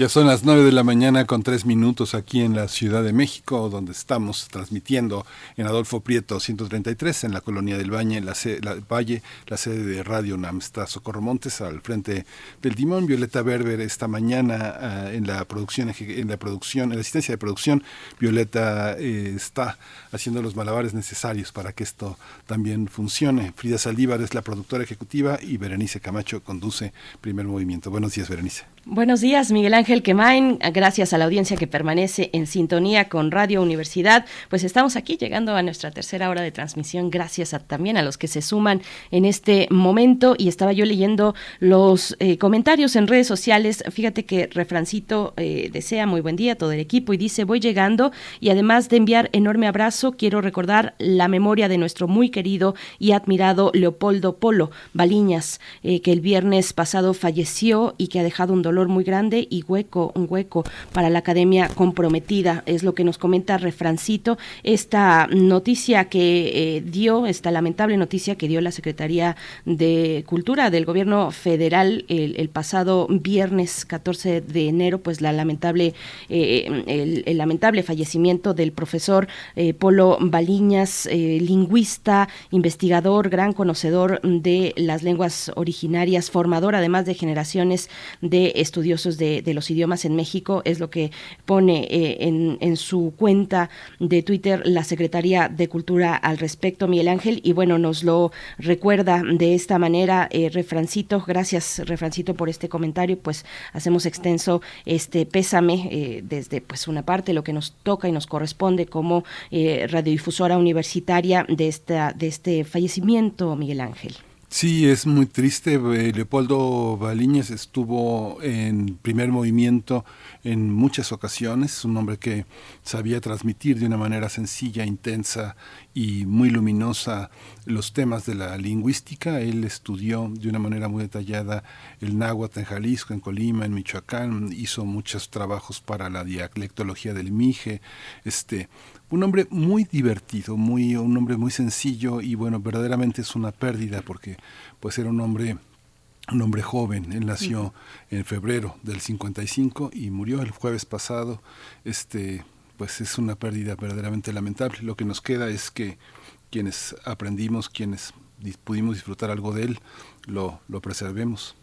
Ya son las 9 de la mañana con 3 minutos aquí en la Ciudad de México, donde estamos transmitiendo en Adolfo Prieto 133, en la colonia del Valle, la, la Valle, la sede de Radio UNAM. Socorro Montes al frente del timón, Violeta Berber esta mañana uh, en la producción, en la producción, en la asistencia de producción. Violeta eh, está haciendo los malabares necesarios para que esto también funcione. Frida Saldívar es la productora ejecutiva y Berenice Camacho conduce Primer Movimiento. Buenos días, Berenice. Buenos días, Miguel Ángel Quemain. Gracias a la audiencia que permanece en sintonía con Radio Universidad. Pues estamos aquí llegando a nuestra tercera hora de transmisión. Gracias a, también a los que se suman en este momento. Y estaba yo leyendo los eh, comentarios en redes sociales. Fíjate que Refrancito eh, desea muy buen día a todo el equipo y dice: Voy llegando y además de enviar enorme abrazo, quiero recordar la memoria de nuestro muy querido y admirado Leopoldo Polo Baliñas, eh, que el viernes pasado falleció y que ha dejado un dolor muy grande y hueco, un hueco para la academia comprometida, es lo que nos comenta Refrancito. Esta noticia que eh, dio, esta lamentable noticia que dio la Secretaría de Cultura del Gobierno Federal el, pasado viernes 14 de enero, pues la lamentable, eh, el, el, lamentable fallecimiento del profesor eh, Polo Baliñas, lingüista, investigador, gran conocedor de las lenguas originarias, formador además de generaciones de estudiosos de, de, los idiomas en México, es lo que pone eh, en, en, su cuenta de Twitter la Secretaría de Cultura al respecto, Miguel Ángel, y bueno, nos lo recuerda de esta manera, eh, Refrancito, gracias Refrancito por este comentario, pues hacemos extenso este pésame eh, desde pues una parte, lo que nos toca y nos corresponde como radiodifusora universitaria de, esta, de este fallecimiento, Miguel Ángel. Sí, es muy triste. Leopoldo Baliñas estuvo en primer movimiento en muchas ocasiones. Es un hombre que sabía transmitir de una manera sencilla, intensa y muy luminosa los temas de la lingüística. Él estudió de una manera muy detallada el náhuatl en Jalisco, en Colima, en Michoacán. Hizo muchos trabajos para la dialectología del Mije. Este, un hombre muy divertido, muy, un hombre muy sencillo y bueno, verdaderamente es una pérdida porque pues era un hombre un hombre joven, él nació uh -huh. en febrero del 55 y murió el jueves pasado. Este, pues es una pérdida verdaderamente lamentable. Lo que nos queda es que quienes aprendimos, quienes pudimos disfrutar algo de él, lo, lo preservemos.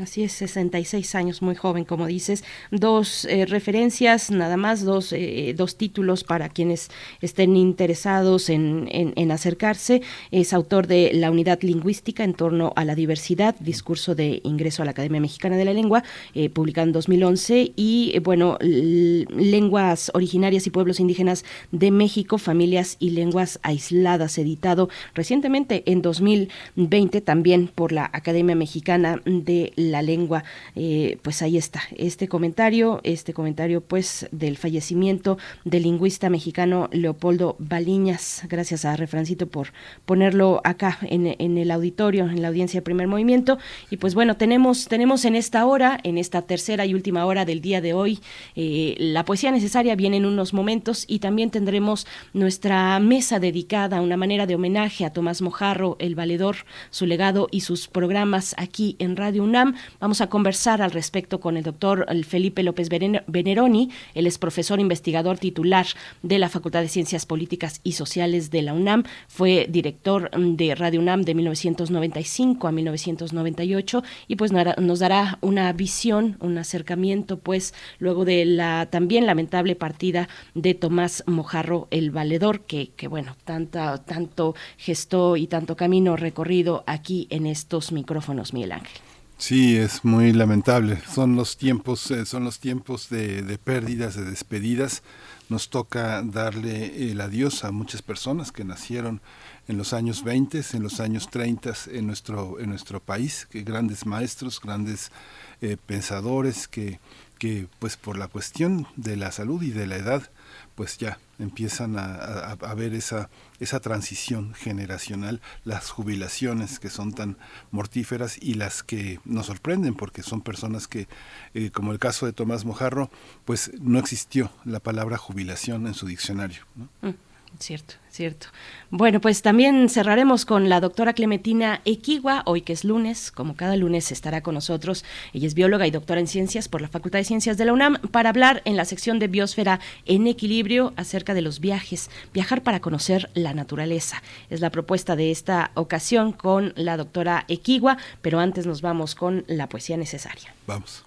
Así es, 66 años, muy joven, como dices. Dos eh, referencias, nada más, dos, eh, dos títulos para quienes estén interesados en, en, en, acercarse. Es autor de La Unidad Lingüística en torno a la diversidad, discurso de ingreso a la Academia Mexicana de la Lengua, eh, publicado en 2011. Y, bueno, Lenguas Originarias y Pueblos Indígenas de México, Familias y Lenguas Aisladas, editado recientemente en 2020 también por la Academia Mexicana de la la lengua. Eh, pues ahí está, este comentario, este comentario pues del fallecimiento del lingüista mexicano Leopoldo Baliñas. Gracias a Refrancito por ponerlo acá en, en el auditorio, en la audiencia de primer movimiento. Y pues bueno, tenemos, tenemos en esta hora, en esta tercera y última hora del día de hoy, eh, la poesía necesaria viene en unos momentos y también tendremos nuestra mesa dedicada a una manera de homenaje a Tomás Mojarro, el valedor, su legado y sus programas aquí en Radio UNAM. Vamos a conversar al respecto con el doctor Felipe López Veneroni. Él es profesor investigador titular de la Facultad de Ciencias Políticas y Sociales de la UNAM. Fue director de Radio UNAM de 1995 a 1998 y pues nos dará una visión, un acercamiento pues luego de la también lamentable partida de Tomás Mojarro el Valedor que, que bueno, tanta, tanto gestó y tanto camino recorrido aquí en estos micrófonos, Miguel Ángel. Sí, es muy lamentable. Son los tiempos, eh, son los tiempos de, de, pérdidas, de despedidas. Nos toca darle el adiós a muchas personas que nacieron en los años 20, en los años 30 en nuestro, en nuestro país, que grandes maestros, grandes eh, pensadores que, que pues por la cuestión de la salud y de la edad pues ya empiezan a, ver esa, esa transición generacional, las jubilaciones que son tan mortíferas y las que nos sorprenden porque son personas que, eh, como el caso de Tomás Mojarro, pues no existió la palabra jubilación en su diccionario. Mm. Cierto, cierto. Bueno, pues también cerraremos con la doctora Clementina Equigua, hoy que es lunes, como cada lunes estará con nosotros. Ella es bióloga y doctora en ciencias por la Facultad de Ciencias de la UNAM para hablar en la sección de Biosfera en Equilibrio acerca de los viajes, viajar para conocer la naturaleza. Es la propuesta de esta ocasión con la doctora Equigua, pero antes nos vamos con la poesía necesaria. Vamos.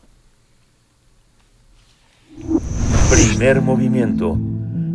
Primer movimiento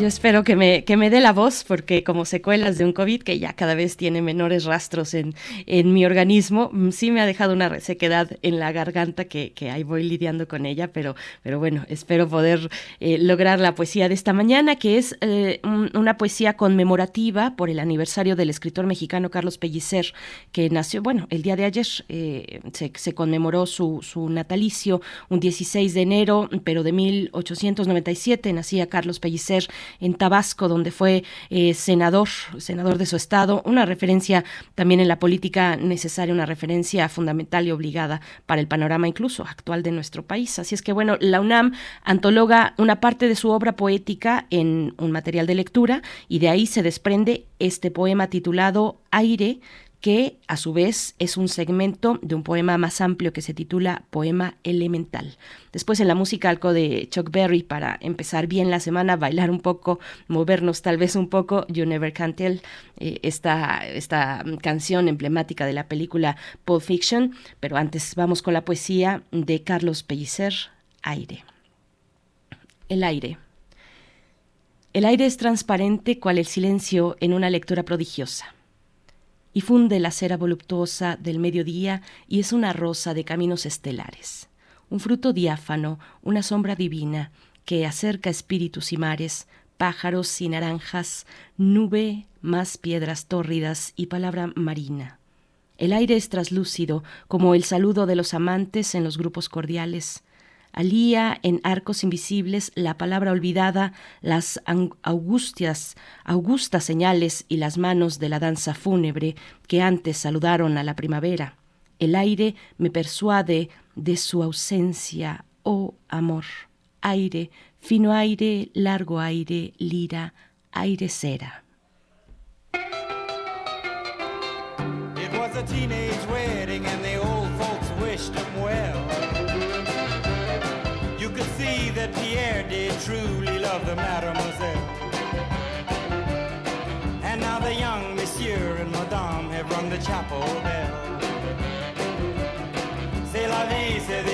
Yo espero que me, que me dé la voz, porque como secuelas de un COVID que ya cada vez tiene menores rastros en, en mi organismo, mm, sí me ha dejado una resequedad en la garganta que, que ahí voy lidiando con ella, pero, pero bueno, espero poder eh, lograr la poesía de esta mañana, que es eh, una poesía conmemorativa por el aniversario del escritor mexicano Carlos Pellicer, que nació, bueno, el día de ayer eh, se, se, conmemoró su, su natalicio, un 16 de enero, pero de 1897 nacía Carlos Pellicer en Tabasco, donde fue eh, senador, senador de su estado, una referencia también en la política necesaria, una referencia fundamental y obligada para el panorama incluso actual de nuestro país. Así es que bueno, la UNAM antologa una parte de su obra poética en un material de lectura y de ahí se desprende este poema titulado Aire que a su vez es un segmento de un poema más amplio que se titula Poema Elemental. Después en la música algo de Chuck Berry para empezar bien la semana, bailar un poco, movernos tal vez un poco, You Never Can Tell, eh, esta, esta canción emblemática de la película Pulp Fiction, pero antes vamos con la poesía de Carlos Pellicer, Aire. El aire. El aire es transparente cual el silencio en una lectura prodigiosa y funde la cera voluptuosa del mediodía y es una rosa de caminos estelares, un fruto diáfano, una sombra divina que acerca espíritus y mares, pájaros y naranjas, nube, más piedras tórridas y palabra marina. El aire es traslúcido, como el saludo de los amantes en los grupos cordiales, alía en arcos invisibles la palabra olvidada, las augustas, augustas señales y las manos de la danza fúnebre que antes saludaron a la primavera. El aire me persuade de su ausencia, oh amor. Aire, fino aire, largo aire, lira, aire cera. Monsieur and madame have rung the chapel bell. C'est la vie, the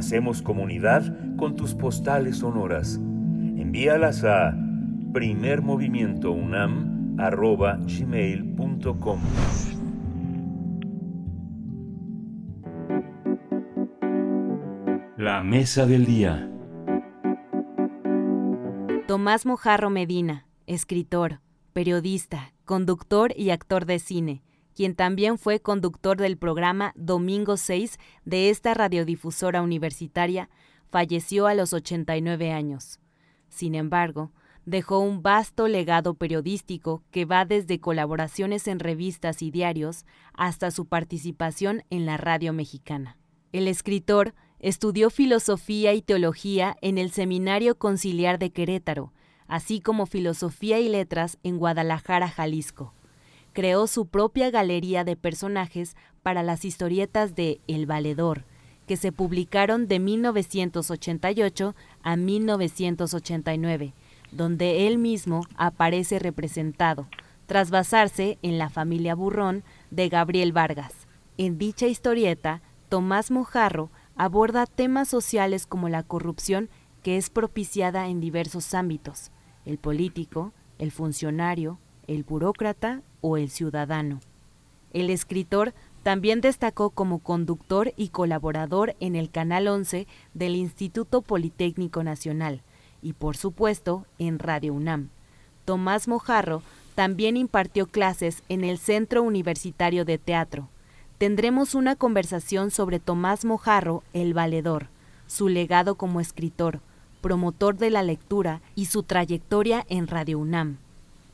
Hacemos comunidad con tus postales sonoras. Envíalas a primermovimientounam.gmail.com La mesa del día. Tomás Mojarro Medina, escritor, periodista, conductor y actor de cine, quien también fue conductor del programa Domingo 6 de esta radiodifusora universitaria, falleció a los 89 años. Sin embargo, dejó un vasto legado periodístico que va desde colaboraciones en revistas y diarios hasta su participación en la radio mexicana. El escritor estudió filosofía y teología en el Seminario Conciliar de Querétaro, así como filosofía y letras en Guadalajara, Jalisco. Creó su propia galería de personajes para las historietas de El Valedor, que se publicaron de 1988 a 1989, donde él mismo aparece representado, tras basarse en la familia Burrón de Gabriel Vargas. En dicha historieta, Tomás Mojarro aborda temas sociales como la corrupción que es propiciada en diversos ámbitos, el político, el funcionario, el burócrata o el ciudadano. El escritor también destacó como conductor y colaborador en el Canal 11 del Instituto Politécnico Nacional y, por supuesto, en Radio UNAM. Tomás Mojarro también impartió clases en el Centro Universitario de Teatro. Tendremos una conversación sobre Tomás Mojarro, el valedor, su legado como escritor, promotor de la lectura y su trayectoria en Radio UNAM.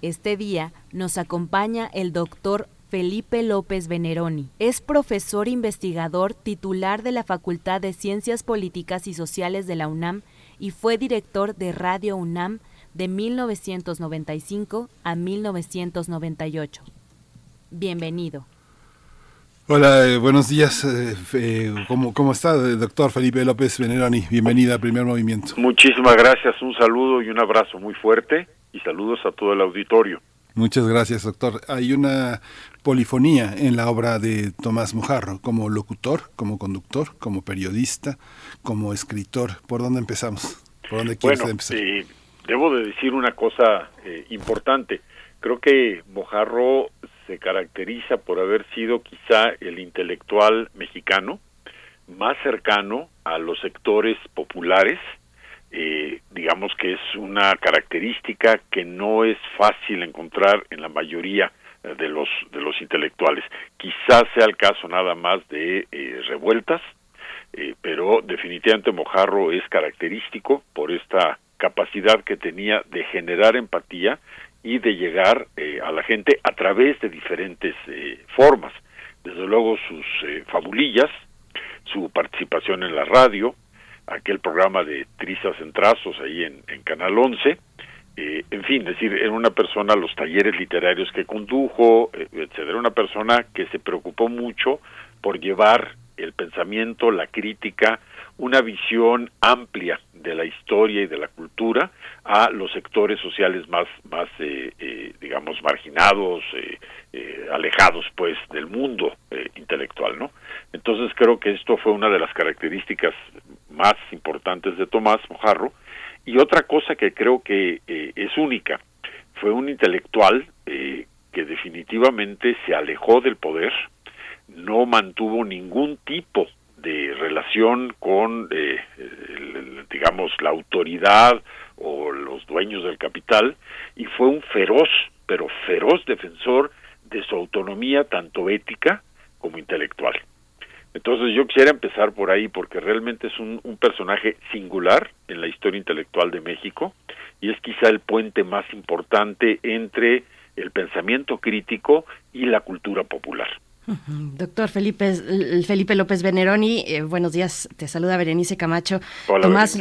Este día nos acompaña el doctor Felipe López Veneroni. Es profesor investigador titular de la Facultad de Ciencias Políticas y Sociales de la UNAM y fue director de Radio UNAM de 1995 a 1998. Bienvenido. Hola, eh, buenos días. eh, eh, ¿cómo, ¿Cómo está, eh, doctor Felipe López Veneroni? Bienvenida a Primer Movimiento. Muchísimas gracias, un saludo y un abrazo muy fuerte y saludos a todo el auditorio. Muchas gracias, doctor. Hay una polifonía en la obra de Tomás Mojarro, como locutor, como conductor, como periodista, como escritor. ¿Por dónde empezamos? ¿Por dónde quieres Bueno, empezar? eh, debo de decir una cosa eh, importante. Creo que Mojarro se caracteriza por haber sido quizá el intelectual mexicano más cercano a los sectores populares. Eh, digamos que es una característica que no es fácil encontrar en la mayoría de los de los intelectuales. Quizás sea el caso nada más de eh, revueltas, eh, pero definitivamente Mojarro es característico por esta capacidad que tenía de generar empatía y de llegar eh, a la gente a través de diferentes formas. Desde luego sus fabulillas, su participación en la radio, aquel programa de Trizas en Trazos ahí en, en Canal 11, en fin, es decir, era una persona, los talleres literarios que condujo, etcétera, era una persona que se preocupó mucho por llevar el pensamiento, la crítica, una visión amplia de la historia y de la cultura a los sectores sociales más, más eh, eh, digamos, marginados, eh, alejados, pues, del mundo intelectual, ¿no? Entonces creo que esto fue una de las características más importantes de Tomás Mojarro. Y otra cosa que creo que es única, fue un intelectual que definitivamente se alejó del poder, no mantuvo ningún tipo de relación con, eh, digamos, la autoridad o los dueños del capital y fue un feroz, pero feroz defensor de su autonomía tanto ética como intelectual. Entonces yo quisiera empezar por ahí porque realmente es un, un, personaje singular en la historia intelectual de México y es quizá el puente más importante entre el pensamiento crítico y la cultura popular. Doctor Felipe, Felipe López Veneroni, eh, buenos días, te saluda Berenice Camacho. Hola, Tomás,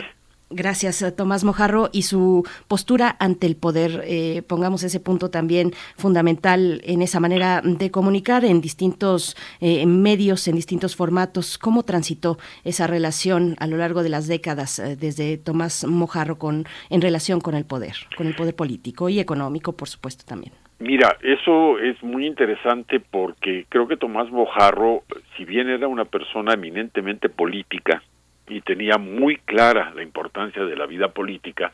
Gracias, eh, Tomás Mojarro, y su postura ante el poder. Eh, pongamos ese punto también fundamental en esa manera de comunicar en distintos medios, en distintos formatos. ¿Cómo transitó esa relación a lo largo de las décadas desde Tomás Mojarro con, en relación con el poder, con el poder político y económico, por supuesto, también? Mira, eso es muy interesante porque creo que Tomás Bojarro, si bien era una persona eminentemente política y tenía muy clara la importancia de la vida política,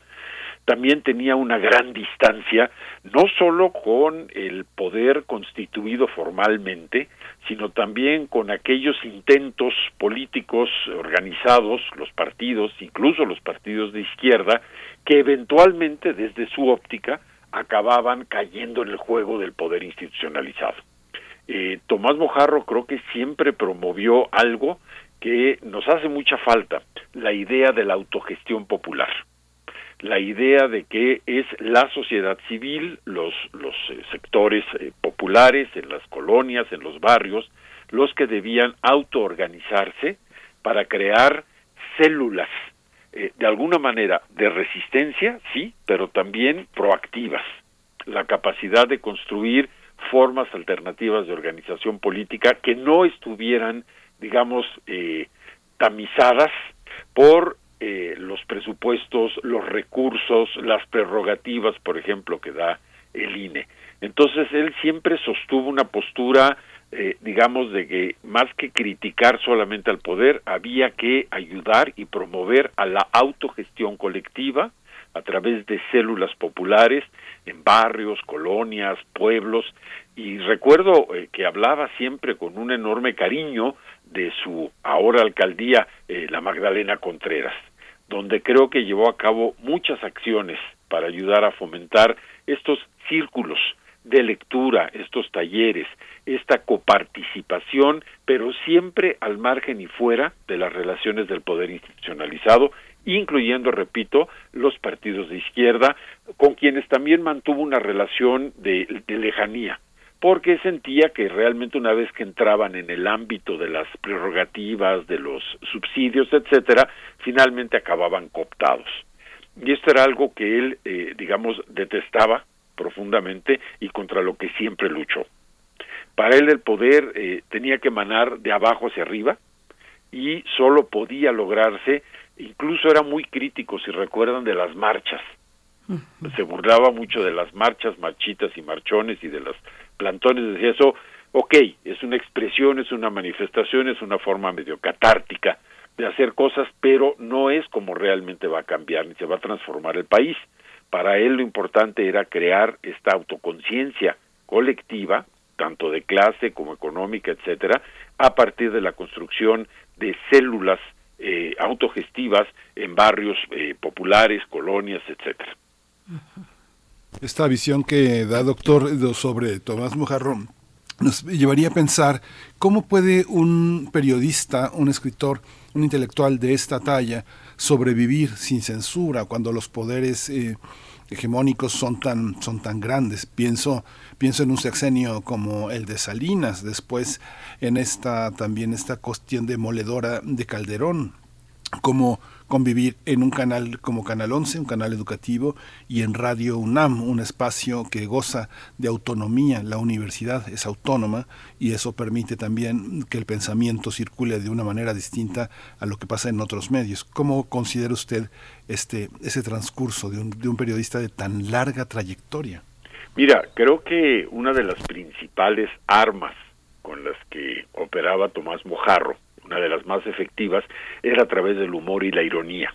también tenía una gran distancia, no solo con el poder constituido formalmente, sino también con aquellos intentos políticos organizados, los partidos, incluso los partidos de izquierda, que eventualmente desde su óptica acababan cayendo en el juego del poder institucionalizado. Eh, Tomás Mojarro creo que siempre promovió algo que nos hace mucha falta, la idea de la autogestión popular, la idea de que es la sociedad civil, los, los eh, sectores eh, populares en las colonias, en los barrios, los que debían autoorganizarse para crear células eh, de alguna manera de resistencia, sí, pero también proactivas. La capacidad de construir formas alternativas de organización política que no estuvieran, digamos, eh, tamizadas por eh, los presupuestos, los recursos, las prerrogativas, por ejemplo, que da el INE. Entonces él siempre sostuvo una postura eh, digamos, de que más que criticar solamente al poder, había que ayudar y promover a la autogestión colectiva a través de células populares en barrios, colonias, pueblos, y recuerdo eh, que hablaba siempre con un enorme cariño de su ahora alcaldía, eh, la Magdalena Contreras, donde creo que llevó a cabo muchas acciones para ayudar a fomentar estos círculos de lectura, estos talleres, esta coparticipación, pero siempre al margen y fuera de las relaciones del poder institucionalizado, incluyendo, repito, los partidos de izquierda, con quienes también mantuvo una relación de, lejanía, porque sentía que realmente una vez que entraban en el ámbito de las prerrogativas, de los subsidios, etcétera, finalmente acababan cooptados. Y esto era algo que él, eh, digamos, detestaba profundamente y contra lo que siempre luchó. Para él el poder eh, tenía que emanar de abajo hacia arriba y solo podía lograrse, incluso era muy crítico, si recuerdan, de las marchas. Se burlaba mucho de las marchas, marchitas y marchones y de los plantones. Decía eso, ok, es una expresión, es una manifestación, es una forma medio catártica de hacer cosas, pero no es como realmente va a cambiar ni se va a transformar el país. Para él lo importante era crear esta autoconciencia colectiva, tanto de clase como económica, etcétera, a partir de la construcción de células eh, autogestivas en barrios eh, populares, colonias, etcétera. Esta visión que da doctor sobre Tomás Mojarrón nos llevaría a pensar cómo puede un periodista, un escritor, un intelectual de esta talla sobrevivir sin censura cuando los poderes eh, hegemónicos son tan, son tan grandes. Pienso, pienso en un sexenio como el de Salinas, después en esta también esta cuestión demoledora de Calderón, como convivir en un canal como Canal 11, un canal educativo, y en Radio UNAM, un espacio que goza de autonomía. La universidad es autónoma y eso permite también que el pensamiento circule de una manera distinta a lo que pasa en otros medios. ¿Cómo considera usted este, ese transcurso de un, de un periodista de tan larga trayectoria? Mira, creo que una de las principales armas con las que operaba Tomás Mojarro una de las más efectivas, era a través del humor y la ironía.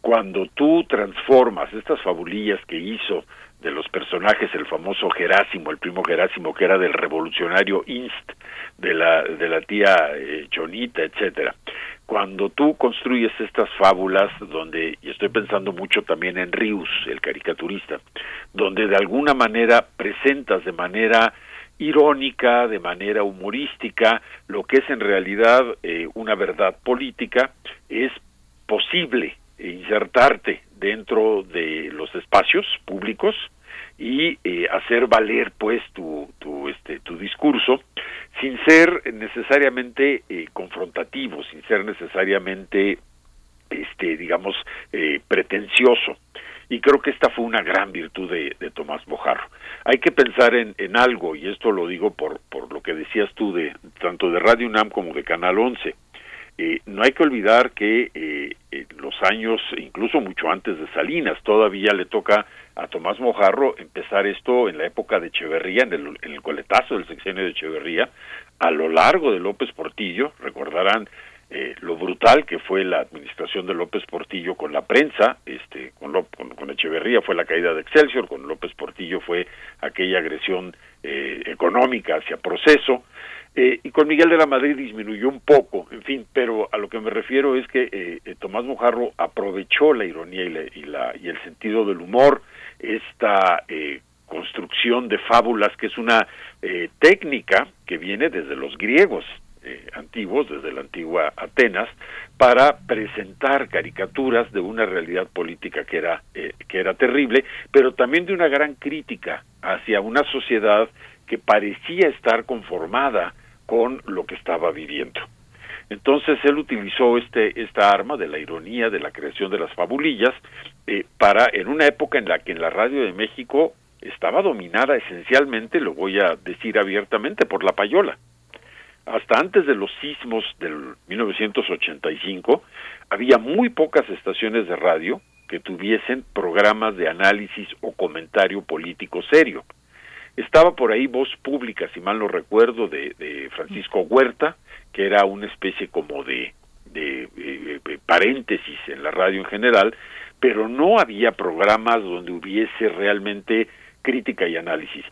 Cuando tú transformas estas fabulillas que hizo de los personajes, el famoso Gerásimo, el primo Gerásimo, que era del revolucionario Inst, de la, de la tía eh, Chonita, etcétera. Cuando tú construyes estas fábulas, donde, y estoy pensando mucho también en Rius, el caricaturista, donde de alguna manera presentas de manera irónica, de manera humorística, lo que es en realidad eh, una verdad política, es posible insertarte dentro de los espacios públicos y eh, hacer valer pues tu, tu, este, tu discurso sin ser necesariamente eh, confrontativo, sin ser necesariamente este digamos pretencioso y creo que esta fue una gran virtud de, de Tomás Mojarro. Hay que pensar en, en, algo, y esto lo digo por, por lo que decías tú, de tanto de Radio UNAM como de Canal 11. Eh, no hay que olvidar que eh, los años, incluso mucho antes de Salinas, todavía le toca a Tomás Mojarro empezar esto en la época de Echeverría, en el, en el coletazo del sexenio de Echeverría, a lo largo de López Portillo, recordarán eh, lo brutal que fue la administración de López Portillo con la prensa, este, con, con, Echeverría fue la caída de Excelsior, con López Portillo fue aquella agresión eh, económica hacia proceso, eh, y con Miguel de la Madrid disminuyó un poco, en fin, pero a lo que me refiero es que Tomás Mojarro aprovechó la ironía y, la, y, la, y el sentido del humor, esta construcción de fábulas que es una técnica que viene desde los griegos, eh, antiguos, desde la antigua Atenas, para presentar caricaturas de una realidad política que era, eh, que era terrible, pero también de una gran crítica hacia una sociedad que parecía estar conformada con lo que estaba viviendo. Entonces él utilizó este, esta arma de la ironía, de la creación de las fabulillas, eh, para en una época en la que en la radio de México estaba dominada esencialmente, lo voy a decir abiertamente, por la payola hasta antes de los sismos del 1985, había muy pocas estaciones de radio que tuviesen programas de análisis o comentario político serio. Estaba por ahí Voz Pública, si mal no recuerdo, de, Francisco Huerta, que era una especie como de, de, de, de paréntesis en la radio en general, pero no había programas donde hubiese realmente crítica y análisis.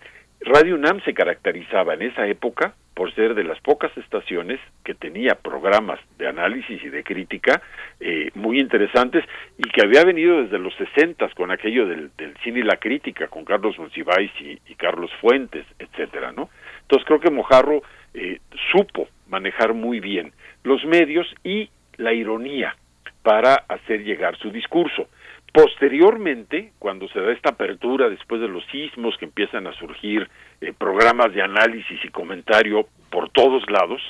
Radio UNAM se caracterizaba en esa época por ser de las pocas estaciones que tenía programas de análisis y de crítica eh, muy interesantes y que había venido desde los sesentas con aquello del, cine y la crítica con Carlos Monsiváis y, Carlos Fuentes, etcétera, ¿no? Entonces creo que Mojarro eh, supo manejar muy bien los medios y la ironía para hacer llegar su discurso. Posteriormente, cuando se da esta apertura después de los sismos que empiezan a surgir eh, programas de análisis y comentario por todos lados,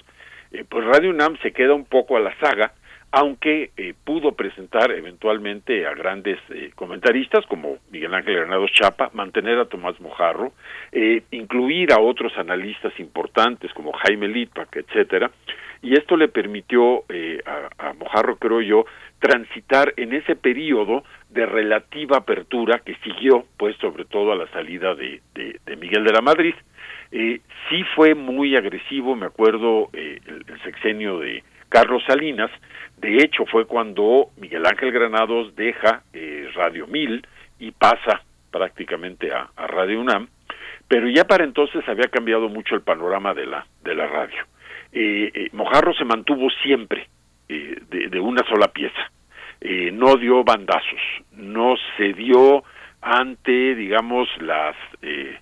eh, pues Radio UNAM se queda un poco a la saga, aunque eh, pudo presentar eventualmente a grandes comentaristas como Miguel Ángel Granados Chapa, mantener a Tomás Mojarro, incluir a otros analistas importantes como Jaime Litpack, etcétera, y esto le permitió a, a Mojarro, creo yo, transitar en ese periodo de relativa apertura que siguió, pues sobre todo a la salida de, de, Miguel de la Madrid. Eh, sí fue muy agresivo, me acuerdo, eh, el, sexenio de Carlos Salinas, de hecho fue cuando Miguel Ángel Granados deja eh, Radio Mil y pasa prácticamente a, a, Radio UNAM, pero ya para entonces había cambiado mucho el panorama de la, de la radio. Eh, Mojarro se mantuvo siempre de, de una sola pieza eh, no dio bandazos, no se dio ante, digamos, las, eh,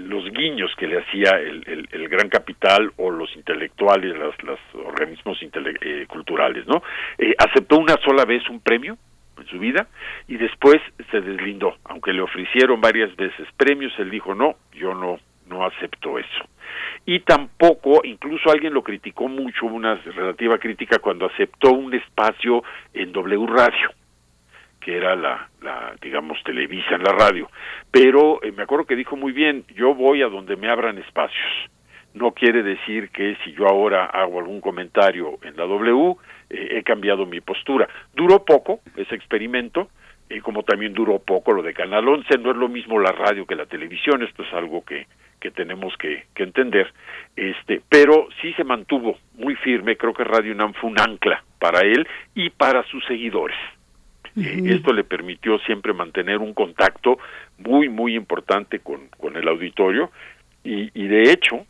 los guiños que le hacía el, el, gran capital o los intelectuales, los, organismos eh, culturales, ¿no? Eh, aceptó una sola vez un premio en su vida y después se deslindó, aunque le ofrecieron varias veces premios, él dijo no, yo no no acepto eso. Y tampoco, incluso alguien lo criticó mucho, una relativa crítica cuando aceptó un espacio en W Radio que era la, la digamos Televisa en la radio, pero eh, me acuerdo que dijo muy bien, yo voy a donde me abran espacios. No quiere decir que si yo ahora hago algún comentario en la W, eh, he cambiado mi postura. Duró poco ese experimento, y como también duró poco lo de Canal 11, no es lo mismo la radio que la televisión, esto es algo que, que tenemos que, que entender, este, pero sí se mantuvo muy firme, creo que Radio UNAM fue un ancla para él y para sus seguidores. Eh, esto le permitió siempre mantener un contacto muy, muy importante con, con el auditorio y, y de hecho,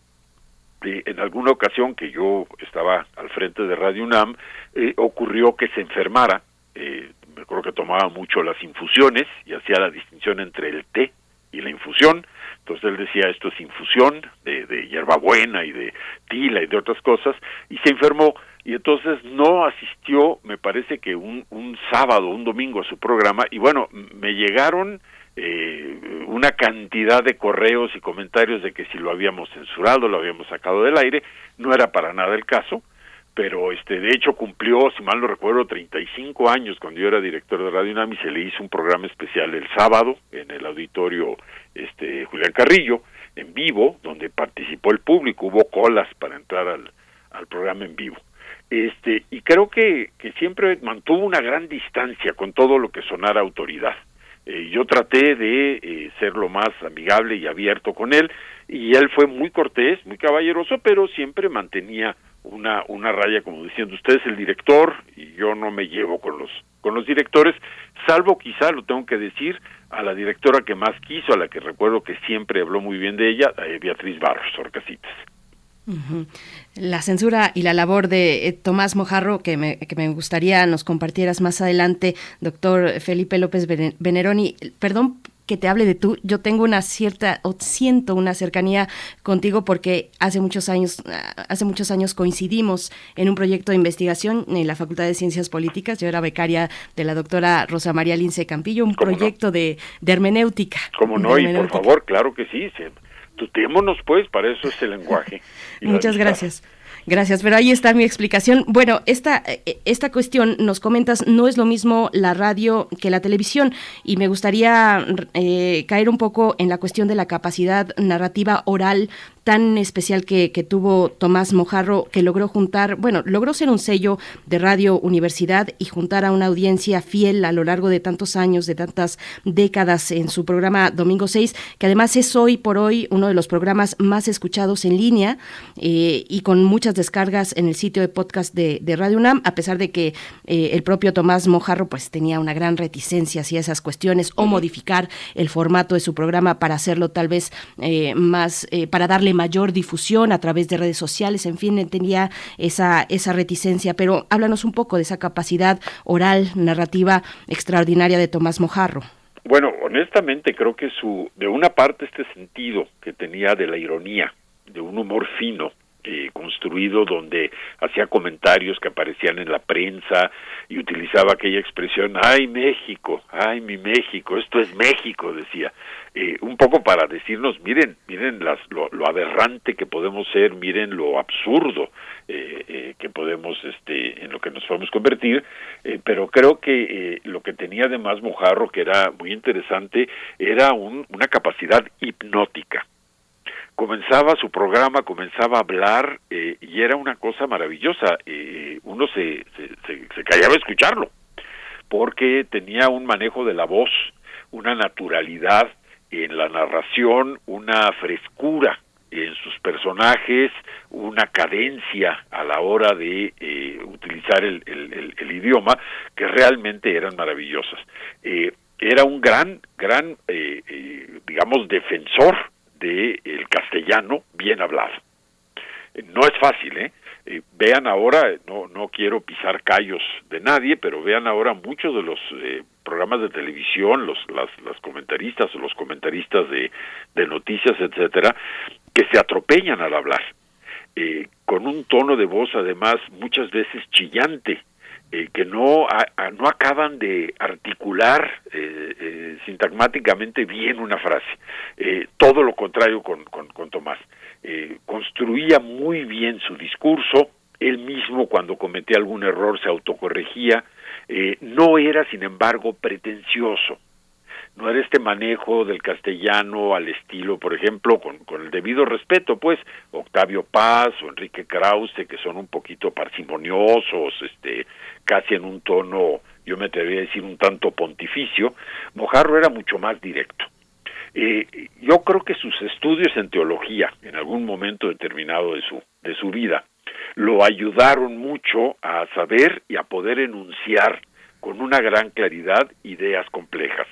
eh, en alguna ocasión que yo estaba al frente de Radio UNAM, eh, ocurrió que se enfermara, me acuerdo que tomaba mucho las infusiones y hacía la distinción entre el té y la infusión, entonces él decía esto es infusión de, de hierbabuena y de tila y de otras cosas, y se enfermó. Y entonces no asistió, me parece que un, un sábado, un domingo a su programa, y bueno, me llegaron eh, una cantidad de correos y comentarios de que si lo habíamos censurado, lo habíamos sacado del aire, no era para nada el caso, pero este de hecho cumplió, si mal no recuerdo, 35 años cuando yo era director de Radio UNAM se le hizo un programa especial el sábado en el auditorio este Julián Carrillo, en vivo, donde participó el público, hubo colas para entrar al, al programa en vivo este y creo que, que siempre mantuvo una gran distancia con todo lo que sonara autoridad. Eh, yo traté de eh, ser lo más amigable y abierto con él y él fue muy cortés, muy caballeroso, pero siempre mantenía una una raya como diciendo usted es el director y yo no me llevo con los con los directores, salvo quizá lo tengo que decir a la directora que más quiso, a la que recuerdo que siempre habló muy bien de ella, Beatriz Barros Orcasitas. La censura y la labor de eh, Tomás Mojarro, que me, que me gustaría nos compartieras más adelante, doctor Felipe López Veneroni. Perdón que te hable de tú, yo tengo una cierta, o siento una cercanía contigo porque hace muchos años, hace muchos años coincidimos en un proyecto de investigación en la Facultad de Ciencias Políticas. Yo era becaria de la doctora Rosa María Lince Campillo, un proyecto de, de, hermenéutica. ¿Cómo no? Y por favor, claro que sí tutémonos pues, para eso es el lenguaje. Muchas gracias. Gracias, pero ahí está mi explicación. Bueno, esta, eh, esta cuestión, nos comentas, no es lo mismo la radio que la televisión y me gustaría eh, caer un poco en la cuestión de la capacidad narrativa oral tan especial que, tuvo Tomás Mojarro, que logró juntar, bueno, logró ser un sello de Radio Universidad y juntar a una audiencia fiel a lo largo de tantos años, de tantas décadas en su programa Domingo 6, que además es hoy por hoy uno de los programas más escuchados en línea eh, y con muchas descargas en el sitio de podcast de, Radio UNAM, a pesar de que eh, el propio Tomás Mojarro pues tenía una gran reticencia hacia esas cuestiones o modificar el formato de su programa para hacerlo tal vez eh, más, para darle mayor difusión a través de redes sociales, en fin, tenía esa, esa reticencia, pero háblanos un poco de esa capacidad oral, narrativa extraordinaria de Tomás Mojarro. Bueno, honestamente creo que su, de una parte este sentido que tenía de la ironía, de un humor fino, eh, construido donde hacía comentarios que aparecían en la prensa y utilizaba aquella expresión, ay México, ay mi México, esto es México, decía, eh, un poco para decirnos, miren, miren las, lo, aberrante que podemos ser, miren lo absurdo eh, que podemos, este, en lo que nos podemos convertir, pero creo que lo que tenía de más Mojarro, que era muy interesante, era una capacidad hipnótica comenzaba su programa, comenzaba a hablar eh, y era una cosa maravillosa. Eh, uno se, se, callaba a escucharlo porque tenía un manejo de la voz, una naturalidad en la narración, una frescura en sus personajes, una cadencia a la hora de eh, utilizar el, el, idioma que realmente eran maravillosas. era un gran, gran, digamos, defensor de el castellano bien hablado. No es fácil, ¿eh? Eh, vean ahora, no, no quiero pisar callos de nadie, pero vean ahora muchos de los eh, programas de televisión, los, las, las comentaristas o los comentaristas de, noticias, etcétera, que se atropellan al hablar, eh, con un tono de voz además muchas veces chillante, eh, que no, no acaban de articular eh, eh, sintagmáticamente bien una frase. todo lo contrario con, con, con Tomás. construía muy bien su discurso, él mismo cuando cometía algún error se autocorregía, no era sin embargo pretencioso no era este manejo del castellano al estilo, por ejemplo, con, el debido respeto, pues, Octavio Paz o Enrique Krause, que son un poquito parsimoniosos, este, casi en un tono, yo me atrevería a decir, un tanto pontificio, Mojarro era mucho más directo. Eh, yo creo que sus estudios en teología, en algún momento determinado de su, de su vida, lo ayudaron mucho a saber y a poder enunciar con una gran claridad ideas complejas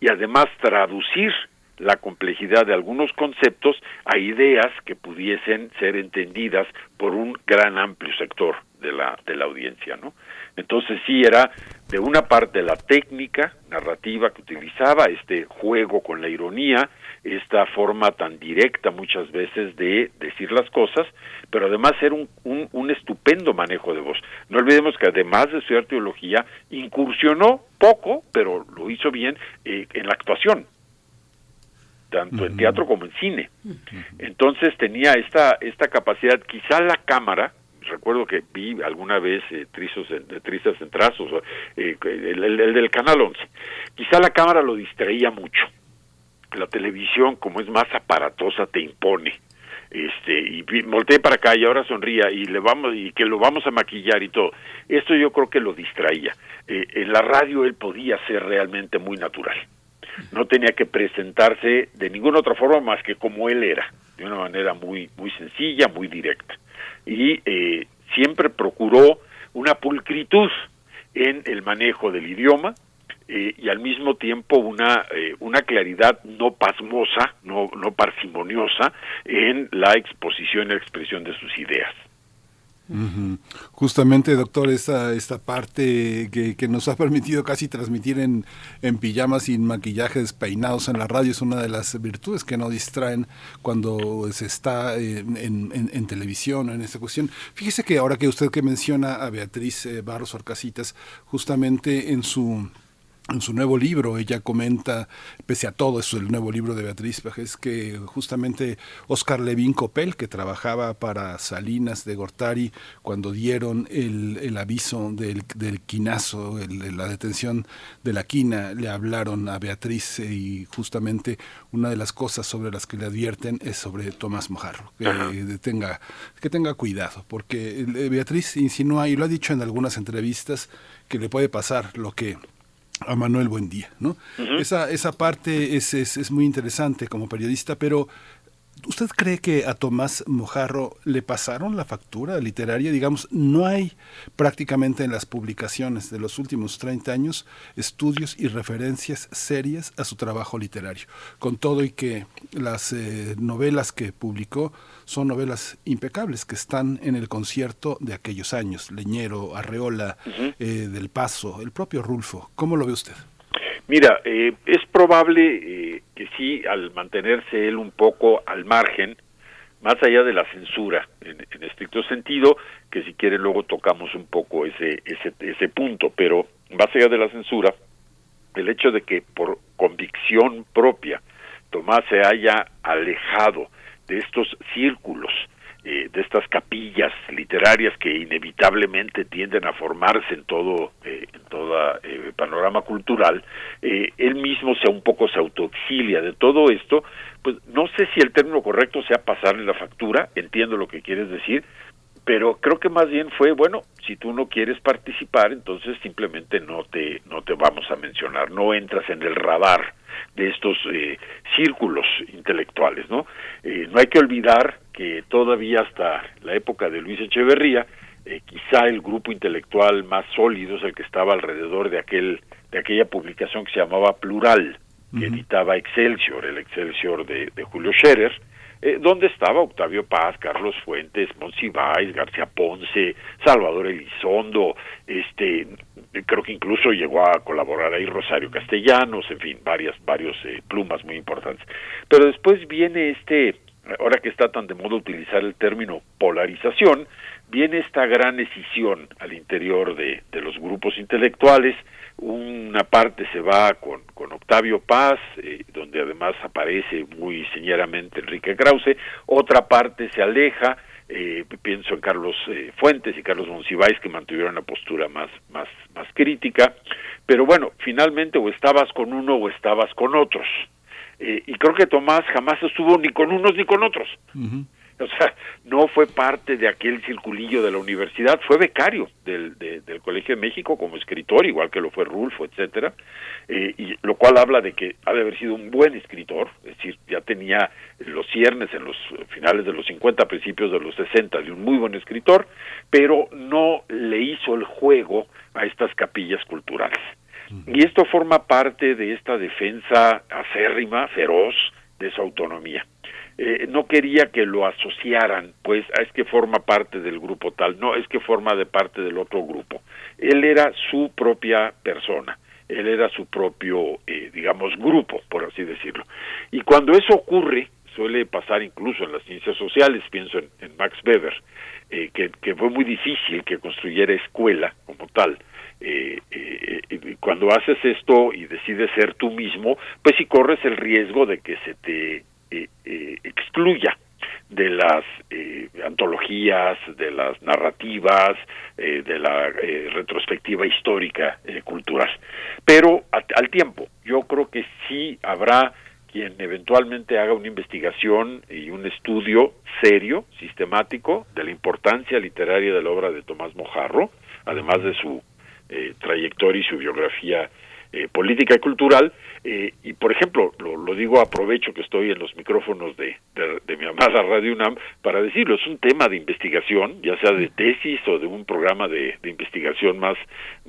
y además traducir la complejidad de algunos conceptos a ideas que pudiesen ser entendidas por un gran amplio sector de la de la audiencia, ¿no? Entonces sí era de una parte la técnica narrativa que utilizaba, este juego con la ironía, esta forma tan directa muchas veces de decir las cosas, pero además era un, un, estupendo manejo de voz. No olvidemos que además de estudiar teología, incursionó poco, pero lo hizo bien eh, en la actuación, tanto en teatro como en cine. Entonces tenía esta, esta capacidad, quizá la cámara, recuerdo que vi alguna vez eh, trizos, trizas en trazos, eh, el, el, del Canal 11, quizá la cámara lo distraía mucho. La televisión, como es más aparatosa, te impone. Este y volteé para acá y ahora sonría y le vamos y que lo vamos a maquillar y todo. Esto yo creo que lo distraía. Eh, en la radio él podía ser realmente muy natural. No tenía que presentarse de ninguna otra forma más que como él era de una manera muy muy sencilla muy directa. Y eh, siempre procuró una pulcritud en el manejo del idioma eh, y al mismo tiempo una, eh, una claridad no pasmosa, no, no parsimoniosa en la exposición y expresión de sus ideas. Justamente, doctor, esta, esta parte que, que, nos ha permitido casi transmitir en, en pijamas sin maquillaje, despeinados en la radio, es una de las virtudes que no distraen cuando se está en, en, en televisión, en esta cuestión. Fíjese que ahora que usted que menciona a Beatriz eh, Barros Orcasitas, justamente en su en su nuevo libro ella comenta, pese a todo eso, el nuevo libro de Beatriz es que justamente Oscar Levin Copel, que trabajaba para Salinas de Gortari, cuando dieron el, el aviso del, del quinazo, el, la detención de la quina, le hablaron a Beatriz y justamente una de las cosas sobre las que le advierten es sobre Tomás Mojarro, que, tenga, que tenga cuidado, porque eh, Beatriz insinúa, y lo ha dicho en algunas entrevistas, que le puede pasar lo que a Manuel Buendía, ¿no? esa, esa parte es, es, es, muy interesante como periodista, pero ¿usted cree que a Tomás Mojarro le pasaron la factura literaria? Digamos, no hay prácticamente en las publicaciones de los últimos 30 años estudios y referencias serias a su trabajo literario, con todo y que las eh, novelas que publicó son novelas impecables que están en el concierto de aquellos años, Leñero, Arreola, eh, Del Paso, el propio Rulfo. ¿Cómo lo ve usted? Mira, eh, es probable eh, que sí, al mantenerse él un poco al margen, más allá de la censura, en, en, estricto sentido, que si quiere luego tocamos un poco ese, ese, ese punto, pero más allá de la censura, el hecho de que por convicción propia Tomás se haya alejado de estos círculos, eh, de estas capillas literarias que inevitablemente tienden a formarse en todo eh, en toda eh, panorama cultural eh, él mismo sea un poco se autoexilia de todo esto. Pues no sé si el término correcto sea pasarle la factura entiendo lo que quieres decir pero creo que más bien fue bueno si tú no quieres participar entonces simplemente no te no te vamos a mencionar no entras en el radar de estos eh, círculos intelectuales, ¿no? Eh, no hay que olvidar que todavía hasta la época de Luis Echeverría, eh, quizá el grupo intelectual más sólido es el que estaba alrededor de aquel de aquella publicación que se llamaba Plural, que editaba Excelsior, el Excelsior de, de Julio Scherer, eh, donde estaba Octavio Paz, Carlos Fuentes, Monsiváis, García Ponce, Salvador Elizondo, este, creo que incluso llegó a colaborar ahí Rosario Castellanos, en fin, varias, varios eh, plumas muy importantes. Pero después viene este, ahora que está tan de moda utilizar el término polarización, viene esta gran escisión al interior de, de los grupos intelectuales, una parte se va con, con Octavio Paz, eh, donde además aparece muy señeramente Enrique Krause, otra parte se aleja, eh, pienso en Carlos eh, Fuentes y Carlos Monsiváis que mantuvieron una postura más, más, más crítica, pero bueno, finalmente o estabas con uno o estabas con otros. y creo que Tomás jamás estuvo ni con unos ni con otros. O sea, no fue parte de aquel circulillo de la universidad, fue becario del, del Colegio de México como escritor, igual que lo fue Rulfo, etcétera, eh, y lo cual habla de que ha de haber sido un buen escritor, es decir, ya tenía los ciernes en los finales de los 50, principios de los 60 de un muy buen escritor, pero no le hizo el juego a estas capillas culturales. Y esto forma parte de esta defensa acérrima, feroz, de su autonomía. Eh, no quería que lo asociaran, pues es que forma parte del grupo tal, no, es que forma de parte del otro grupo. Él era su propia persona, él era su propio, eh, digamos, grupo, por así decirlo. Y cuando eso ocurre, suele pasar incluso en las ciencias sociales, pienso en, Max Weber, eh, que, fue muy difícil que construyera escuela como tal. Eh, cuando haces esto y decides ser tú mismo, pues si corres el riesgo de que se te eh, eh, excluya de las eh, antologías, de las narrativas, de la retrospectiva histórica cultural. Pero al tiempo, yo creo que sí habrá quien eventualmente haga una investigación y un estudio serio, sistemático, de la importancia literaria de la obra de Tomás Mojarro, además de su trayectoria y su biografía política y cultural, eh, y por ejemplo, lo, digo aprovecho que estoy en los micrófonos de, de, mi amada Radio UNAM para decirlo, es un tema de investigación, ya sea de tesis o de un programa de, de investigación más,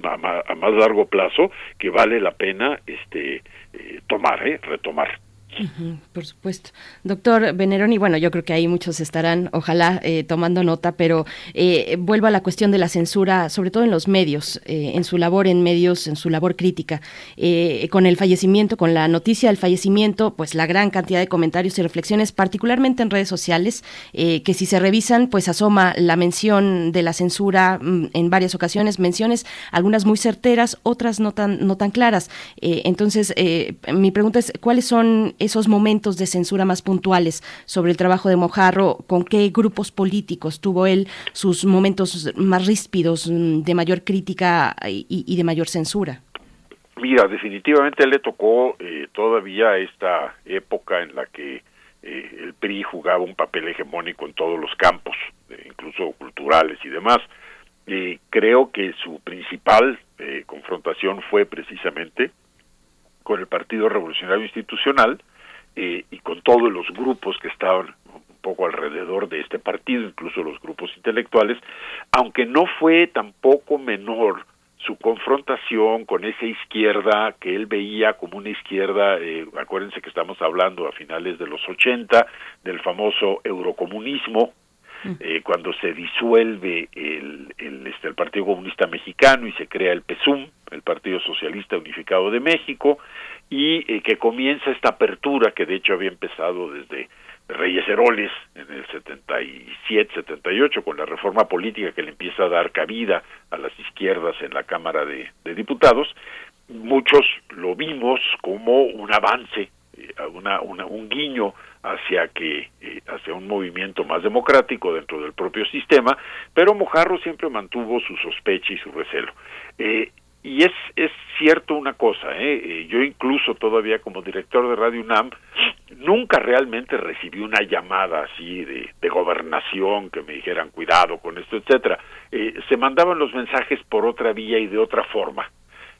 a más largo plazo, que vale la pena este, eh, tomar, eh, por supuesto. Doctor Veneroni, bueno, yo creo que ahí muchos estarán, ojalá, eh, tomando nota, pero eh, vuelvo a la cuestión de la censura, sobre todo en los medios, eh, en su labor en medios, en su labor crítica. con el fallecimiento, con la noticia del fallecimiento, pues la gran cantidad de comentarios y reflexiones, particularmente en redes sociales, que si se revisan, pues asoma la mención de la censura mm, en varias ocasiones, menciones, algunas muy certeras, otras no tan, no tan claras. entonces, mi pregunta es, ¿cuáles son esos momentos de censura más puntuales sobre el trabajo de Mojarro, con qué grupos políticos tuvo él sus momentos más ríspidos mm, de mayor crítica y, de mayor censura. Mira, definitivamente le tocó eh, todavía esta época en la que eh, el PRI jugaba un papel hegemónico en todos los campos, eh, incluso culturales y demás. creo que su principal confrontación fue precisamente con el Partido Revolucionario Institucional, eh, y con todos los grupos que estaban un poco alrededor de este partido, incluso los grupos intelectuales, aunque no fue tampoco menor su confrontación con esa izquierda que él veía como una izquierda, eh, acuérdense que estamos hablando a finales de los 80 del famoso eurocomunismo, mm. eh, cuando se disuelve el, el, este, el Partido Comunista Mexicano y se crea el PESUM, el Partido Socialista Unificado de México, y eh, que comienza esta apertura que de hecho había empezado desde Reyes Heroles en el 77, 78 con la reforma política que le empieza a dar cabida a las izquierdas en la Cámara de, Diputados, muchos lo vimos como un avance, eh, una, un guiño hacia que eh, hacia un movimiento más democrático dentro del propio sistema, pero Mojarro siempre mantuvo su sospecha y su recelo. Y es, es cierto una cosa, ¿eh? ¿eh? yo incluso todavía como director de Radio UNAM nunca realmente recibí una llamada así de, gobernación que me dijeran cuidado con esto, etcétera. Eh, se mandaban los mensajes por otra vía y de otra forma.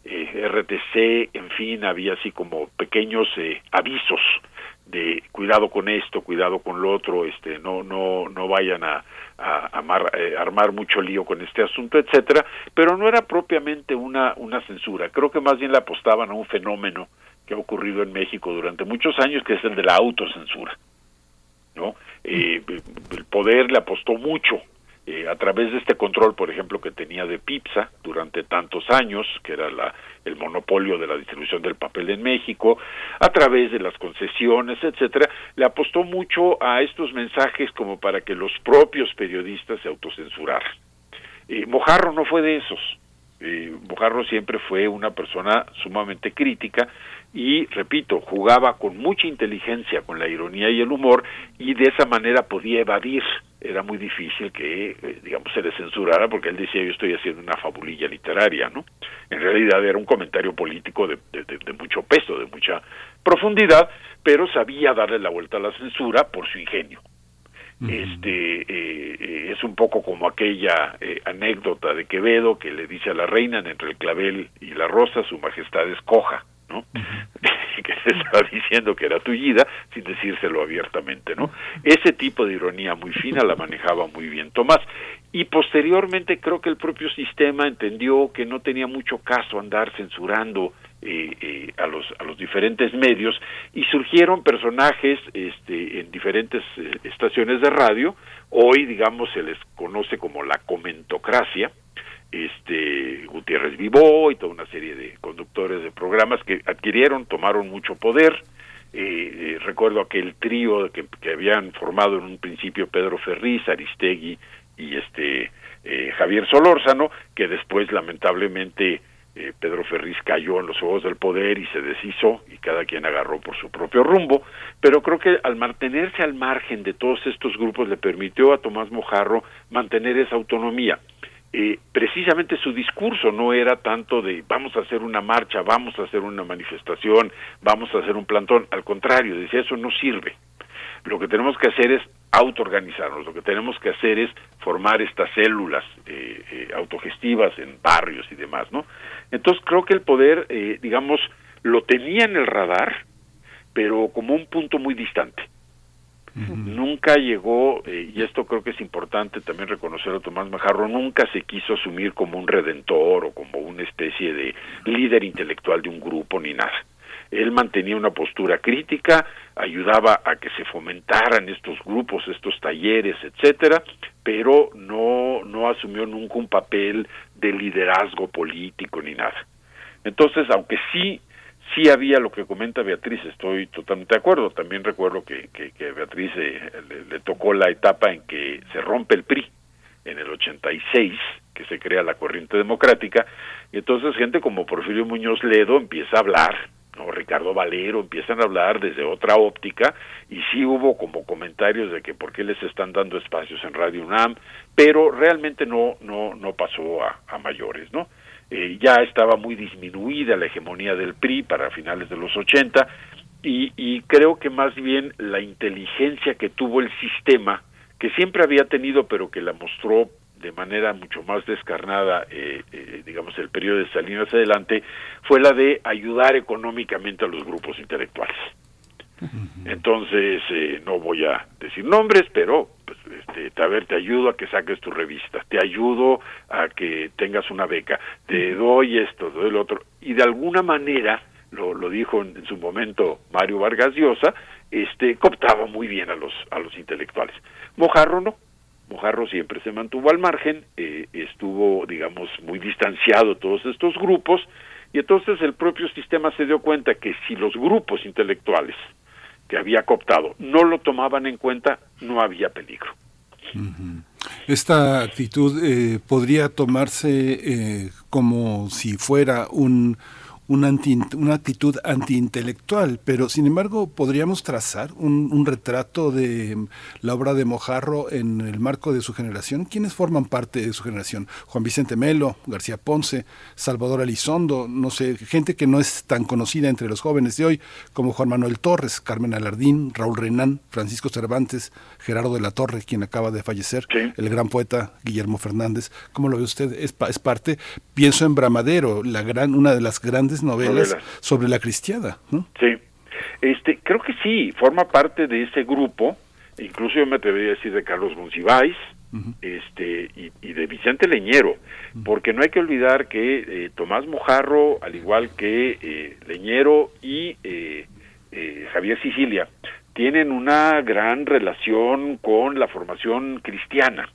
Eh, RTC, en fin, había así como pequeños eh, avisos de cuidado con esto, cuidado con lo otro, este, no, no, no vayan a, a, eh, armar mucho lío con este asunto, etcétera, pero no era propiamente una, una censura, creo que más bien le apostaban a un fenómeno que ha ocurrido en México durante muchos años, que es el de la autocensura. ¿no? Eh, el poder le apostó mucho eh, a través de este control, por ejemplo, que tenía de Pipsa durante tantos años, que era la, el monopolio de la distribución del papel en México, a través de las concesiones, etcétera, le apostó mucho a estos mensajes como para que los propios periodistas se autocensuraran. Mojarro no fue de esos. Eh, Mojarro siempre fue una persona sumamente crítica y, repito, jugaba con mucha inteligencia con la ironía y el humor y de esa manera podía evadir. Era muy difícil que, eh, digamos, se le censurara porque él decía yo estoy haciendo una fabulilla literaria, ¿no? En realidad era un comentario político de, de mucho peso, de mucha profundidad, pero sabía darle la vuelta a la censura por su ingenio este eh, eh, es un poco como aquella eh, anécdota de Quevedo que le dice a la reina entre el clavel y la rosa su majestad escoja no que se estaba diciendo que era tullida sin decírselo abiertamente no ese tipo de ironía muy fina la manejaba muy bien Tomás. Y posteriormente creo que el propio sistema entendió que no tenía mucho caso andar censurando eh, eh, a los a los diferentes medios y surgieron personajes este en diferentes eh, estaciones de radio. Hoy digamos se les conoce como la comentocracia este Gutiérrez Vivó y toda una serie de conductores de programas que adquirieron tomaron mucho poder eh, recuerdo aquel trío que, que, habían formado en un principio Pedro Ferriz Aristegui y este Javier Solórzano que después lamentablemente eh, Pedro Ferriz cayó en los juegos del poder y se deshizo y cada quien agarró por su propio rumbo, pero creo que al mantenerse al margen de todos estos grupos le permitió a Tomás Mojarro mantener esa autonomía. Eh, precisamente su discurso no era tanto de vamos a hacer una marcha, vamos a hacer una manifestación, vamos a hacer un plantón, al contrario, decía eso no sirve. Lo que tenemos que hacer es autoorganizarnos, lo que tenemos que hacer es formar estas células eh, eh, autogestivas en barrios y demás, ¿no? Entonces creo que el poder, eh, digamos, lo tenía en el radar, pero como un punto muy distante. Nunca llegó, eh, y esto creo que es importante también reconocer a Tomás Majarro, nunca se quiso asumir como un redentor o como una especie de líder intelectual de un grupo ni nada. Él mantenía una postura crítica, ayudaba a que se fomentaran estos grupos, estos talleres, etcétera, pero no no asumió nunca un papel de liderazgo político ni nada. Entonces, aunque sí sí había lo que comenta Beatriz, estoy totalmente de acuerdo. También recuerdo que, que, Beatriz eh, le, tocó la etapa en que se rompe el PRI, en el 86, que se crea la corriente democrática, y entonces gente como Porfirio Muñoz Ledo empieza a hablar o Ricardo Valero empiezan a hablar desde otra óptica y sí hubo como comentarios de que por qué les están dando espacios en Radio UNAM, pero realmente no no no pasó a, mayores, ¿no? Eh, ya estaba muy disminuida la hegemonía del PRI para finales de los 80 y, y creo que más bien la inteligencia que tuvo el sistema que siempre había tenido pero que la mostró de manera mucho más descarnada, eh, eh, digamos, el periodo de Salinas adelante, fue la de ayudar económicamente a los grupos intelectuales. Entonces, eh, no voy a decir nombres, pero, este, a ver, te ayudo a que saques tu revista, te ayudo a que tengas una beca, te doy esto, te doy lo otro, y de alguna manera, lo, lo dijo en, en, su momento Mario Vargas Llosa, este, cooptaba muy bien a los, a los intelectuales. Mojarro no, Mojarro siempre se mantuvo al margen, eh, estuvo, digamos, muy distanciado todos estos grupos, y entonces el propio sistema se dio cuenta que si los grupos intelectuales que había cooptado no lo tomaban en cuenta, no había peligro. Esta actitud eh, podría tomarse eh, como si fuera un una, una actitud antiintelectual, pero sin embargo podríamos trazar un, retrato de la obra de Mojarro en el marco de su generación. ¿Quiénes forman parte de su generación? Juan Vicente Melo, García Ponce, Salvador Elizondo, no sé, gente que no es tan conocida entre los jóvenes de hoy, como Juan Manuel Torres, Carmen Alardín, Raúl Renán, Francisco Cervantes, Gerardo de la Torre, quien acaba de fallecer, el gran poeta Guillermo Fernández. ¿Cómo lo ve usted? Es, es parte, pienso en Bramadero, la gran, una de las grandes novelas, sobre la cristiada, ¿no? Sí, este, creo que sí, forma parte de ese grupo, incluso yo me atrevería a decir de Carlos Monsiváis, este y, de Vicente Leñero, porque no hay que olvidar que eh, Tomás Mojarro, al igual que eh, Leñero y eh, Javier Sicilia, tienen una gran relación con la formación cristiana,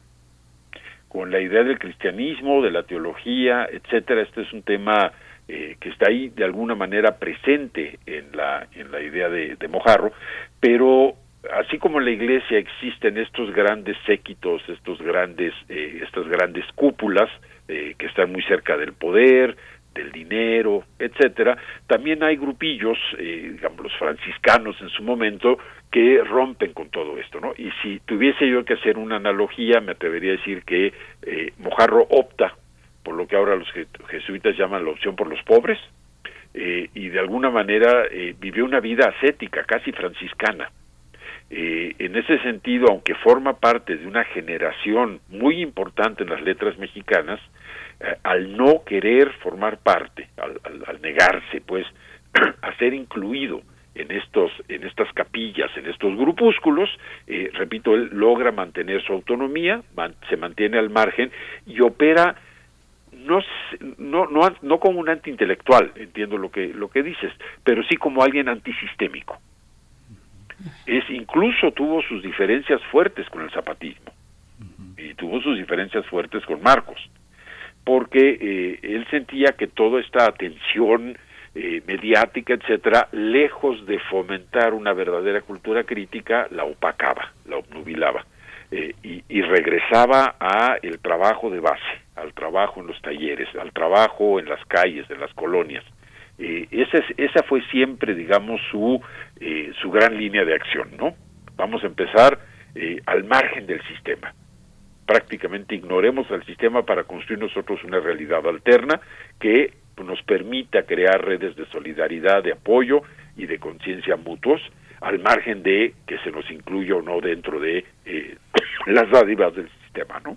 con la idea del cristianismo, de la teología, etcétera. Este es un tema eh, que está ahí de alguna manera presente en la en la idea de, de Mojarro, pero así como en la iglesia existen estos grandes séquitos, estos grandes, eh, estas grandes cúpulas eh, que están muy cerca del poder, del dinero, etcétera, también hay grupillos, eh, digamos los franciscanos en su momento, que rompen con todo esto, ¿no? Y si tuviese yo que hacer una analogía, me atrevería a decir que eh, Mojarro opta por lo que ahora los jesuitas llaman la opción por los pobres, eh, y de alguna manera eh, vivió una vida ascética, casi franciscana. Eh, en ese sentido, aunque forma parte de una generación muy importante en las letras mexicanas, al no querer formar parte, al, negarse, pues, a ser incluido en estos en estas capillas en estos grupúsculos repito él logra mantener su autonomía se mantiene al margen y opera no, no no no como un antiintelectual entiendo lo que lo que dices pero sí como alguien antisistémico. Es incluso tuvo sus diferencias fuertes con el zapatismo. Y tuvo sus diferencias fuertes con Marcos. Porque eh, él sentía que toda esta atención eh, mediática, etcétera, lejos de fomentar una verdadera cultura crítica, la opacaba, la obnubilaba eh, y, regresaba a el trabajo de base, al trabajo en los talleres, al trabajo en las calles, en las colonias. Eh, esa, es, esa fue siempre, digamos, su, eh, su gran línea de acción, ¿no? Vamos a empezar eh, al margen del sistema. Prácticamente ignoremos al sistema para construir nosotros una realidad alterna que nos permita crear redes de solidaridad, de apoyo y de conciencia mutuos, al margen de que se nos incluya o no dentro de eh, las dádivas del sistema, ¿no?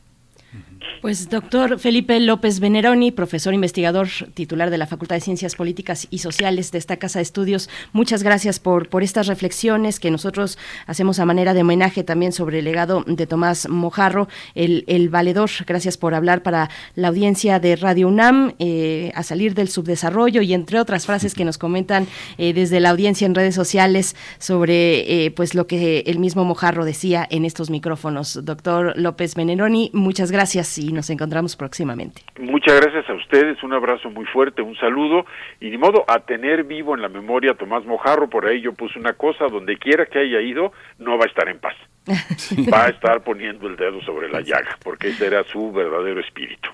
Pues doctor Felipe López Veneroni, profesor investigador titular de la Facultad de Ciencias Políticas y Sociales de esta Casa de Estudios, muchas gracias por, por estas reflexiones que nosotros hacemos a manera de homenaje también sobre el legado de Tomás Mojarro, el, el valedor. Gracias por hablar para la audiencia de Radio UNAM, eh, a salir del subdesarrollo y entre otras frases que nos comentan eh, desde la audiencia en redes sociales sobre eh, pues lo que el mismo Mojarro decía en estos micrófonos. Doctor López Veneroni, muchas gracias y nos encontramos próximamente. Muchas gracias a ustedes, un abrazo muy fuerte, un saludo y de modo a tener vivo en la memoria a Tomás Mojarro, por ahí yo puse una cosa, donde quiera que haya ido, no va a estar en paz. va a estar poniendo el dedo sobre la llaga, porque ese era su verdadero espíritu.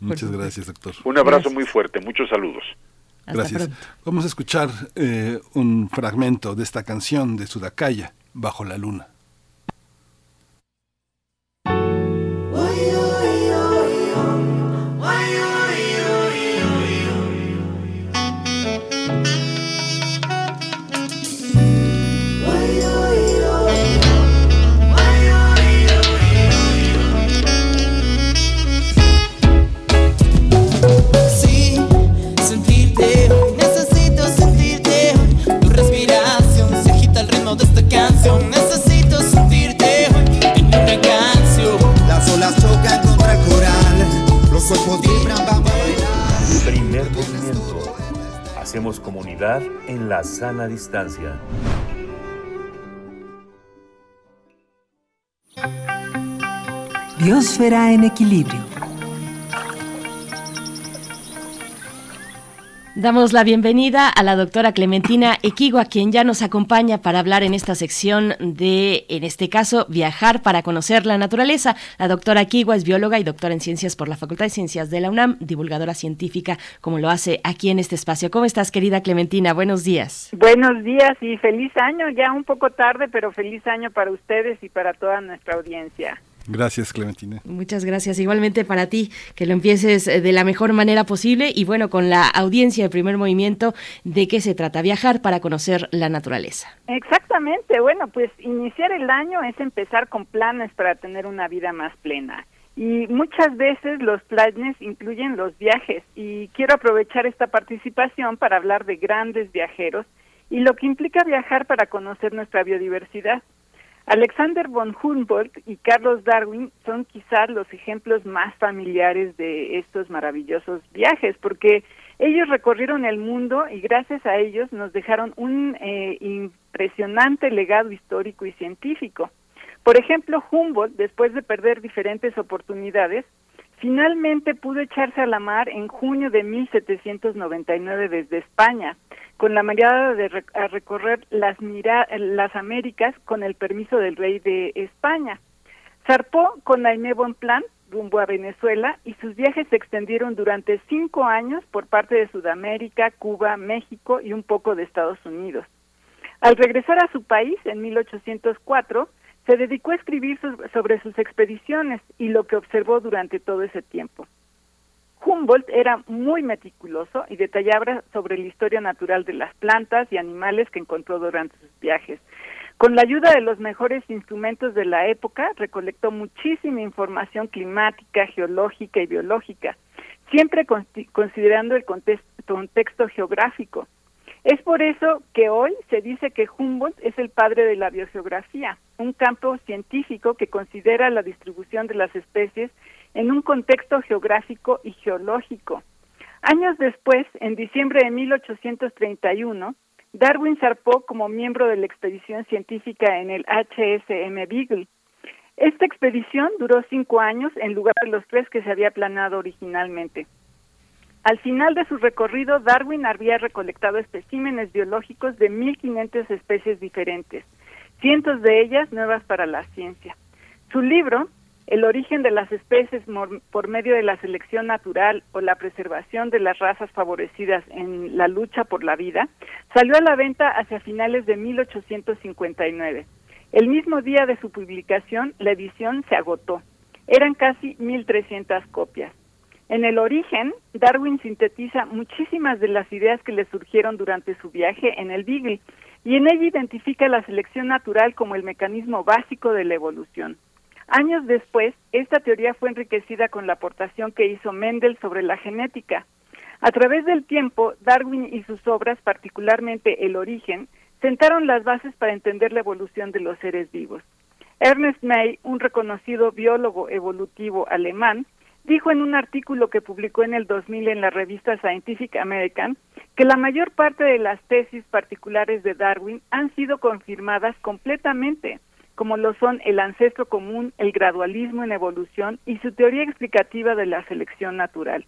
Muchas gracias, doctor. Un abrazo gracias. muy fuerte, muchos saludos. Gracias. Vamos a escuchar eh, un fragmento de esta canción de Sudacaya, Bajo la Luna. Hacemos comunidad en la sana distancia. Biosfera en equilibrio. Damos la bienvenida a la doctora Clementina Equigua, quien ya nos acompaña para hablar en esta sección de, en este caso, viajar para conocer la naturaleza. La doctora Equigua es bióloga y doctora en ciencias por la Facultad de Ciencias de la UNAM, divulgadora científica, como lo hace aquí en este espacio. ¿Cómo estás, querida Clementina? Buenos días. Buenos días y feliz año, ya un poco tarde, pero feliz año para ustedes y para toda nuestra audiencia. Gracias, Clementina. Muchas gracias. Igualmente para ti, que lo empieces de la mejor manera posible y bueno, con la audiencia de primer movimiento, ¿de qué se trata? Viajar para conocer la naturaleza. Exactamente. Bueno, pues iniciar el año es empezar con planes para tener una vida más plena. Y muchas veces los planes incluyen los viajes y quiero aprovechar esta participación para hablar de grandes viajeros y lo que implica viajar para conocer nuestra biodiversidad. Alexander von Humboldt y Carlos Darwin son quizás los ejemplos más familiares de estos maravillosos viajes, porque Ellos recorrieron el mundo y gracias a ellos nos dejaron un eh, impresionante legado histórico y científico. Por ejemplo, Humboldt, después de perder diferentes oportunidades, finalmente pudo echarse a la mar en junio de 1799 desde España, con la mirada de a recorrer las, las Américas con el permiso del rey de España. Zarpó con Aimé Bonpland rumbo a Venezuela y sus viajes se extendieron durante cinco años por parte de Sudamérica, Cuba, México y un poco de Estados Unidos. Al regresar a su país en 1804, se dedicó a escribir sobre sus expediciones y lo que observó durante todo ese tiempo. Humboldt era muy meticuloso y detallaba sobre la historia natural de las plantas y animales que encontró durante sus viajes. Con la ayuda de los mejores instrumentos de la época, recolectó muchísima información climática, geológica y biológica, siempre considerando el contexto geográfico. Es por eso que hoy se dice que Humboldt es el padre de la biogeografía, un campo científico que considera la distribución de las especies en un contexto geográfico y geológico. Años después, en diciembre de 1831, Darwin zarpó como miembro de la expedición científica en el HSM Beagle. Esta expedición duró cinco años en lugar de los tres que se había planeado originalmente. Al final de su recorrido, Darwin había recolectado especímenes biológicos de 1.500 especies diferentes, cientos de ellas nuevas para la ciencia. Su libro, el origen de las especies por medio de la selección natural o la preservación de las razas favorecidas en la lucha por la vida, salió a la venta hacia finales de 1859. El mismo día de su publicación, la edición se agotó. Eran casi 1.300 copias. En el origen, Darwin sintetiza muchísimas de las ideas que le surgieron durante su viaje en el Beagle y en ella identifica la selección natural como el mecanismo básico de la evolución. Años después, esta teoría fue enriquecida con la aportación que hizo Mendel sobre la genética. A través del tiempo, Darwin y sus obras, particularmente El origen, sentaron las bases para entender la evolución de los seres vivos. Ernest May, un reconocido biólogo evolutivo alemán, dijo en un artículo que publicó en el 2000 en la revista Scientific American que la mayor parte de las tesis particulares de Darwin han sido confirmadas completamente como lo son el ancestro común, el gradualismo en evolución y su teoría explicativa de la selección natural.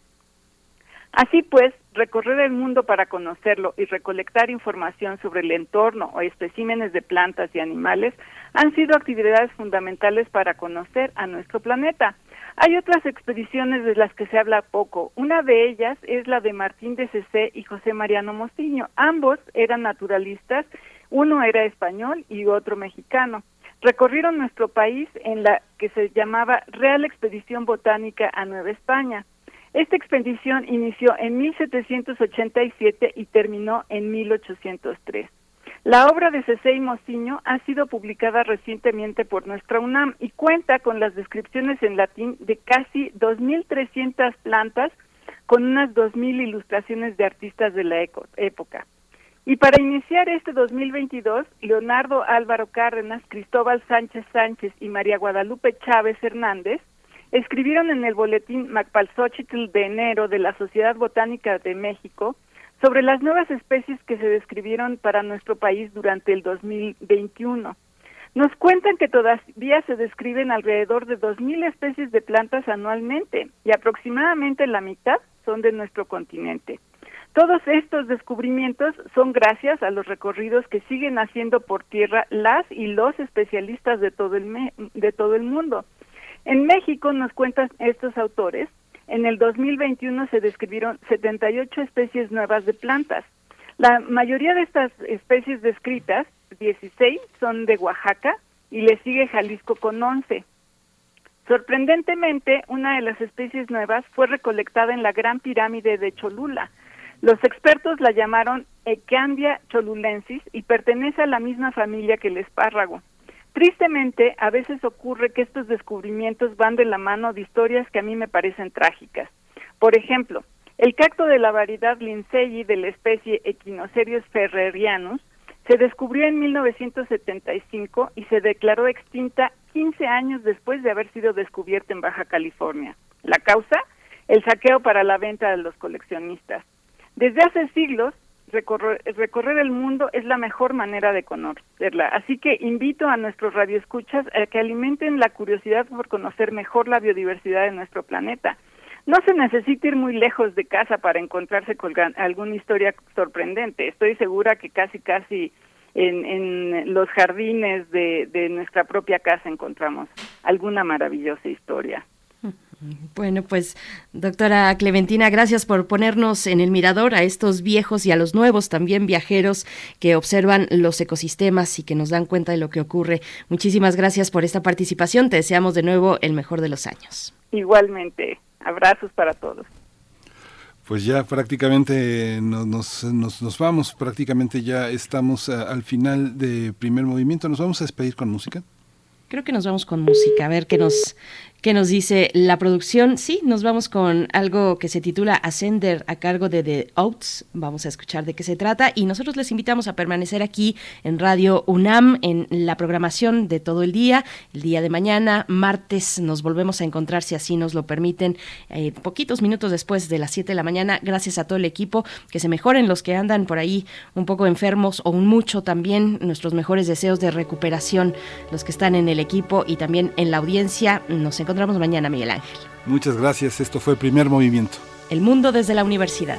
Así pues, recorrer el mundo para conocerlo y recolectar información sobre el entorno o especímenes de plantas y animales han sido actividades fundamentales para conocer a nuestro planeta. Hay otras expediciones de las que se habla poco. Una de ellas es la de Martín de Cecé y José Mariano Mostiño. Ambos eran naturalistas, uno era español y otro mexicano recorrieron nuestro país en la que se llamaba Real Expedición Botánica a Nueva España. Esta expedición inició en 1787 y terminó en 1803. La obra de Cecé y Mociño ha sido publicada recientemente por nuestra UNAM y cuenta con las descripciones en latín de casi 2.300 plantas con unas 2.000 ilustraciones de artistas de la época. Y para iniciar este 2022, Leonardo Álvaro Cárdenas, Cristóbal Sánchez Sánchez y María Guadalupe Chávez Hernández escribieron en el boletín Macpalxóchitl de enero de la Sociedad Botánica de México sobre las nuevas especies que se describieron para nuestro país durante el 2021. Nos cuentan que todavía se describen alrededor de 2.000 especies de plantas anualmente y aproximadamente la mitad son de nuestro continente. Todos estos descubrimientos son gracias a los recorridos que siguen haciendo por tierra las y los especialistas de todo el, de todo el mundo. En México, nos cuentan estos autores, en el 2021 se describieron 78 especies nuevas de plantas. La mayoría de estas especies descritas, 16, son de Oaxaca y le sigue Jalisco con 11. Sorprendentemente, una de las especies nuevas fue recolectada en la Gran Pirámide de Cholula, los expertos la llamaron Ecandia cholulensis y pertenece a la misma familia que el espárrago. Tristemente, a veces ocurre que estos descubrimientos van de la mano de historias que a mí me parecen trágicas. Por ejemplo, el cacto de la variedad Lindsay de la especie Echinocerius ferrerianus se descubrió en 1975 y se declaró extinta 15 años después de haber sido descubierta en Baja California. La causa, el saqueo para la venta de los coleccionistas. Desde hace siglos, recorrer, recorrer el mundo es la mejor manera de conocerla. Así que invito a nuestros radioescuchas a que alimenten la curiosidad por conocer mejor la biodiversidad de nuestro planeta. No se necesita ir muy lejos de casa para encontrarse con alguna historia sorprendente. Estoy segura que casi, casi en, los jardines de, de nuestra propia casa encontramos alguna maravillosa historia. Bueno, pues doctora Clementina, gracias por ponernos en el mirador a estos viejos y a los nuevos también viajeros que observan los ecosistemas y que nos dan cuenta de lo que ocurre. Muchísimas gracias por esta participación. Te deseamos de nuevo el mejor de los años. Igualmente, abrazos para todos. Pues ya prácticamente nos, nos, nos, vamos, prácticamente ya estamos al final de primer movimiento. ¿Nos vamos a despedir con música? Creo que nos vamos con música, a ver qué nos, ¿Qué nos dice la producción? Sí, nos vamos con algo que se titula Ascender a cargo de The Oats. Vamos a escuchar de qué se trata y nosotros les invitamos a permanecer aquí en Radio UNAM en la programación de todo el día. El día de mañana, martes, nos volvemos a encontrar si así nos lo permiten, eh, poquitos minutos después de las 7 de la mañana. Gracias a todo el equipo, que se mejoren los que andan por ahí un poco enfermos o un mucho también. Nuestros mejores deseos de recuperación, los que están en el equipo y también en la audiencia. Nos mañana, Miguel Ángel. Muchas gracias. Esto fue el primer movimiento. El mundo desde la universidad.